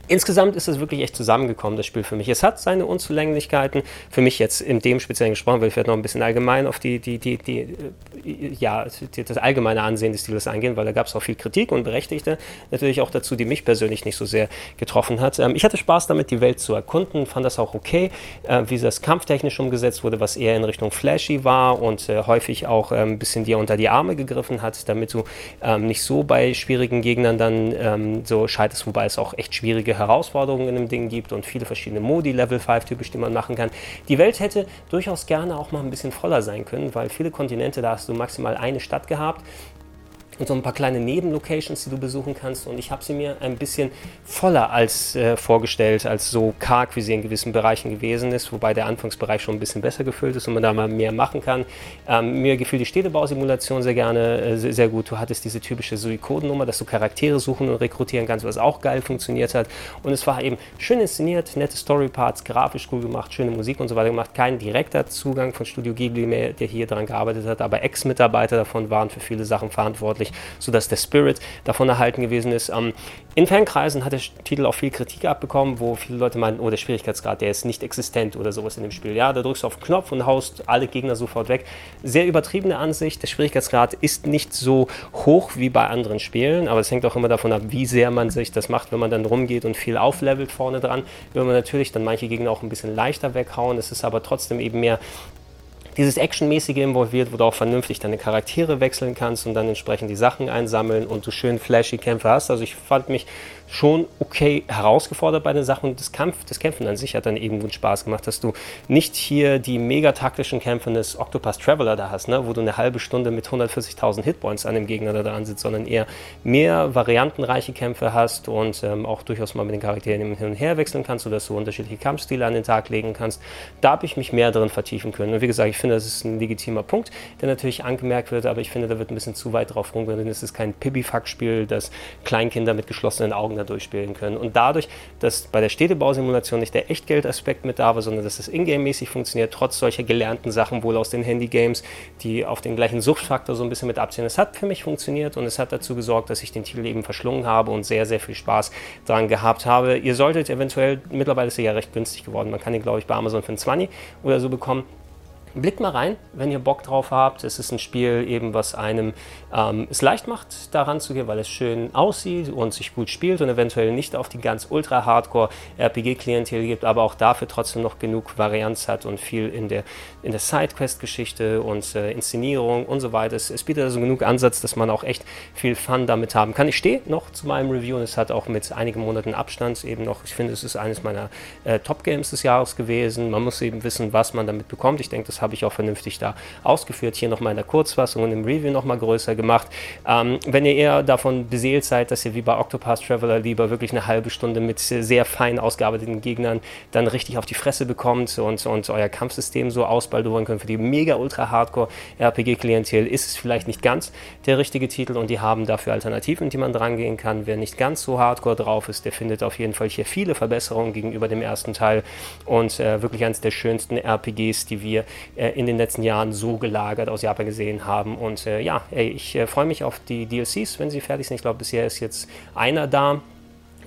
Insgesamt ist es wirklich echt zusammengekommen, das Spiel für mich. Es hat seine Unzulänglichkeiten. Für mich jetzt in dem Speziellen gesprochen, weil ich werde noch ein bisschen allgemein auf die, die, die, die, äh, ja, das allgemeine Ansehen des Stiles eingehen, weil da gab es auch viel Kritik und berechtigte natürlich auch dazu, die mich persönlich nicht so sehr getroffen hat. Ähm, ich hatte Spaß damit, die Welt zu erkunden, fand das auch okay, äh, wie das kampftechnisch umgesetzt wurde, was eher in Richtung Flashy war und äh, häufig auch ein bisschen dir unter die Arme gegriffen hat, damit du ähm, nicht so bei schwierigen Gegnern dann ähm, so scheiterst, wobei es auch echt schwierige Herausforderungen in dem Ding gibt und viele verschiedene Modi, Level 5 typisch, die man machen kann. Die Welt hätte durchaus gerne auch mal ein bisschen voller sein können, weil viele Kontinente, da hast du maximal eine Stadt gehabt und so ein paar kleine Nebenlocations, die du besuchen kannst. Und ich habe sie mir ein bisschen voller als äh, vorgestellt, als so karg, wie sie in gewissen Bereichen gewesen ist, wobei der Anfangsbereich schon ein bisschen besser gefüllt ist und man da mal mehr machen kann. Ähm, mir gefiel die Städtebausimulation sehr gerne, äh, sehr, sehr, gut. Du hattest diese typische Suikoden-Nummer, dass du Charaktere suchen und rekrutieren kannst, was auch geil funktioniert hat. Und es war eben schön inszeniert, nette Storyparts, grafisch gut gemacht, schöne Musik und so weiter gemacht. Kein direkter Zugang von Studio Ghibli mehr, der hier dran gearbeitet hat, aber Ex-Mitarbeiter davon waren für viele Sachen verantwortlich wirklich, sodass der Spirit davon erhalten gewesen ist. Ähm, in Fankreisen hat der Titel auch viel Kritik abbekommen, wo viele Leute meinen, oh, der Schwierigkeitsgrad, der ist nicht existent oder sowas in dem Spiel. Ja, da drückst du auf den Knopf und haust alle Gegner sofort weg. Sehr übertriebene Ansicht. Der Schwierigkeitsgrad ist nicht so hoch wie bei anderen Spielen, aber es hängt auch immer davon ab, wie sehr man sich das macht, wenn man dann rumgeht und viel auflevelt vorne dran. Will man natürlich dann manche Gegner auch ein bisschen leichter weghauen. Es ist aber trotzdem eben mehr dieses Actionmäßige involviert, wo du auch vernünftig deine Charaktere wechseln kannst und dann entsprechend die Sachen einsammeln und du schön flashy Kämpfe hast. Also ich fand mich schon okay herausgefordert bei den Sachen. Das, Kampf, das Kämpfen an sich hat dann eben gut Spaß gemacht, dass du nicht hier die mega taktischen Kämpfe des Octopus Traveler da hast, ne, wo du eine halbe Stunde mit 140.000 Hitpoints an dem Gegner da dran sitzt, sondern eher mehr variantenreiche Kämpfe hast und ähm, auch durchaus mal mit den Charakteren hin und her wechseln kannst, sodass du unterschiedliche Kampfstile an den Tag legen kannst. Da habe ich mich mehr drin vertiefen können. Und wie gesagt, ich finde, das ist ein legitimer Punkt, der natürlich angemerkt wird, aber ich finde, da wird ein bisschen zu weit drauf rumgehen. Es ist kein Pipifax-Spiel, das Kleinkinder mit geschlossenen Augen da durchspielen können. Und dadurch, dass bei der Städtebausimulation nicht der Echtgeldaspekt mit da war, sondern dass es ingame-mäßig funktioniert, trotz solcher gelernten Sachen wohl aus den Handy-Games, die auf den gleichen Suchtfaktor so ein bisschen mit abziehen. Es hat für mich funktioniert und es hat dazu gesorgt, dass ich den Titel eben verschlungen habe und sehr, sehr viel Spaß daran gehabt habe. Ihr solltet eventuell, mittlerweile ist er ja recht günstig geworden, man kann ihn, glaube ich, bei Amazon für ein 20 oder so bekommen. Blickt mal rein, wenn ihr Bock drauf habt. Es ist ein Spiel eben, was einem ähm, es leicht macht, daran zu gehen, weil es schön aussieht und sich gut spielt und eventuell nicht auf die ganz ultra hardcore RPG-Klientel gibt, aber auch dafür trotzdem noch genug Varianz hat und viel in der, in der Sidequest-Geschichte und äh, Inszenierung und so weiter. Es, es, bietet also genug Ansatz, dass man auch echt viel Fun damit haben kann. Ich stehe noch zu meinem Review und es hat auch mit einigen Monaten Abstand eben noch, ich finde, es ist eines meiner äh, Top-Games des Jahres gewesen. Man muss eben wissen, was man damit bekommt. Ich denke, das habe ich auch vernünftig da ausgeführt. Hier nochmal in der Kurzfassung und im Review nochmal größer gemacht. Ähm, wenn ihr eher davon beseelt seid, dass ihr wie bei Octopath Traveler lieber wirklich eine halbe Stunde mit sehr fein ausgearbeiteten Gegnern dann richtig auf die Fresse bekommt und, und euer Kampfsystem so ausbaldowern könnt für die mega ultra hardcore RPG-Klientel, ist es vielleicht nicht ganz der richtige Titel und die haben dafür Alternativen, die man drangehen kann. Wer nicht ganz so hardcore drauf ist, der findet auf jeden Fall hier viele Verbesserungen gegenüber dem ersten Teil und äh, wirklich eines der schönsten RPGs, die wir äh, in den letzten Jahren so gelagert aus Japan gesehen haben. Und äh, ja, ey, ich äh, freue mich auf die DLCs, wenn sie fertig sind. Ich glaube, bisher ist jetzt einer da.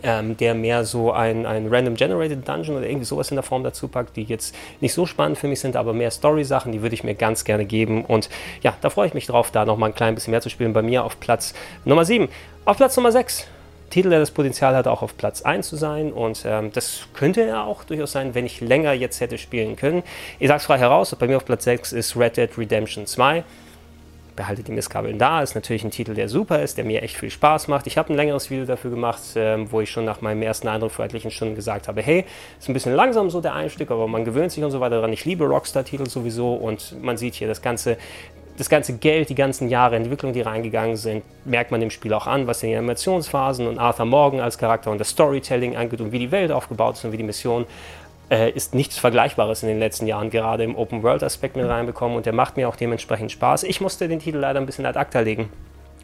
Ähm, der mehr so ein, ein Random Generated Dungeon oder irgendwie sowas in der Form dazu packt, die jetzt nicht so spannend für mich sind, aber mehr Story-Sachen, die würde ich mir ganz gerne geben. Und ja, da freue ich mich drauf, da nochmal ein klein bisschen mehr zu spielen. Bei mir auf Platz Nummer 7. Auf Platz Nummer 6 Titel, der das Potenzial hat, auch auf Platz 1 zu sein. Und ähm, das könnte er auch durchaus sein, wenn ich länger jetzt hätte spielen können. Ich sage es frei heraus, bei mir auf Platz 6 ist Red Dead Redemption 2 behaltet die Misskabeln da. Ist natürlich ein Titel, der super ist, der mir echt viel Spaß macht. Ich habe ein längeres Video dafür gemacht, ähm, wo ich schon nach meinem ersten Eindruck vor etlichen Stunden gesagt habe, hey, ist ein bisschen langsam so der Einstieg, aber man gewöhnt sich und so weiter daran. Ich liebe Rockstar-Titel sowieso und man sieht hier das ganze das ganze Geld, die ganzen Jahre Entwicklung, die reingegangen sind, merkt man dem Spiel auch an, was die Animationsphasen und Arthur Morgan als Charakter und das Storytelling angeht und wie die Welt aufgebaut ist und wie die Mission äh, ist nichts Vergleichbares in den letzten Jahren gerade im Open-World-Aspekt mit reinbekommen und der macht mir auch dementsprechend Spaß. Ich musste den Titel leider ein bisschen ad acta legen.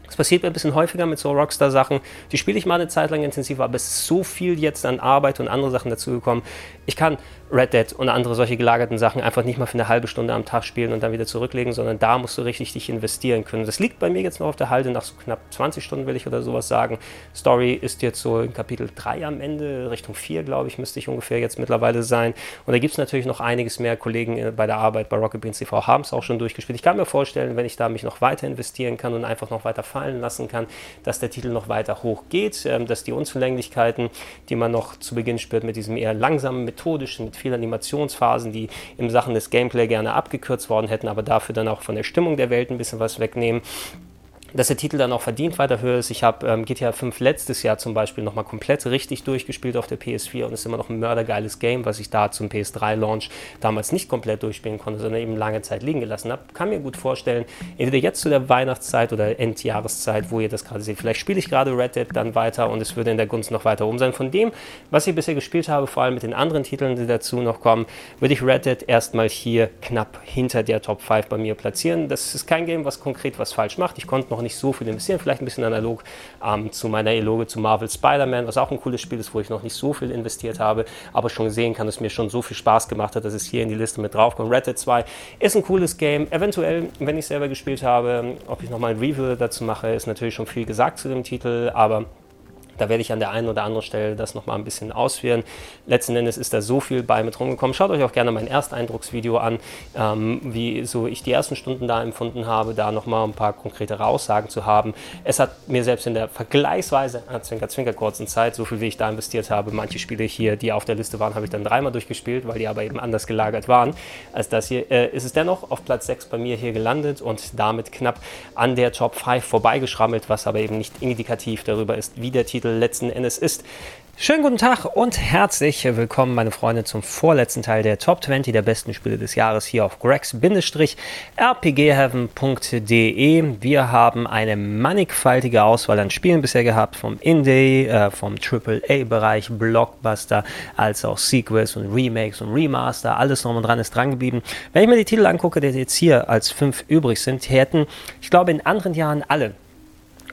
Das passiert mir ein bisschen häufiger mit so Rockstar-Sachen. Die spiele ich mal eine Zeit lang intensiver, aber es ist so viel jetzt an Arbeit und andere Sachen dazugekommen. Ich kann Red Dead und andere solche gelagerten Sachen einfach nicht mal für eine halbe Stunde am Tag spielen und dann wieder zurücklegen, sondern da musst du richtig dich investieren können. Das liegt bei mir jetzt noch auf der Halde nach so knapp 20 Stunden, will ich oder sowas sagen. Story ist jetzt so in Kapitel 3 am Ende, Richtung 4, glaube ich, müsste ich ungefähr jetzt mittlerweile sein. Und da gibt es natürlich noch einiges mehr. Kollegen äh, bei der Arbeit bei Rocket Beans TV haben es auch schon durchgespielt. Ich kann mir vorstellen, wenn ich da mich noch weiter investieren kann und einfach noch weiter fallen lassen kann, dass der Titel noch weiter hoch geht, ähm, dass die Unzulänglichkeiten, die man noch zu Beginn spürt, mit diesem eher langsamen, methodischen, mit vielen Animationsphasen, die im Sachen des Gameplay gerne abgekürzt worden hätten, aber dafür dann auch von der Stimmung der Welt ein bisschen was wegnehmen dass der Titel dann auch verdient weiter höher ist. Ich habe ähm, GTA 5 letztes Jahr zum Beispiel nochmal komplett richtig durchgespielt auf der PS4 und es ist immer noch ein mördergeiles Game, was ich da zum PS3-Launch damals nicht komplett durchspielen konnte, sondern eben lange Zeit liegen gelassen habe. Kann mir gut vorstellen, entweder jetzt zu der Weihnachtszeit oder Endjahreszeit, wo ihr das gerade seht. Vielleicht spiele ich gerade Red Dead dann weiter und es würde in der Gunst noch weiter um sein. Von dem, was ich bisher gespielt habe, vor allem mit den anderen Titeln, die dazu noch kommen, würde ich Red Dead erstmal hier knapp hinter der Top 5 bei mir platzieren. Das ist kein Game, was konkret was falsch macht. Ich konnte noch nicht so viel investieren, vielleicht ein bisschen analog ähm, zu meiner Eloge zu Marvel Spider-Man, was auch ein cooles Spiel ist, wo ich noch nicht so viel investiert habe, aber schon sehen kann, dass es mir schon so viel Spaß gemacht hat, dass es hier in die Liste mit draufkommt. Red Dead 2 ist ein cooles Game. Eventuell, wenn ich selber gespielt habe, ob ich nochmal ein Review dazu mache, ist natürlich schon viel gesagt zu dem Titel, aber da werde ich an der einen oder anderen Stelle das nochmal ein bisschen ausführen. Letzten Endes ist da so viel bei mit rumgekommen. Schaut euch auch gerne mein Ersteindrucksvideo an, ähm, wie so ich die ersten Stunden da empfunden habe, da nochmal ein paar konkretere Aussagen zu haben. Es hat mir selbst in der vergleichsweise, äh, zwinker, zwinker kurzen Zeit, so viel wie ich da investiert habe, manche Spiele hier, die auf der Liste waren, habe ich dann dreimal durchgespielt, weil die aber eben anders gelagert waren als das hier. Äh, ist es dennoch auf Platz 6 bei mir hier gelandet und damit knapp an der Top 5 vorbeigeschrammelt, was aber eben nicht indikativ darüber ist, wie der Titel Titel letzten Endes ist. Schönen guten Tag und herzlich willkommen, meine Freunde, zum vorletzten Teil der Top 20 der besten Spiele des Jahres hier auf gregs-rpgheaven.de. Wir haben eine mannigfaltige Auswahl an Spielen bisher gehabt, vom Indie, äh, vom AAA-Bereich, Blockbuster, als auch Sequels und Remakes und Remaster. Alles noch und dran ist dran geblieben. Wenn ich mir die Titel angucke, die jetzt hier als fünf übrig sind, hätten, ich glaube, in anderen Jahren alle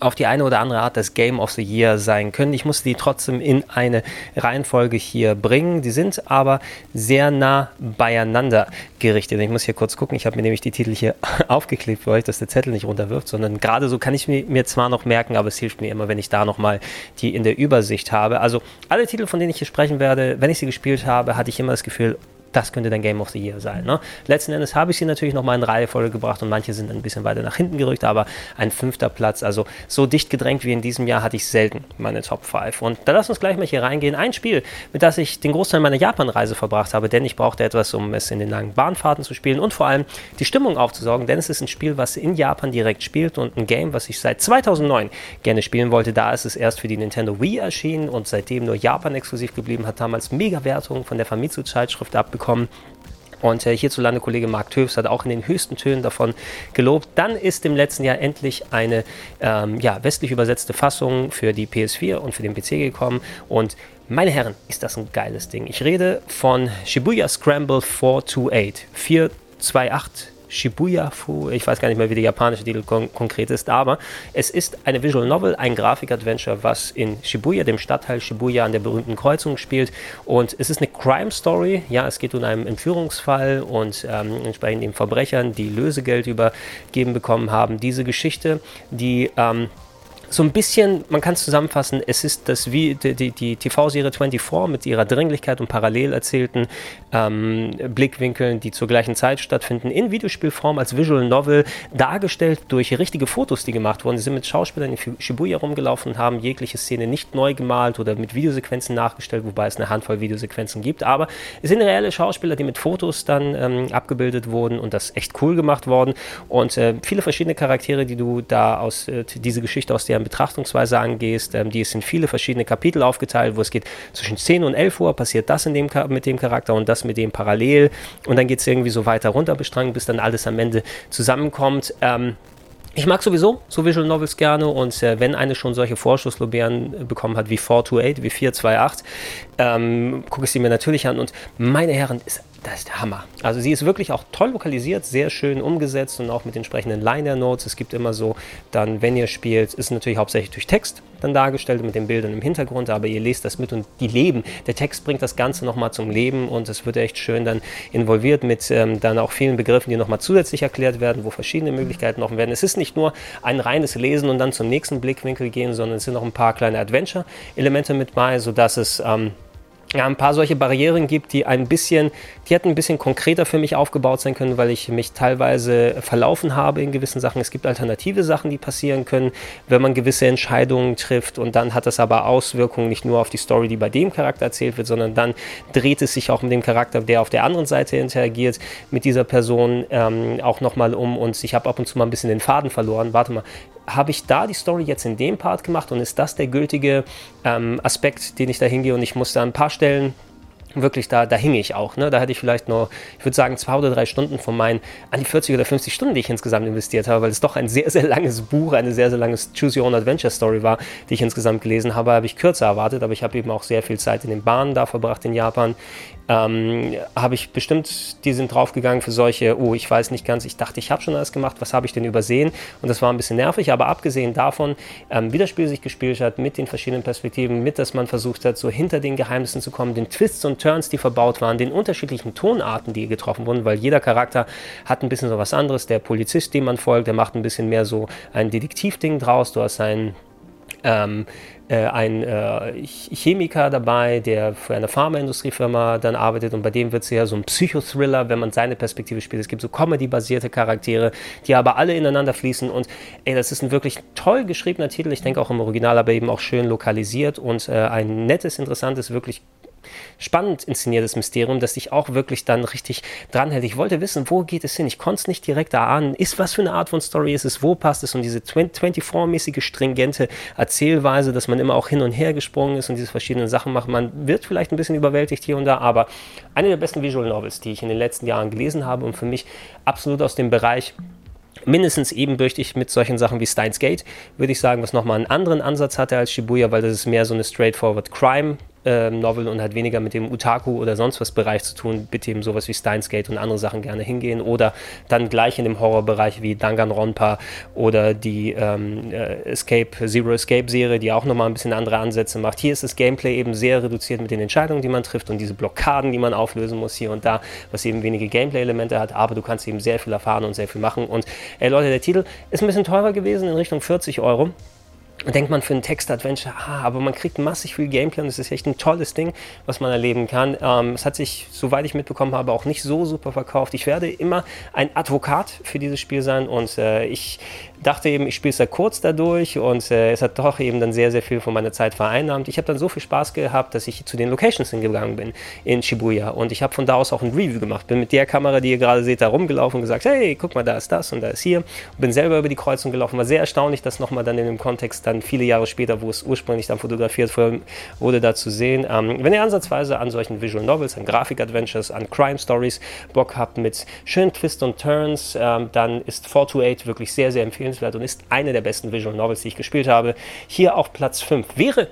auf die eine oder andere Art das Game of the Year sein können. Ich musste die trotzdem in eine Reihenfolge hier bringen. Die sind aber sehr nah beieinander gerichtet. Ich muss hier kurz gucken. Ich habe mir nämlich die Titel hier aufgeklebt für euch, dass der Zettel nicht runterwirft, sondern gerade so kann ich mir, zwar noch merken, aber es hilft mir immer, wenn ich da nochmal die in der Übersicht habe. Also alle Titel, von denen ich hier sprechen werde, wenn ich sie gespielt habe, hatte ich immer das Gefühl, das könnte dein Game of the Year sein. Ne? Letzten Endes habe ich sie natürlich nochmal in Reihefolge gebracht und manche sind ein bisschen weiter nach hinten gerückt, aber ein fünfter Platz, also so dicht gedrängt wie in diesem Jahr hatte ich selten meine Top 5. Und da lass uns gleich mal hier reingehen. Ein Spiel, mit das ich den Großteil meiner Japan-Reise verbracht habe, denn ich brauchte etwas, um es in den langen Bahnfahrten zu spielen und vor allem die Stimmung aufzusorgen, denn es ist ein Spiel, was in Japan direkt spielt und ein Game, was ich seit 2009 gerne spielen wollte. Da ist es erst für die Nintendo Wii erschienen und seitdem nur Japan exklusiv geblieben, hat damals Mega-Wertungen von der Famitsu-Zeitschrift abbekommen bekommen. Und äh, hierzulande Kollege Mark Töfs hat auch in den höchsten Tönen davon gelobt. Dann ist im letzten Jahr endlich eine ähm, ja, westlich übersetzte Fassung für die PS4 und für den PC gekommen. Und meine Herren, ist das ein geiles Ding. Ich rede von Shibuya Scramble 428. 428 Shibuya Fu, ich weiß gar nicht mehr, wie der japanische Titel kon konkret ist, aber es ist eine Visual Novel, ein Grafik-Adventure, was in Shibuya, dem Stadtteil Shibuya an der berühmten Kreuzung spielt und es ist eine Crime-Story, ja, es geht um einen Entführungsfall und ähm, entsprechend den Verbrechern, die Lösegeld übergeben bekommen haben. Diese Geschichte, die ähm, so ein bisschen, man kann es zusammenfassen, es ist das wie die, die, die TV-Serie 24 mit ihrer Dringlichkeit und parallel erzählten ähm, Blickwinkeln, die zur gleichen Zeit stattfinden, in Videospielform als Visual Novel dargestellt durch richtige Fotos, die gemacht wurden. Sie sind mit Schauspielern in Shibuya rumgelaufen und haben jegliche Szene nicht neu gemalt oder mit Videosequenzen nachgestellt, wobei es eine Handvoll Videosequenzen gibt. Aber es sind reelle Schauspieler, die mit Fotos dann ähm, abgebildet wurden und das echt cool gemacht worden. Und äh, viele verschiedene Charaktere, die du da aus, äh, diese Geschichte aus der Betrachtungsweise angehst. Ähm, die ist in viele verschiedene Kapitel aufgeteilt, wo es geht zwischen 10 und 11 Uhr passiert das in dem, mit dem Charakter und das mit dem parallel. Und dann geht es irgendwie so weiter runter bestrangen, bis dann alles am Ende zusammenkommt. Ähm, ich mag sowieso so Visual Novels gerne und äh, wenn eine schon solche Vorschusslobären bekommen hat wie 428, wie 428, ähm, gucke ich sie mir natürlich an und meine Herren, ist das ist der Hammer. Also sie ist wirklich auch toll lokalisiert, sehr schön umgesetzt und auch mit entsprechenden Liner-Notes. Es gibt immer so, dann, wenn ihr spielt, ist natürlich hauptsächlich durch Text dann dargestellt mit den Bildern im Hintergrund, aber ihr lest das mit und die leben. Der Text bringt das Ganze nochmal zum Leben und es wird echt schön dann involviert mit ähm, dann auch vielen Begriffen, die nochmal zusätzlich erklärt werden, wo verschiedene Möglichkeiten noch werden. Es ist nicht nur ein reines Lesen und dann zum nächsten Blickwinkel gehen, sondern es sind noch ein paar kleine Adventure-Elemente mit bei, sodass es ähm, ja, ein paar solche Barrieren gibt, die ein bisschen, die hätten ein bisschen konkreter für mich aufgebaut sein können, weil ich mich teilweise verlaufen habe in gewissen Sachen. Es gibt alternative Sachen, die passieren können, wenn man gewisse Entscheidungen trifft und dann hat das aber Auswirkungen nicht nur auf die Story, die bei dem Charakter erzählt wird, sondern dann dreht es sich auch mit dem Charakter, der auf der anderen Seite interagiert, mit dieser Person ähm, auch nochmal um und ich habe ab und zu mal ein bisschen den Faden verloren. Warte mal, habe ich da die Story jetzt in dem Part gemacht und ist das der gültige ähm, Aspekt, den ich da hingehe und ich muss da ein paar Stellen wirklich, da, da hing ich auch. Ne? Da hatte ich vielleicht nur, ich würde sagen, zwei oder drei Stunden von meinen an die 40 oder 50 Stunden, die ich insgesamt investiert habe, weil es doch ein sehr, sehr langes Buch, eine sehr, sehr langes Choose Your Own Adventure Story war, die ich insgesamt gelesen habe, habe ich kürzer erwartet, aber ich habe eben auch sehr viel Zeit in den Bahnen da verbracht in Japan ähm, habe ich bestimmt, die sind draufgegangen für solche, oh, ich weiß nicht ganz, ich dachte, ich habe schon alles gemacht, was habe ich denn übersehen? Und das war ein bisschen nervig, aber abgesehen davon, ähm, wie das Spiel sich gespielt hat, mit den verschiedenen Perspektiven, mit, dass man versucht hat, so hinter den Geheimnissen zu kommen, den Twists und Turns, die verbaut waren, den unterschiedlichen Tonarten, die getroffen wurden, weil jeder Charakter hat ein bisschen so was anderes. Der Polizist, dem man folgt, der macht ein bisschen mehr so ein Detektivding draus, du hast einen ähm, äh, ein äh, Chemiker dabei, der für eine Pharmaindustriefirma dann arbeitet. Und bei dem wird es eher so ein Psychothriller, wenn man seine Perspektive spielt. Es gibt so Comedy-basierte Charaktere, die aber alle ineinander fließen. Und ey, das ist ein wirklich toll geschriebener Titel, ich denke auch im Original, aber eben auch schön lokalisiert. Und äh, ein nettes, interessantes, wirklich spannend inszeniertes Mysterium, das dich auch wirklich dann richtig dranhält. Ich wollte wissen, wo geht es hin? Ich konnte es nicht direkt erahnen. Ist was für eine Art von Story ist es? Wo passt es? Und diese 24-mäßige, stringente Erzählweise, dass man immer auch hin und her gesprungen ist und diese verschiedenen Sachen macht. Man wird vielleicht ein bisschen überwältigt hier und da, aber eine der besten Visual Novels, die ich in den letzten Jahren gelesen habe und für mich absolut aus dem Bereich mindestens ebenbürtig mit solchen Sachen wie Steins Gate, würde ich sagen, was nochmal einen anderen Ansatz hatte als Shibuya, weil das ist mehr so eine straightforward Crime äh, Novel und hat weniger mit dem Utaku oder sonst was Bereich zu tun, mit dem sowas wie Steins Gate und andere Sachen gerne hingehen oder dann gleich in dem Horrorbereich wie Danganronpa oder die ähm, äh, Escape, Zero Escape Serie, die auch nochmal ein bisschen andere Ansätze macht. Hier ist das Gameplay eben sehr reduziert mit den Entscheidungen, die man trifft und diese Blockaden, die man auflösen muss hier und da, was eben wenige Gameplay-Elemente hat, aber du kannst eben sehr viel erfahren und sehr viel machen und ey Leute, der Titel ist ein bisschen teurer gewesen in Richtung 40 Euro denkt man für ein Text-Adventure, ah, aber man kriegt massig viel Gameplay und es ist echt ein tolles Ding, was man erleben kann. Ähm, es hat sich, soweit ich mitbekommen habe, auch nicht so super verkauft. Ich werde immer ein Advokat für dieses Spiel sein und äh, ich dachte eben, ich spiele es da kurz dadurch und äh, es hat doch eben dann sehr, sehr viel von meiner Zeit vereinnahmt. Ich habe dann so viel Spaß gehabt, dass ich zu den Locations hingegangen bin in Shibuya und ich habe von da aus auch ein Review gemacht. Bin mit der Kamera, die ihr gerade seht, da rumgelaufen und gesagt, hey, guck mal, da ist das und da ist hier. Bin selber über die Kreuzung gelaufen. War sehr erstaunlich, dass nochmal dann in dem Kontext dann viele Jahre später, wo es ursprünglich dann fotografiert wurde, da zu sehen. Ähm, wenn ihr ansatzweise an solchen Visual Novels, an Grafik-Adventures, an Crime Stories Bock habt mit schönen Twists und Turns, ähm, dann ist 428 wirklich sehr, sehr empfehlenswert und ist eine der besten Visual Novels, die ich gespielt habe. Hier auf Platz 5. Wäre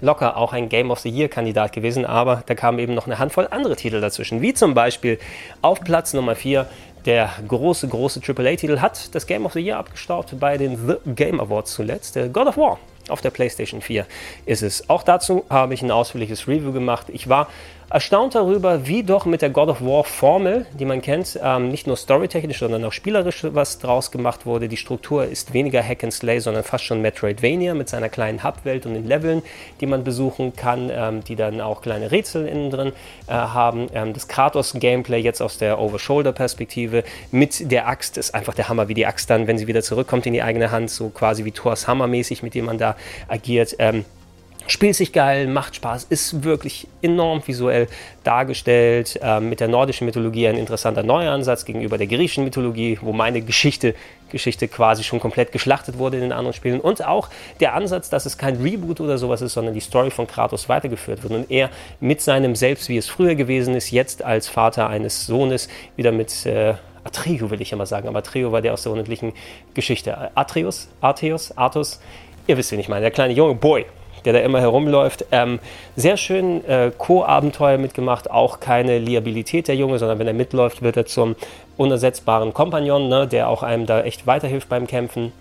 locker auch ein Game of the Year Kandidat gewesen, aber da kamen eben noch eine Handvoll andere Titel dazwischen, wie zum Beispiel auf Platz Nummer 4 der große, große AAA-Titel hat das Game of the Year abgestaubt bei den The Game Awards zuletzt. Der God of War auf der PlayStation 4 ist es. Auch dazu habe ich ein ausführliches Review gemacht. Ich war erstaunt darüber, wie doch mit der God of War Formel, die man kennt, ähm, nicht nur storytechnisch, sondern auch spielerisch was draus gemacht wurde. Die Struktur ist weniger Hack and Slay, sondern fast schon Metroidvania mit seiner kleinen Hubwelt und den Leveln, die man besuchen kann, ähm, die dann auch kleine Rätsel innen drin äh, haben. Ähm, das Kratos-Gameplay jetzt aus der Over-Shoulder-Perspektive mit der Axt ist einfach der Hammer, wie die Axt dann, wenn sie wieder zurückkommt in die eigene Hand, so quasi wie Thors Hammer mäßig, mit dem man da agiert. Ähm, Spielt sich geil, macht Spaß, ist wirklich enorm visuell dargestellt. Ähm, mit der nordischen Mythologie ein interessanter neuer Ansatz gegenüber der griechischen Mythologie, wo meine Geschichte, Geschichte quasi schon komplett geschlachtet wurde in den anderen Spielen. Und auch der Ansatz, dass es kein Reboot oder sowas ist, sondern die Story von Kratos weitergeführt wird und er mit seinem Selbst, wie es früher gewesen ist, jetzt als Vater eines Sohnes wieder mit. Äh, Atreo will ich immer sagen, aber Atreo war der aus der unendlichen Geschichte. Atreus, Arteus, Artus, ihr wisst, wen ich meine, der kleine junge Boy, der da immer herumläuft. Ähm, sehr schön äh, Co-Abenteuer mitgemacht, auch keine Liabilität der Junge, sondern wenn er mitläuft, wird er zum unersetzbaren Kompagnon, ne, der auch einem da echt weiterhilft beim Kämpfen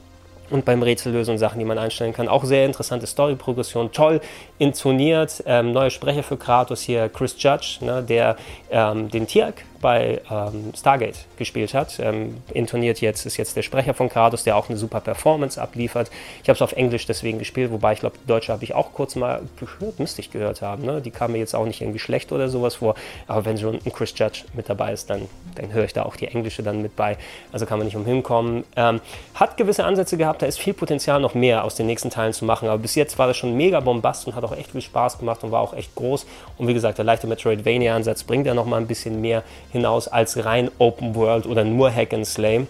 und beim Rätsellösen und Sachen, die man einstellen kann. Auch sehr interessante Story-Progression, toll intoniert. Ähm, neuer Sprecher für Kratos hier, Chris Judge, ne, der ähm, den Tierk bei ähm, Stargate gespielt hat. Ähm, intoniert jetzt, ist jetzt der Sprecher von Kratos, der auch eine super Performance abliefert. Ich habe es auf Englisch deswegen gespielt, wobei ich glaube, Deutsche habe ich auch kurz mal gehört, müsste ich gehört haben. Ne? Die kam mir jetzt auch nicht irgendwie schlecht oder sowas vor. Aber wenn schon ein Chris Judge mit dabei ist, dann, dann höre ich da auch die Englische dann mit bei. Also kann man nicht umhin kommen. Ähm, hat gewisse Ansätze gehabt, da ist viel Potenzial noch mehr aus den nächsten Teilen zu machen. Aber bis jetzt war das schon mega bombast und hat auch echt viel Spaß gemacht und war auch echt groß. Und wie gesagt, der leichte Metroidvania-Ansatz bringt ja noch mal ein bisschen mehr hinaus als rein Open World oder nur Hack and Slay.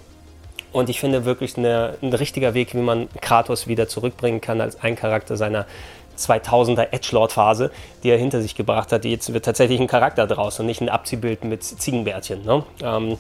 Und ich finde wirklich eine, ein richtiger Weg, wie man Kratos wieder zurückbringen kann als ein Charakter seiner 2000er Edgelord-Phase, die er hinter sich gebracht hat. Jetzt wird tatsächlich ein Charakter draus und nicht ein Abziehbild mit Ziegenbärtchen. Ne? Ähm,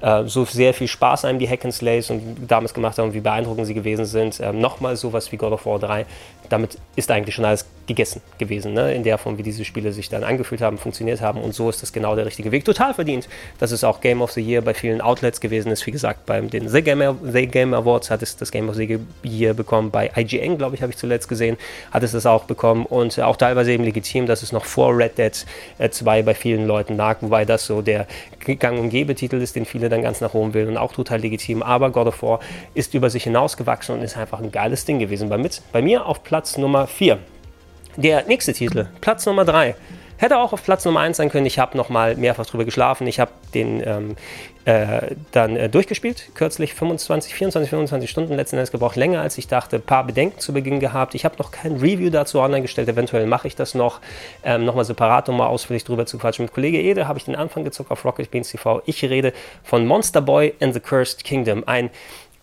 äh, so sehr viel Spaß einem die Hack and Slays und damals gemacht haben, wie beeindruckend sie gewesen sind. Ähm, Nochmal sowas wie God of War 3. Damit ist eigentlich schon alles gegessen gewesen, ne? in der Form, wie diese Spiele sich dann angefühlt haben, funktioniert haben. Und so ist das genau der richtige Weg. Total verdient, dass es auch Game of the Year bei vielen Outlets gewesen ist. Wie gesagt, bei den The Game, the Game Awards hat es das Game of the Year bekommen. Bei IGN, glaube ich, habe ich zuletzt gesehen, hat es das auch bekommen. Und auch teilweise eben legitim, dass es noch vor Red Dead 2 bei vielen Leuten lag, wobei das so der Gang- und Gebe-Titel ist, den viele dann ganz nach oben will und auch total legitim. Aber God of War ist über sich hinausgewachsen und ist einfach ein geiles Ding gewesen. Bei, mit, bei mir auf Platz Nummer 4. Der nächste Titel, Platz Nummer 3. Hätte auch auf Platz Nummer 1 sein können. Ich habe noch mal mehrfach drüber geschlafen. Ich habe den ähm, äh, dann äh, durchgespielt, kürzlich 25, 24, 25 Stunden letzten Endes gebraucht, länger als ich dachte. Ein paar Bedenken zu Beginn gehabt. Ich habe noch kein Review dazu online gestellt. Eventuell mache ich das noch. Ähm, Nochmal separat, um mal ausführlich drüber zu quatschen. Mit Kollege Ede habe ich den Anfang gezockt auf Rocket Beans TV. Ich rede von Monster Boy and the Cursed Kingdom. Ein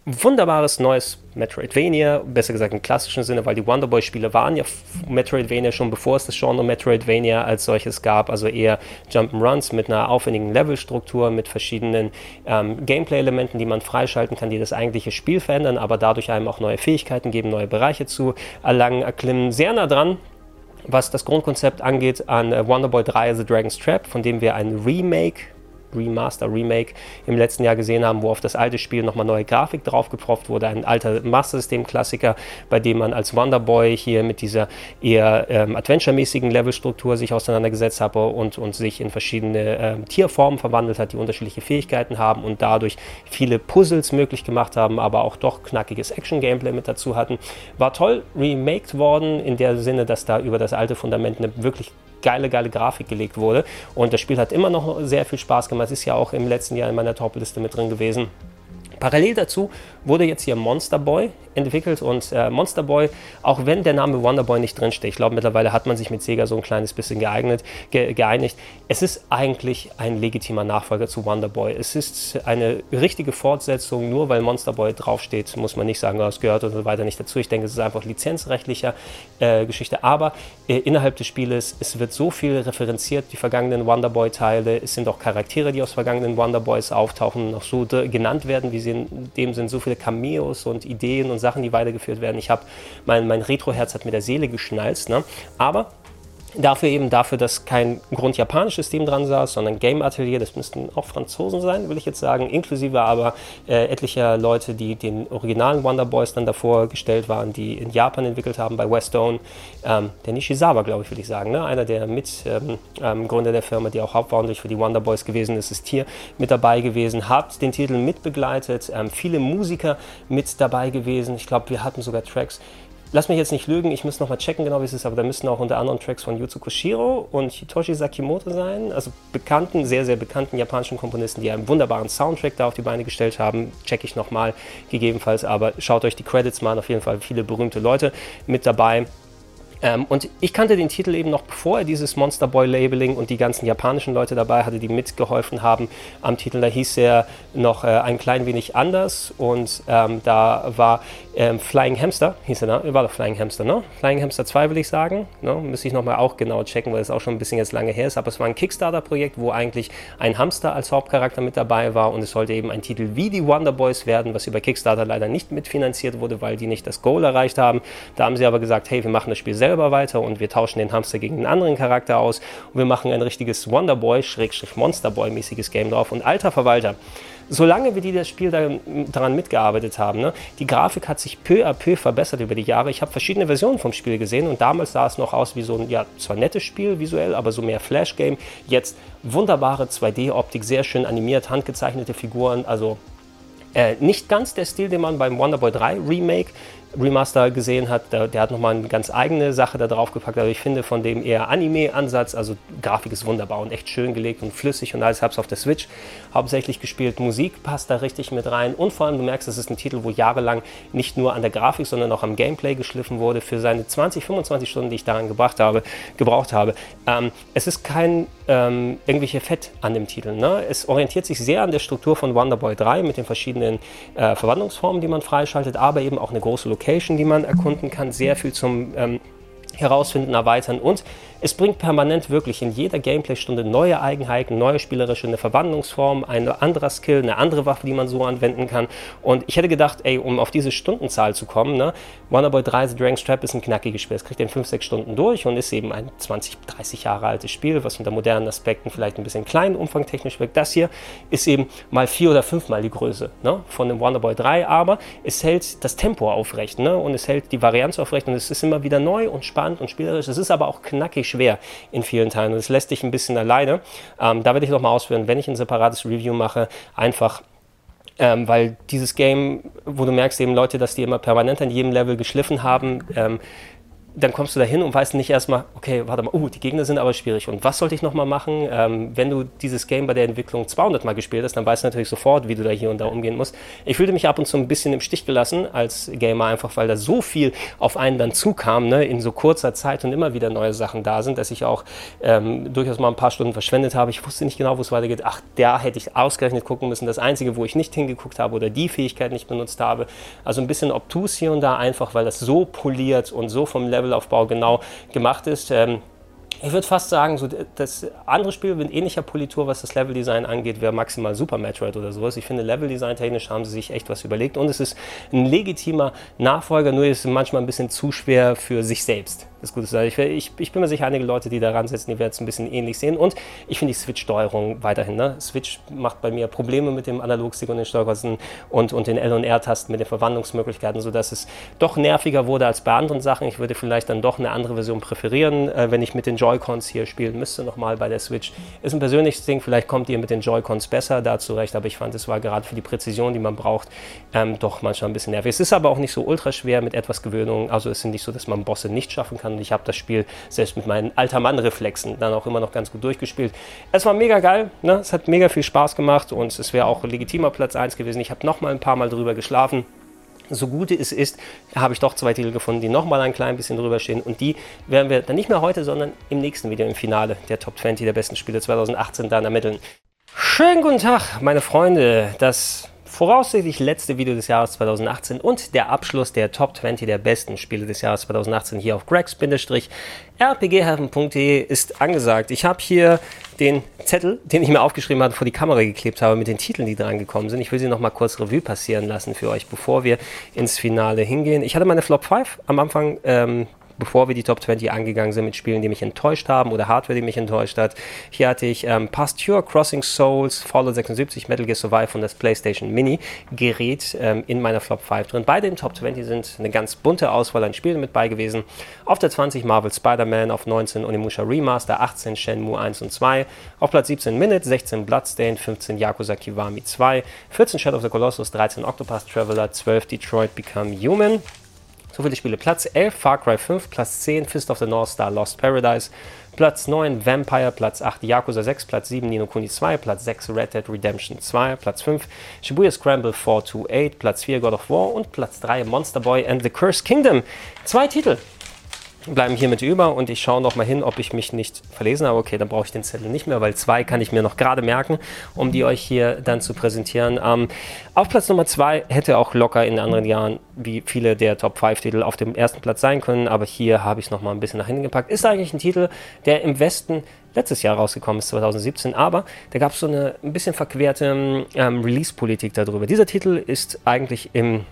wunderbares neues Metroidvania, besser gesagt im klassischen Sinne, weil die Wonderboy-Spiele waren ja Metroidvania schon bevor es das Genre Metroidvania als solches gab, also eher Jump'n'Runs mit einer aufwendigen Levelstruktur, mit verschiedenen ähm, Gameplay-Elementen, die man freischalten kann, die das eigentliche Spiel verändern, aber dadurch einem auch neue Fähigkeiten geben, neue Bereiche zu erlangen, erklimmen. Sehr nah dran was das Grundkonzept angeht an äh, Wonderboy 3 The Dragon's Trap, von dem wir ein Remake Remaster, Remake im letzten Jahr gesehen haben, wo auf das alte Spiel nochmal neue Grafik draufgepropft wurde. Ein alter Master System-Klassiker, bei dem man als Wonderboy hier mit dieser eher ähm, Adventure-mäßigen Levelstruktur sich auseinandergesetzt hat und, und sich in verschiedene ähm, Tierformen verwandelt hat, die unterschiedliche Fähigkeiten haben und dadurch viele Puzzles möglich gemacht haben, aber auch doch knackiges Action-Gameplay mit dazu hatten. War toll remaked worden, in der Sinne, dass da über das alte Fundament eine wirklich geile, geile Grafik gelegt wurde. Und das Spiel hat immer noch sehr viel Spaß gemacht. Es ist ja auch im letzten Jahr in meiner Top-Liste mit drin gewesen. Parallel dazu wurde jetzt hier Monster Boy entwickelt und äh, Monster Boy, auch wenn der Name Wonder Boy nicht drinsteht, ich glaube mittlerweile hat man sich mit Sega so ein kleines bisschen geeignet, ge geeinigt. Es ist eigentlich ein legitimer Nachfolger zu Wonder Boy. Es ist eine richtige Fortsetzung, nur weil Monster Boy draufsteht, muss man nicht sagen, das gehört und so weiter nicht dazu. Ich denke, es ist einfach lizenzrechtlicher äh, Geschichte, aber äh, innerhalb des Spieles, es wird so viel referenziert, die vergangenen Wonder Boy Teile, es sind auch Charaktere, die aus vergangenen Wonder Boys auftauchen und auch so genannt werden, wie sie in dem sind, so viele Cameos und Ideen und Sachen, die weitergeführt werden. Ich habe mein, mein Retro-Herz hat mit der Seele geschnalzt. Ne? Aber Dafür eben dafür, dass kein grundjapanisches Team dran saß, sondern Game Atelier, das müssten auch Franzosen sein, will ich jetzt sagen, inklusive aber äh, etlicher Leute, die den originalen Wonder Boys dann davor gestellt waren, die in Japan entwickelt haben bei Westone. Ähm, der Nishizawa, glaube ich, will ich sagen, ne? einer der Mitgründer ähm, ähm, der Firma, die auch hauptverantwortlich für die Wonder Boys gewesen ist, ist hier mit dabei gewesen, hat den Titel mitbegleitet, ähm, viele Musiker mit dabei gewesen. Ich glaube, wir hatten sogar Tracks lass mich jetzt nicht lügen, ich muss nochmal checken, genau wie es ist, aber da müssten auch unter anderem Tracks von Yuzo Koshiro und Hitoshi Sakimoto sein, also bekannten, sehr, sehr bekannten japanischen Komponisten, die einen wunderbaren Soundtrack da auf die Beine gestellt haben. Check ich nochmal gegebenenfalls, aber schaut euch die Credits mal an, auf jeden Fall viele berühmte Leute mit dabei. Ähm, und ich kannte den Titel eben noch bevor er dieses Monster Boy Labeling und die ganzen japanischen Leute dabei hatte, die mitgeholfen haben am Titel. Da hieß er noch äh, ein klein wenig anders und ähm, da war ähm, Flying Hamster, hieß er, ne? War doch Flying Hamster, ne? Flying Hamster 2 will ich sagen. Ne? Müsste ich nochmal auch genau checken, weil es auch schon ein bisschen jetzt lange her ist. Aber es war ein Kickstarter-Projekt, wo eigentlich ein Hamster als Hauptcharakter mit dabei war und es sollte eben ein Titel wie die Wonder Boys werden, was über Kickstarter leider nicht mitfinanziert wurde, weil die nicht das Goal erreicht haben. Da haben sie aber gesagt, hey, wir machen das Spiel selber weiter und wir tauschen den Hamster gegen einen anderen Charakter aus und wir machen ein richtiges Wonderboy-Monsterboy-mäßiges Game drauf. Und alter Verwalter, solange wir die das Spiel da, daran mitgearbeitet haben, ne, die Grafik hat sich peu à peu verbessert über die Jahre. Ich habe verschiedene Versionen vom Spiel gesehen und damals sah es noch aus wie so ein, ja, zwar nettes Spiel visuell, aber so mehr Flash-Game. Jetzt wunderbare 2D-Optik, sehr schön animiert, handgezeichnete Figuren, also äh, nicht ganz der Stil, den man beim Wonderboy 3 Remake Remaster gesehen hat, der, der hat nochmal eine ganz eigene Sache da drauf gepackt. Aber ich finde von dem eher Anime-Ansatz, also Grafik ist wunderbar und echt schön gelegt und flüssig und alles. Habe es auf der Switch hauptsächlich gespielt. Musik passt da richtig mit rein und vor allem du merkst, es ist ein Titel, wo jahrelang nicht nur an der Grafik, sondern auch am Gameplay geschliffen wurde für seine 20, 25 Stunden, die ich daran gebracht habe, gebraucht habe. Ähm, es ist kein ähm, irgendwelche Fett an dem Titel. Ne? Es orientiert sich sehr an der Struktur von Wonderboy 3 mit den verschiedenen äh, Verwandlungsformen, die man freischaltet, aber eben auch eine große Location, die man erkunden kann, sehr viel zum ähm, Herausfinden, Erweitern und es bringt permanent wirklich in jeder Gameplay-Stunde neue Eigenheiten, neue spielerische, eine Verwandlungsform, ein anderer Skill, eine andere Waffe, die man so anwenden kann. Und ich hätte gedacht, ey, um auf diese Stundenzahl zu kommen, ne, Wonderboy 3 The Dragon's Trap ist ein knackiges Spiel. Es kriegt in 5, 6 Stunden durch und ist eben ein 20, 30 Jahre altes Spiel, was unter modernen Aspekten vielleicht ein bisschen klein, umfangtechnisch wirkt. Das hier ist eben mal vier oder fünfmal die Größe ne, von dem Wonderboy 3, aber es hält das Tempo aufrecht ne, und es hält die Varianz aufrecht und es ist immer wieder neu und spannend und spielerisch. Es ist aber auch knackig schwer in vielen Teilen und es lässt dich ein bisschen alleine. Ähm, da werde ich nochmal ausführen, wenn ich ein separates Review mache, einfach ähm, weil dieses Game, wo du merkst eben Leute, dass die immer permanent an jedem Level geschliffen haben, ähm, dann kommst du da hin und weißt nicht erstmal, okay, warte mal, uh, die Gegner sind aber schwierig. Und was sollte ich nochmal machen? Ähm, wenn du dieses Game bei der Entwicklung 200 Mal gespielt hast, dann weißt du natürlich sofort, wie du da hier und da umgehen musst. Ich fühlte mich ab und zu ein bisschen im Stich gelassen als Gamer, einfach weil da so viel auf einen dann zukam, ne, in so kurzer Zeit und immer wieder neue Sachen da sind, dass ich auch ähm, durchaus mal ein paar Stunden verschwendet habe. Ich wusste nicht genau, wo es weitergeht. Ach, da hätte ich ausgerechnet gucken müssen. Das Einzige, wo ich nicht hingeguckt habe oder die Fähigkeit nicht benutzt habe. Also ein bisschen obtus hier und da, einfach weil das so poliert und so vom Level Levelaufbau genau gemacht ist. Ähm, ich würde fast sagen, so das andere Spiel mit ähnlicher Politur, was das Leveldesign angeht, wäre maximal Super Metroid oder sowas. Ich finde, Leveldesign technisch haben sie sich echt was überlegt und es ist ein legitimer Nachfolger, nur ist manchmal ein bisschen zu schwer für sich selbst das Gute ist. Ich, ich, ich, bin mir sicher, einige Leute, die da ransetzen, die werden es ein bisschen ähnlich sehen. Und ich finde die Switch-Steuerung weiterhin. Ne? Switch macht bei mir Probleme mit dem Analogstick und den Steuerkosten und, und den L- und R-Tasten mit den Verwandlungsmöglichkeiten, sodass es doch nerviger wurde als bei anderen Sachen. Ich würde vielleicht dann doch eine andere Version präferieren, äh, wenn ich mit den Joy-Cons hier spielen müsste, nochmal bei der Switch. Ist ein persönliches Ding, vielleicht kommt ihr mit den Joy-Cons besser da zurecht, aber ich fand, es war gerade für die Präzision, die man braucht, ähm, doch manchmal ein bisschen nervig. Es ist aber auch nicht so ultra schwer mit etwas Gewöhnung. Also es ist nicht so, dass man Bosse nicht schaffen kann und ich habe das Spiel selbst mit meinen alter Mann-Reflexen dann auch immer noch ganz gut durchgespielt. Es war mega geil, ne? es hat mega viel Spaß gemacht und es wäre auch legitimer Platz 1 gewesen. Ich habe noch mal ein paar Mal drüber geschlafen so gut es ist, habe ich doch zwei Titel gefunden, die nochmal ein klein bisschen drüber stehen. Und die werden wir dann nicht mehr heute, sondern im nächsten Video im Finale der Top 20 der besten Spiele 2018 dann ermitteln. Schönen guten Tag, meine Freunde. Das voraussichtlich letzte Video des Jahres 2018 und der Abschluss der Top 20 der besten Spiele des Jahres 2018 hier auf gregs-rpgheaven.de ist angesagt. Ich habe hier den Zettel, den ich mir aufgeschrieben habe, vor die Kamera geklebt habe mit den Titeln, die dran gekommen sind. Ich will sie noch mal kurz Revue passieren lassen für euch, bevor wir ins Finale hingehen. Ich hatte meine Flop 5 am Anfang ähm, bevor wir die Top 20 angegangen sind mit Spielen, die mich enttäuscht haben oder Hardware, die mich enttäuscht hat. Hier hatte ich ähm, Pasture, Crossing Souls, Fallout 76, Metal Gear Survive und das PlayStation Mini Gerät ähm, in meiner Flop 5 drin. Beide im Top 20 sind eine ganz bunte Auswahl an Spielen mit bei gewesen. Auf der 20 Marvel Spider-Man, auf 19 Onimusha Remaster, 18 Shenmue 1 und 2, auf Platz 17 Minute, 16 Bloodstained, 15 Yakuza Kiwami 2, 14 Shadow of the Colossus, 13 Octopath Traveler, 12 Detroit Become Human. So viele Spiele. Platz 11 Far Cry 5, Platz 10 Fist of the North Star Lost Paradise, Platz 9 Vampire, Platz 8 Yakuza 6, Platz 7 Nino Kuni 2, Platz 6 Red Dead Redemption 2, Platz 5 Shibuya Scramble 428, Platz 4 God of War und Platz 3 Monster Boy and the Cursed Kingdom. Zwei Titel bleiben hier mit über und ich schaue noch mal hin, ob ich mich nicht verlesen habe. Okay, dann brauche ich den Zettel nicht mehr, weil zwei kann ich mir noch gerade merken, um die euch hier dann zu präsentieren. Ähm, auf Platz Nummer zwei hätte auch locker in anderen Jahren, wie viele der Top 5 Titel, auf dem ersten Platz sein können, aber hier habe ich es noch mal ein bisschen nach hinten gepackt. Ist eigentlich ein Titel, der im Westen letztes Jahr rausgekommen ist, 2017, aber da gab es so eine ein bisschen verquerte ähm, Release-Politik darüber. Dieser Titel ist eigentlich im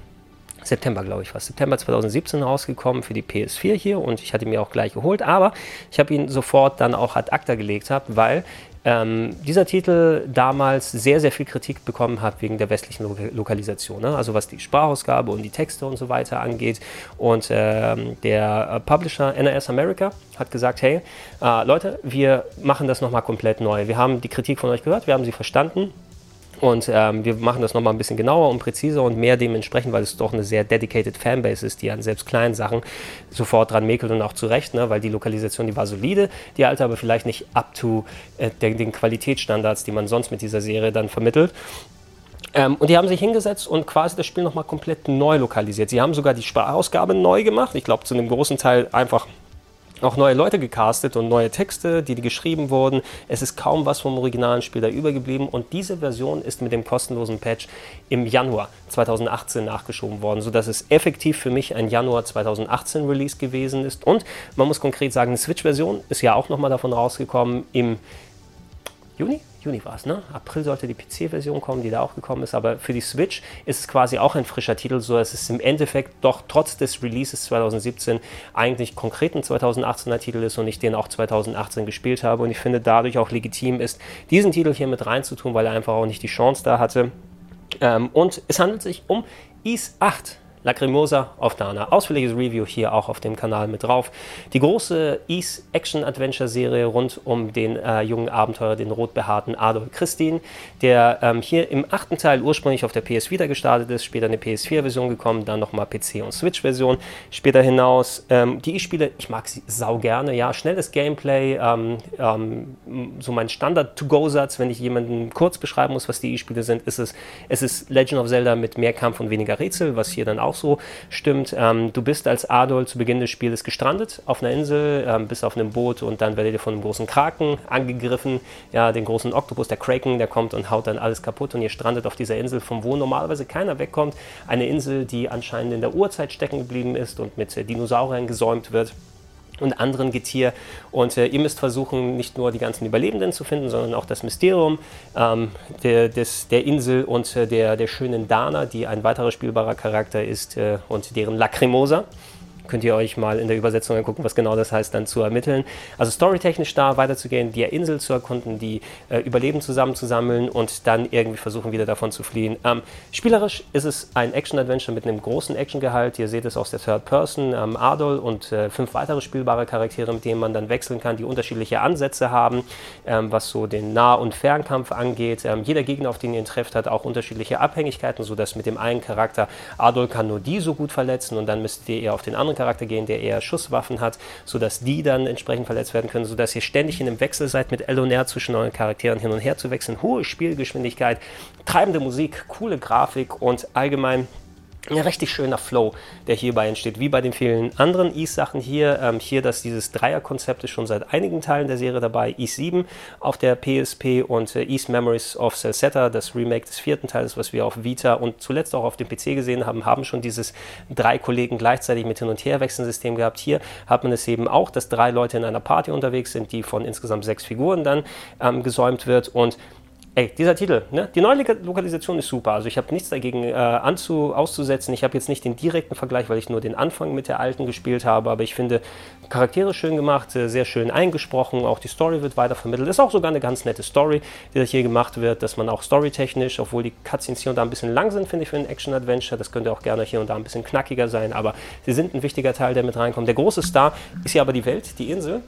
September, glaube ich, war September 2017 rausgekommen für die PS4 hier und ich hatte mir auch gleich geholt, aber ich habe ihn sofort dann auch ad acta gelegt, hab, weil ähm, dieser Titel damals sehr, sehr viel Kritik bekommen hat wegen der westlichen Lo Lokalisation. Ne? Also was die Sprachausgabe und die Texte und so weiter angeht. Und ähm, der Publisher NRS America hat gesagt, hey, äh, Leute, wir machen das nochmal komplett neu. Wir haben die Kritik von euch gehört, wir haben sie verstanden Und ähm, wir machen das nochmal ein bisschen genauer und präziser und mehr dementsprechend, weil es doch eine sehr dedicated Fanbase ist, die an selbst kleinen Sachen sofort dran mäkelt und auch zu Recht, ne? weil die Lokalisation, die war solide, die alte aber vielleicht nicht up to äh, den, den Qualitätsstandards, die man sonst mit dieser Serie dann vermittelt. Ähm, und die haben sich hingesetzt und quasi das Spiel nochmal komplett neu lokalisiert. Sie haben sogar die Sprachausgabe neu gemacht. Ich glaube, zu einem großen Teil einfach auch neue Leute gecastet und neue Texte, die, die geschrieben wurden. Es ist kaum was vom originalen Spiel da übergeblieben und diese Version ist mit dem kostenlosen Patch im Januar 2018 nachgeschoben worden, sodass es effektiv für mich ein Januar 2018 Release gewesen ist. Und man muss konkret sagen, eine Switch-Version ist ja auch nochmal davon rausgekommen im Juni? Juni war es, ne? April sollte die PC-Version kommen, die da auch gekommen ist, aber für die Switch ist es quasi auch ein frischer Titel, so dass es im Endeffekt doch trotz des Releases 2017 eigentlich konkret ein 2018er Titel ist und ich den auch 2018 gespielt habe und ich finde dadurch auch legitim ist, diesen Titel hier mit reinzutun, weil er einfach auch nicht die Chance da hatte. Ähm, und es handelt sich um Ease 8. Lacrimosa auf Dana. Ausführliches Review hier auch auf dem Kanal mit drauf. Die große Ease Action Adventure Serie rund um den äh, jungen Abenteurer, den rotbehaarten Adolf Christin, der ähm, hier im achten Teil ursprünglich auf der PS Vita gestartet ist, später eine PS4-Version gekommen, dann nochmal PC- und Switch-Version. Später hinaus, ähm, die E-Spiele, ich mag sie sau gerne, ja, schnelles Gameplay, ähm, ähm so mein Standard-to-go-Satz, wenn ich jemanden kurz beschreiben muss, was die E-Spiele sind, ist es, es ist Legend of Zelda mit mehr Kampf und weniger Rätsel, was hier dann auch auch so stimmt. Ähm, du bist als Adol zu Beginn des Spiels gestrandet auf einer Insel, ähm, bist auf einem Boot und dann werdet ihr von einem großen Kraken angegriffen. Ja, den großen Oktopus, der Kraken, der kommt und haut dann alles kaputt und ihr strandet auf dieser Insel, von wo normalerweise keiner wegkommt. Eine Insel, die anscheinend in der Urzeit stecken geblieben ist und mit Dinosauriern gesäumt wird und anderen Getier. Und äh, ihr müsst versuchen, nicht nur die ganzen Überlebenden zu finden, sondern auch das Mysterium ähm, der, des, der Insel und äh, der, der schönen Dana, die ein weiterer spielbarer Charakter ist, äh, und deren Lacrimosa könnt ihr euch mal in der Übersetzung angucken, was genau das heißt, dann zu ermitteln. Also storytechnisch da weiterzugehen, die Insel zu erkunden, die äh, Überleben zusammenzusammeln und dann irgendwie versuchen, wieder davon zu fliehen. Ähm, spielerisch ist es ein Action-Adventure mit einem großen Action-Gehalt. Ihr seht es aus der Third Person. Ähm, Adol und äh, fünf weitere spielbare Charaktere, mit denen man dann wechseln kann, die unterschiedliche Ansätze haben, ähm, was so den Nah- und Fernkampf angeht. Ähm, jeder Gegner, auf den ihr ihn trefft, hat auch unterschiedliche Abhängigkeiten, sodass mit dem einen Charakter Adol kann nur die so gut verletzen und dann müsst ihr eher auf den anderen Charakter gehen, der eher Schusswaffen hat, sodass die dann entsprechend verletzt werden können, sodass ihr ständig in einem Wechsel seid mit L und R zwischen euren Charakteren hin und her zu wechseln. Hohe Spielgeschwindigkeit, treibende Musik, coole Grafik und allgemein ein richtig schöner Flow, der hierbei entsteht, wie bei den vielen anderen Ease-Sachen hier. Ähm, hier, dass dieses Dreier-Konzept ist schon seit einigen Teilen der Serie dabei. Ease 7 auf der PSP und äh, Ease Memories of Celceta, das Remake des vierten Teils, was wir auf Vita und zuletzt auch auf dem PC gesehen haben, haben schon dieses drei Kollegen gleichzeitig mit Hin- und Herwechseln-System gehabt. Hier hat man es eben auch, dass drei Leute in einer Party unterwegs sind, die von insgesamt sechs Figuren dann ähm, gesäumt wird und Ey, dieser Titel, ne? die neue Lokalisation ist super. Also ich habe nichts dagegen äh, anzu, auszusetzen. Ich habe jetzt nicht den direkten Vergleich, weil ich nur den Anfang mit der alten gespielt habe, aber ich finde Charaktere schön gemacht, äh, sehr schön eingesprochen. Auch die Story wird weiter vermittelt. Ist auch sogar eine ganz nette Story, die hier gemacht wird, dass man auch storytechnisch, obwohl die Cutscenes hier und da ein bisschen lang sind, finde ich, für ein Action-Adventure. Das könnte auch gerne hier und da ein bisschen knackiger sein, aber sie sind ein wichtiger Teil, der mit reinkommt. Der große Star ist ja aber die Welt, die Insel.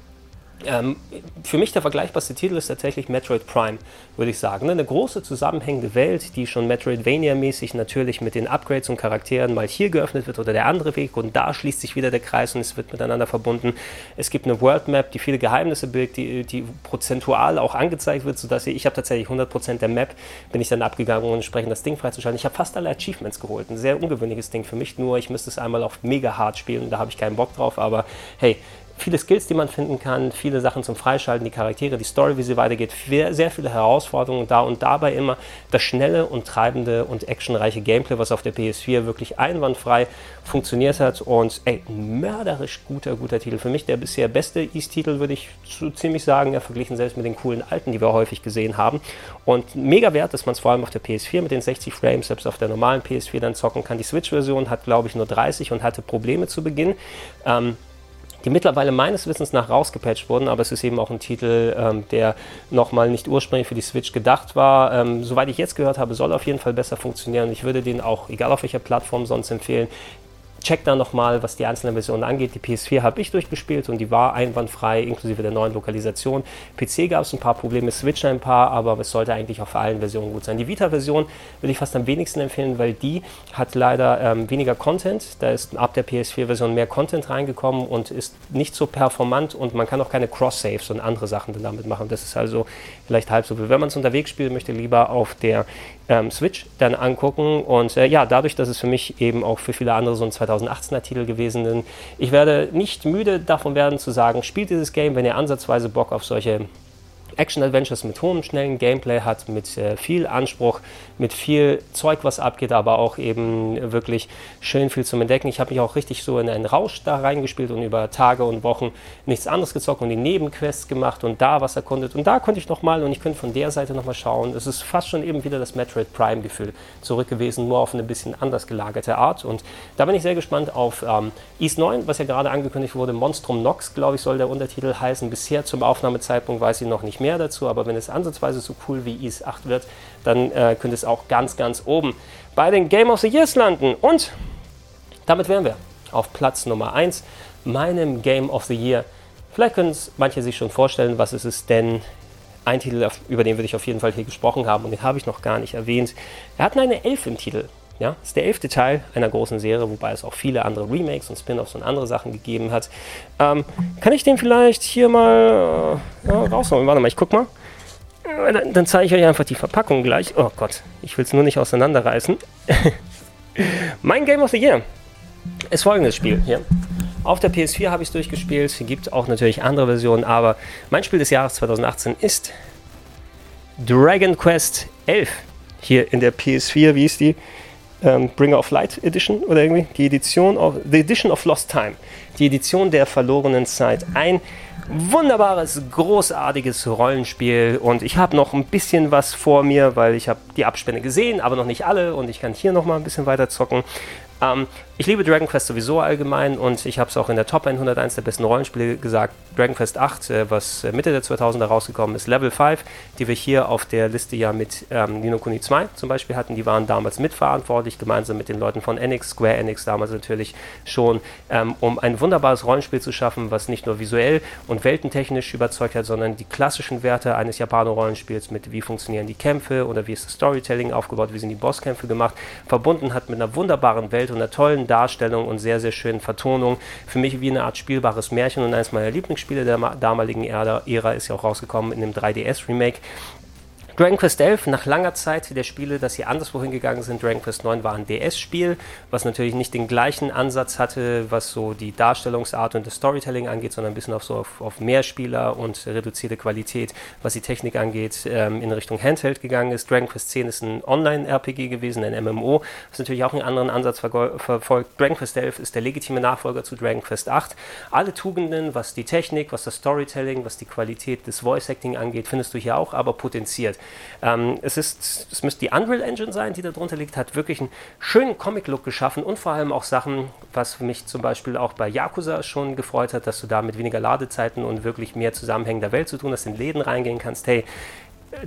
Ähm, für mich der vergleichbarste Titel ist tatsächlich Metroid Prime, würde ich sagen. Ne? Eine große zusammenhängende Welt, die schon Metroidvania-mäßig natürlich mit den Upgrades und Charakteren mal hier geöffnet wird oder der andere Weg und da schließt sich wieder der Kreis und es wird miteinander verbunden. Es gibt eine World Map, die viele Geheimnisse birgt, die, die prozentual auch angezeigt wird, sodass ich, ich habe tatsächlich 100% der Map, bin ich dann abgegangen, um entsprechend das Ding freizuschalten. Ich habe fast alle Achievements geholt. Ein sehr ungewöhnliches Ding für mich, nur ich müsste es einmal auf mega hart spielen, da habe ich keinen Bock drauf, aber hey, viele Skills, die man finden kann, viele Sachen zum Freischalten, die Charaktere, die Story, wie sie weitergeht, sehr viele Herausforderungen da und dabei immer das schnelle und treibende und actionreiche Gameplay, was auf der PS4 wirklich einwandfrei funktioniert hat und ey, mörderisch guter, guter Titel. Für mich der bisher beste East-Titel, würde ich so ziemlich sagen, ja, verglichen selbst mit den coolen alten, die wir häufig gesehen haben. Und mega wert, dass man es vor allem auf der PS4 mit den 60 Frames, selbst auf der normalen PS4 dann zocken kann. Die Switch-Version hat, glaube ich, nur 30 und hatte Probleme zu Beginn. Ähm, die mittlerweile meines Wissens nach rausgepatcht wurden, aber es ist eben auch ein Titel, ähm, der nochmal nicht ursprünglich für die Switch gedacht war. Ähm, soweit ich jetzt gehört habe, soll auf jeden Fall besser funktionieren. Ich würde den auch, egal auf welcher Plattform sonst empfehlen. Checkt da nochmal, was die einzelnen Versionen angeht. Die PS4 habe ich durchgespielt und die war einwandfrei, inklusive der neuen Lokalisation. PC gab es ein paar Probleme, Switch ein paar, aber es sollte eigentlich auch für allen Versionen gut sein. Die Vita-Version würde ich fast am wenigsten empfehlen, weil die hat leider ähm, weniger Content. Da ist ab der PS4-Version mehr Content reingekommen und ist nicht so performant und man kann auch keine Cross-Saves und andere Sachen damit machen. Das ist also vielleicht halb so viel. Wenn man es unterwegs spielen möchte, lieber auf der ähm, Switch dann angucken. Und äh, ja, dadurch, dass es für mich eben auch für viele andere so ein 2018er Titel gewesen ist, ich werde nicht müde davon werden zu sagen, spielt dieses Game, wenn ihr ansatzweise Bock auf solche Action-Adventures mit hohem, schnellen Gameplay hat, mit äh, viel Anspruch, mit viel Zeug, was abgeht, aber auch eben wirklich schön viel zum Entdecken. Ich habe mich auch richtig so in einen Rausch da reingespielt und über Tage und Wochen nichts anderes gezockt und die Nebenquests gemacht und da was erkundet. Und da konnte ich nochmal und ich könnte von der Seite nochmal schauen. Es ist fast schon eben wieder das Metroid Prime-Gefühl zurück gewesen, nur auf eine bisschen anders gelagerte Art. Und da bin ich sehr gespannt auf ähm, East 9, was ja gerade angekündigt wurde. Monstrum Nox, glaube ich, soll der Untertitel heißen. Bisher zum Aufnahmezeitpunkt weiß ich noch nicht mehr dazu, aber wenn es ansatzweise so cool wie Ease 8 wird, dann äh, könnte es auch ganz, ganz oben bei den Game of the Years landen. Und damit wären wir auf Platz Nummer 1, meinem Game of the Year. Vielleicht können es manche sich schon vorstellen, was es ist, denn ein Titel, über den würde ich auf jeden Fall hier gesprochen haben und den habe ich noch gar nicht erwähnt. Er hat eine Elf im Titel. Ja, ist der elfte Teil einer großen Serie, wobei es auch viele andere Remakes und Spin-offs und andere Sachen gegeben hat. Ähm, kann ich den vielleicht hier mal äh, rausholen? Warte mal, ich guck mal. Dann, dann zeige ich euch einfach die Verpackung gleich. Oh Gott, ich will es nur nicht auseinanderreißen. mein Game of the Year ist folgendes Spiel hier. Auf der PS4 habe ich es durchgespielt. Es gibt auch natürlich andere Versionen, aber mein Spiel des Jahres 2018 ist Dragon Quest 11. Hier in der PS4, wie ist die? ähm, Bringer of Light Edition oder irgendwie, die Edition of, The Edition of Lost Time, die Edition der verlorenen Zeit. Ein wunderbares, großartiges Rollenspiel und ich habe noch ein bisschen was vor mir, weil ich habe die Abspende gesehen, aber noch nicht alle und ich kann hier noch mal ein bisschen weiter zocken. Ähm, ich liebe Dragon Quest sowieso allgemein und ich habe es auch in der Top 101 der besten Rollenspiele gesagt. Dragon Quest 8, äh, was äh, Mitte der 2000er rausgekommen ist, Level 5, die wir hier auf der Liste ja mit ähm, Nino Kuni 2 zum Beispiel hatten, die waren damals mitverantwortlich, gemeinsam mit den Leuten von Enix, Square Enix damals natürlich schon, ähm, um ein wunderbares Rollenspiel zu schaffen, was nicht nur visuell und weltentechnisch überzeugt hat, sondern die klassischen Werte eines Japano-Rollenspiels mit wie funktionieren die Kämpfe oder wie ist das Storytelling aufgebaut, wie sind die Bosskämpfe gemacht, verbunden hat mit einer wunderbaren Welt und einer tollen Darstellung und sehr, sehr schönen Vertonung. Für mich wie eine Art spielbares Märchen und eines meiner Lieblingsspiele der damaligen Ära ist ja auch rausgekommen in dem 3DS-Remake. Dragon Quest 11, nach langer Zeit der Spiele, dass sie anderswo hingegangen sind. Dragon Quest 9 war ein DS-Spiel, was natürlich nicht den gleichen Ansatz hatte, was so die Darstellungsart und das Storytelling angeht, sondern ein bisschen auf so auf, auf Mehrspieler und reduzierte Qualität, was die Technik angeht, ähm, in Richtung Handheld gegangen ist. Dragon Quest 10 ist ein Online-RPG gewesen, ein MMO, was natürlich auch einen anderen Ansatz verfolgt. Dragon Quest 11 ist der legitime Nachfolger zu Dragon Quest 8. Alle Tugenden, was die Technik, was das Storytelling, was die Qualität des Voice-Acting angeht, findest du hier auch, aber potenziert. Ähm, es, ist, es müsste die Unreal Engine sein, die darunter liegt, hat wirklich einen schönen Comic-Look geschaffen und vor allem auch Sachen, was mich zum Beispiel auch bei Yakuza schon gefreut hat, dass du da mit weniger Ladezeiten und wirklich mehr zusammenhängender Welt zu tun hast, in Läden reingehen kannst. Hey,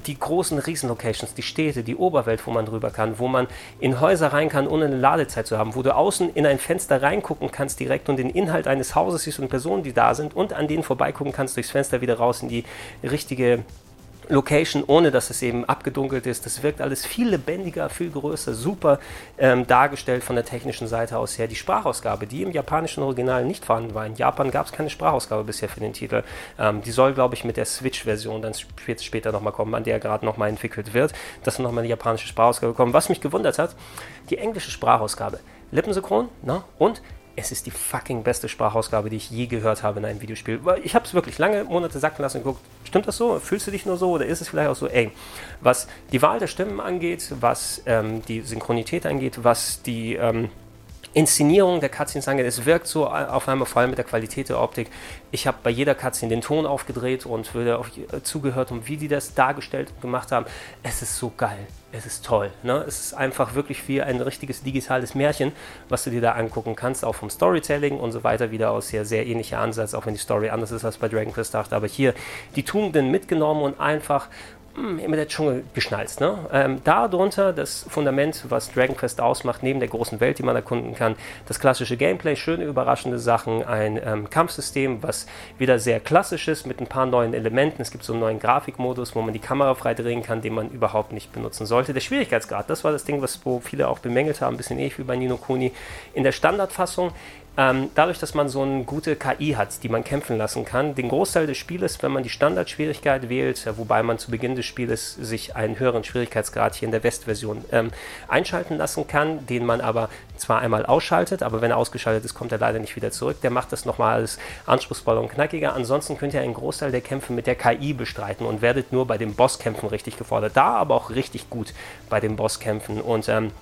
die großen Riesenlocations, die Städte, die Oberwelt, wo man drüber kann, wo man in Häuser rein kann, ohne eine Ladezeit zu haben, wo du außen in ein Fenster reingucken kannst direkt und den Inhalt eines Hauses siehst und Personen, die da sind und an denen vorbeigucken kannst, durchs Fenster wieder raus in die richtige Location, ohne dass es eben abgedunkelt ist. Das wirkt alles viel lebendiger, viel größer, super ähm, dargestellt von der technischen Seite aus her. Die Sprachausgabe, die im japanischen Original nicht vorhanden war. In Japan gab es keine Sprachausgabe bisher für den Titel. Ähm, die soll, glaube ich, mit der Switch-Version dann später nochmal kommen, an der gerade nochmal entwickelt wird, dass nochmal eine japanische Sprachausgabe kommt. Was mich gewundert hat, die englische Sprachausgabe. Lippensynchron, ne? Und es ist die fucking beste Sprachausgabe, die ich je gehört habe in einem Videospiel. Ich habe es wirklich lange Monate sacken lassen und geguckt, stimmt das so? Fühlst du dich nur so oder ist es vielleicht auch so, ey, was die Wahl der Stimmen angeht, was ähm, die Synchronität angeht, was die ähm, Inszenierung der Cutscenes angeht, es wirkt so auf einmal vor allem mit der Qualität der Optik. Ich habe bei jeder Cutscene den Ton aufgedreht und würde auch zugehört und wie die das dargestellt und gemacht haben. Es ist so geil. Es ist toll. Ne? Es ist einfach wirklich wie ein richtiges digitales Märchen, was du dir da angucken kannst, auch vom Storytelling und so weiter wieder aus sehr, sehr ähnlicher Ansatz, auch wenn die Story anders ist als bei Dragon Quest 8. Aber hier die Tugenden mitgenommen und einfach immer der Dschungel geschnalzt. Ne? Ähm, darunter das Fundament, was Dragon Quest ausmacht, neben der großen Welt, die man erkunden kann, das klassische Gameplay, schöne überraschende Sachen, ein ähm, Kampfsystem, was wieder sehr klassisch ist mit ein paar neuen Elementen. Es gibt so einen neuen Grafikmodus, wo man die Kamera frei drehen kann, den man überhaupt nicht benutzen sollte. Der Schwierigkeitsgrad, das war das Ding, was wo viele auch bemängelt haben, ein bisschen ähnlich wie bei Nino Kuni. In der Standardfassung ähm, dadurch, dass man so eine gute KI hat, die man kämpfen lassen kann, den Großteil des Spieles, wenn man die Standardschwierigkeit wählt, äh, wobei man zu Beginn des Spieles sich einen höheren Schwierigkeitsgrad hier in der Westversion ähm, einschalten lassen kann, den man aber zwar einmal ausschaltet, aber wenn er ausgeschaltet ist, kommt er leider nicht wieder zurück. Der macht das nochmal alles anspruchsvoller und knackiger. Ansonsten könnt ihr einen Großteil der Kämpfe mit der KI bestreiten und werdet nur bei den Bosskämpfen richtig gefordert. Da aber auch richtig gut bei den Bosskämpfen und ähm,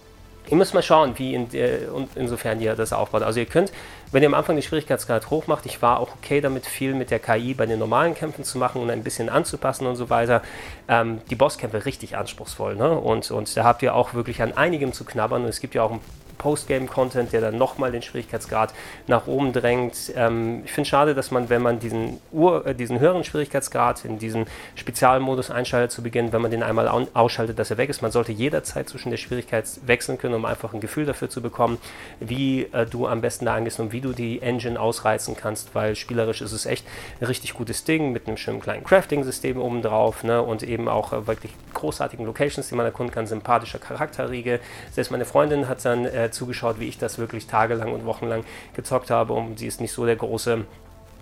Ihr müsst mal schauen, wie in, äh, insofern ihr das aufbaut. Also ihr könnt, wenn ihr am Anfang den Schwierigkeitsgrad hoch macht, ich war auch okay damit, viel mit der KI bei den normalen Kämpfen zu machen und ein bisschen anzupassen und so weiter. Ähm, die Bosskämpfe richtig anspruchsvoll. Ne? Und, und da habt ihr auch wirklich an einigem zu knabbern. Und es gibt ja auch ein Postgame-Content, der dann nochmal den Schwierigkeitsgrad nach oben drängt. Ähm, ich finde es schade, dass man, wenn man diesen, Ur, äh, diesen höheren Schwierigkeitsgrad in diesen Spezialmodus einschaltet zu Beginn, wenn man den einmal ausschaltet, dass er weg ist. Man sollte jederzeit zwischen der Schwierigkeit wechseln können, um einfach ein Gefühl dafür zu bekommen, wie äh, du am besten da angehst und wie du die Engine ausreizen kannst, weil spielerisch ist es echt ein richtig gutes Ding mit einem schönen kleinen Crafting-System obendrauf ne, und eben auch äh, wirklich großartigen Locations, die man erkunden kann, sympathischer Charakterriege. Selbst meine Freundin hat dann äh, zugeschaut, wie ich das wirklich tagelang und wochenlang gezockt habe und sie ist nicht so der große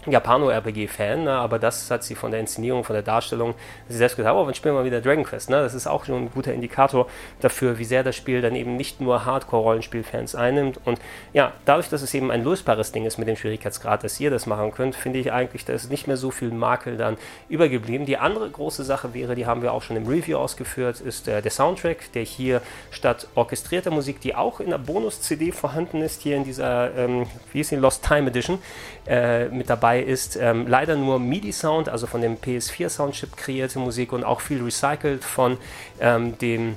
Japano-RPG-Fan, ne? aber das hat sie von der Inszenierung, von der Darstellung, sie selbst gesagt, oh, wann spielen wir wieder Dragon Quest? Ne? Das ist auch schon ein guter Indikator dafür, wie sehr das Spiel dann eben nicht nur Hardcore-Rollenspiel-Fans einnimmt. Und ja, dadurch, dass es eben ein lösbares Ding ist mit dem Schwierigkeitsgrad, dass ihr das machen könnt, finde ich eigentlich, da ist nicht mehr so viel Makel dann übergeblieben. Die andere große Sache wäre, die haben wir auch schon im Review ausgeführt, ist äh, der Soundtrack, der hier statt orchestrierter Musik, die auch in der Bonus-CD vorhanden ist, hier in dieser, ähm, wie ist die, Lost Time Edition, äh, mit dabei dabei ist ähm, leider nur MIDI-Sound, also von dem PS4-Soundchip kreierte Musik und auch viel recycelt von ähm, dem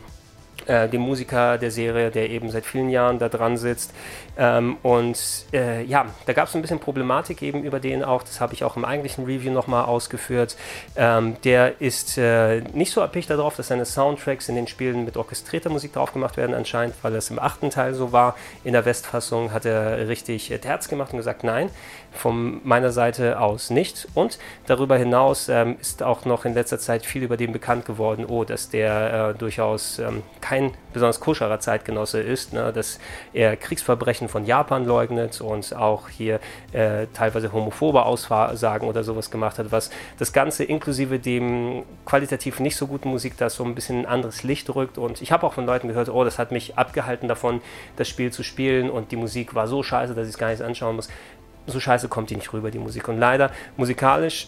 äh, dem Musiker der Serie, der eben seit vielen Jahren da dran sitzt. Ähm, und äh, ja, da gab es ein bisschen Problematik eben über den auch, das habe ich auch im eigentlichen Review nochmal ausgeführt. Ähm, der ist äh, nicht so erpicht darauf, dass seine Soundtracks in den Spielen mit orchestrierter Musik drauf gemacht werden, anscheinend, weil es im achten Teil so war. In der Westfassung hat er richtig äh, Terz gemacht und gesagt, nein, von meiner Seite aus nicht. Und darüber hinaus ähm, ist auch noch in letzter Zeit viel über den bekannt geworden, oh, dass der äh, durchaus ähm, kein besonders koscherer Zeitgenosse ist, ne, dass er Kriegsverbrechen von Japan leugnet und auch hier äh, teilweise homophobe Aussagen oder sowas gemacht hat, was das Ganze inklusive dem qualitativ nicht so guten Musik da so ein bisschen ein anderes Licht rückt. Und ich habe auch von Leuten gehört, oh, das hat mich abgehalten davon, das Spiel zu spielen und die Musik war so scheiße, dass ich es gar nicht anschauen muss so scheiße kommt die nicht rüber, die Musik. Und leider musikalisch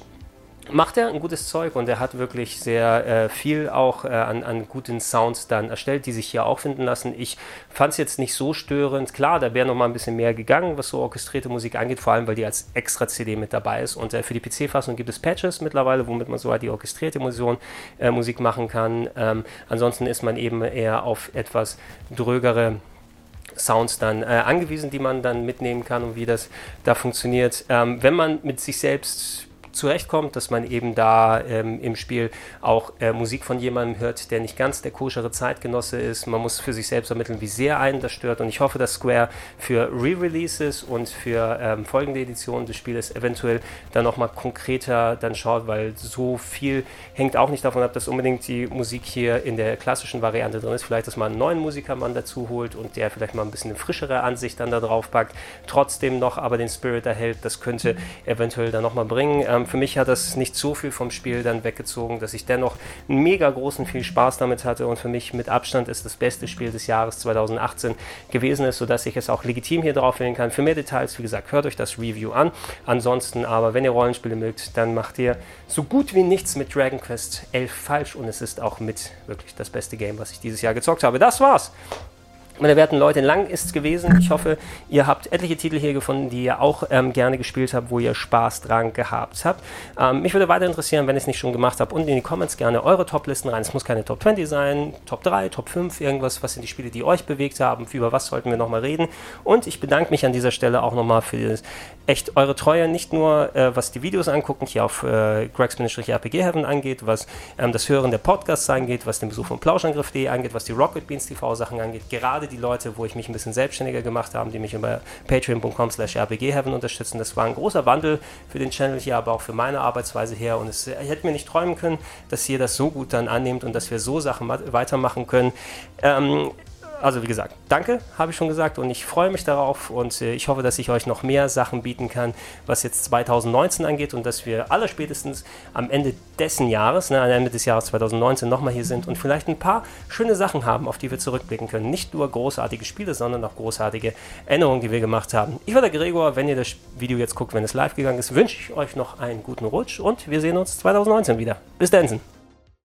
macht er ein gutes Zeug und er hat wirklich sehr äh, viel auch äh, an, an, guten Sounds dann erstellt, die sich hier auch finden lassen. Ich fand es jetzt nicht so störend. Klar, da wäre noch mal ein bisschen mehr gegangen, was so orchestrierte Musik angeht, vor allem weil die als extra CD mit dabei ist. Und äh, für die PC-Fassung gibt es Patches mittlerweile, womit man so halt die orchestrierte Musik, äh, Musik machen kann. Ähm, ansonsten ist man eben eher auf etwas drögere Sounds dann äh, angewiesen, die man dann mitnehmen kann und wie das da funktioniert. Ähm, wenn man mit sich selbst zurechtkommt, dass man eben da ähm, im Spiel auch äh, Musik von jemandem hört, der nicht ganz der koschere Zeitgenosse ist. Man muss für sich selbst ermitteln, wie sehr einen das stört. Und ich hoffe, dass Square für Re-Releases und für ähm, folgende Editionen des Spieles eventuell dann nochmal konkreter dann schaut, weil so viel hängt auch nicht davon ab, dass unbedingt die Musik hier in der klassischen Variante drin ist. Vielleicht, dass man einen neuen Musikermann dazu holt und der vielleicht mal ein bisschen eine frischere Ansicht dann da drauf packt. Trotzdem noch aber den Spirit erhält. Das könnte eventuell dann nochmal bringen. Ähm, für mich hat das nicht so viel vom Spiel dann weggezogen, dass ich dennoch einen mega großen viel Spaß damit hatte und für mich mit Abstand ist das beste Spiel des Jahres 2018 gewesen ist, sodass ich es auch legitim hier drauf wählen kann. Für mehr Details, wie gesagt, hört euch das Review an. Ansonsten aber, wenn ihr Rollenspiele mögt, dann macht ihr so gut wie nichts mit Dragon Quest 11 falsch und es ist auch mit wirklich das beste Game, was ich dieses Jahr gezockt habe. Das war's Meine werten Leute, lang ist es gewesen. Ich hoffe, ihr habt etliche Titel hier gefunden, die ihr auch ähm, gerne gespielt habt, wo ihr Spaß dran gehabt habt. Ähm, mich würde weiter interessieren, wenn ich es nicht schon gemacht habe, unten in die Comments gerne eure Top-Listen rein. Es muss keine Top 20 sein, Top 3, Top 5, irgendwas. Was sind die Spiele, die euch bewegt haben? Über was sollten wir nochmal reden? Und ich bedanke mich an dieser Stelle auch nochmal für das, echt eure Treue, nicht nur äh, was die Videos angucken, hier auf äh, Gregs-RPG Heaven angeht, was ähm, das Hören der Podcasts angeht, was den Besuch von Plauschangriff.de angeht, was die Rocket Beans TV Sachen angeht. Gerade gerade die Leute, wo ich mich ein bisschen selbstständiger gemacht habe, die mich über patreon.com slash rpgheaven unterstützen. Das war ein großer Wandel für den Channel hier, aber auch für meine Arbeitsweise her. Und es, ich hätte mir nicht träumen können, dass ihr das so gut dann annehmt und dass wir so Sachen weitermachen können. Ähm, also wie gesagt, danke, habe ich schon gesagt und ich freue mich darauf und äh, ich hoffe, dass ich euch noch mehr Sachen bieten kann, was jetzt 2019 angeht und dass wir alle spätestens am Ende dessen Jahres, ne, am Ende des Jahres 2019 nochmal hier sind und vielleicht ein paar schöne Sachen haben, auf die wir zurückblicken können. Nicht nur großartige Spiele, sondern auch großartige Änderungen, die wir gemacht haben. Ich war der Gregor, wenn ihr das Video jetzt guckt, wenn es live gegangen ist, wünsche ich euch noch einen guten Rutsch und wir sehen uns 2019 wieder. Bis dann.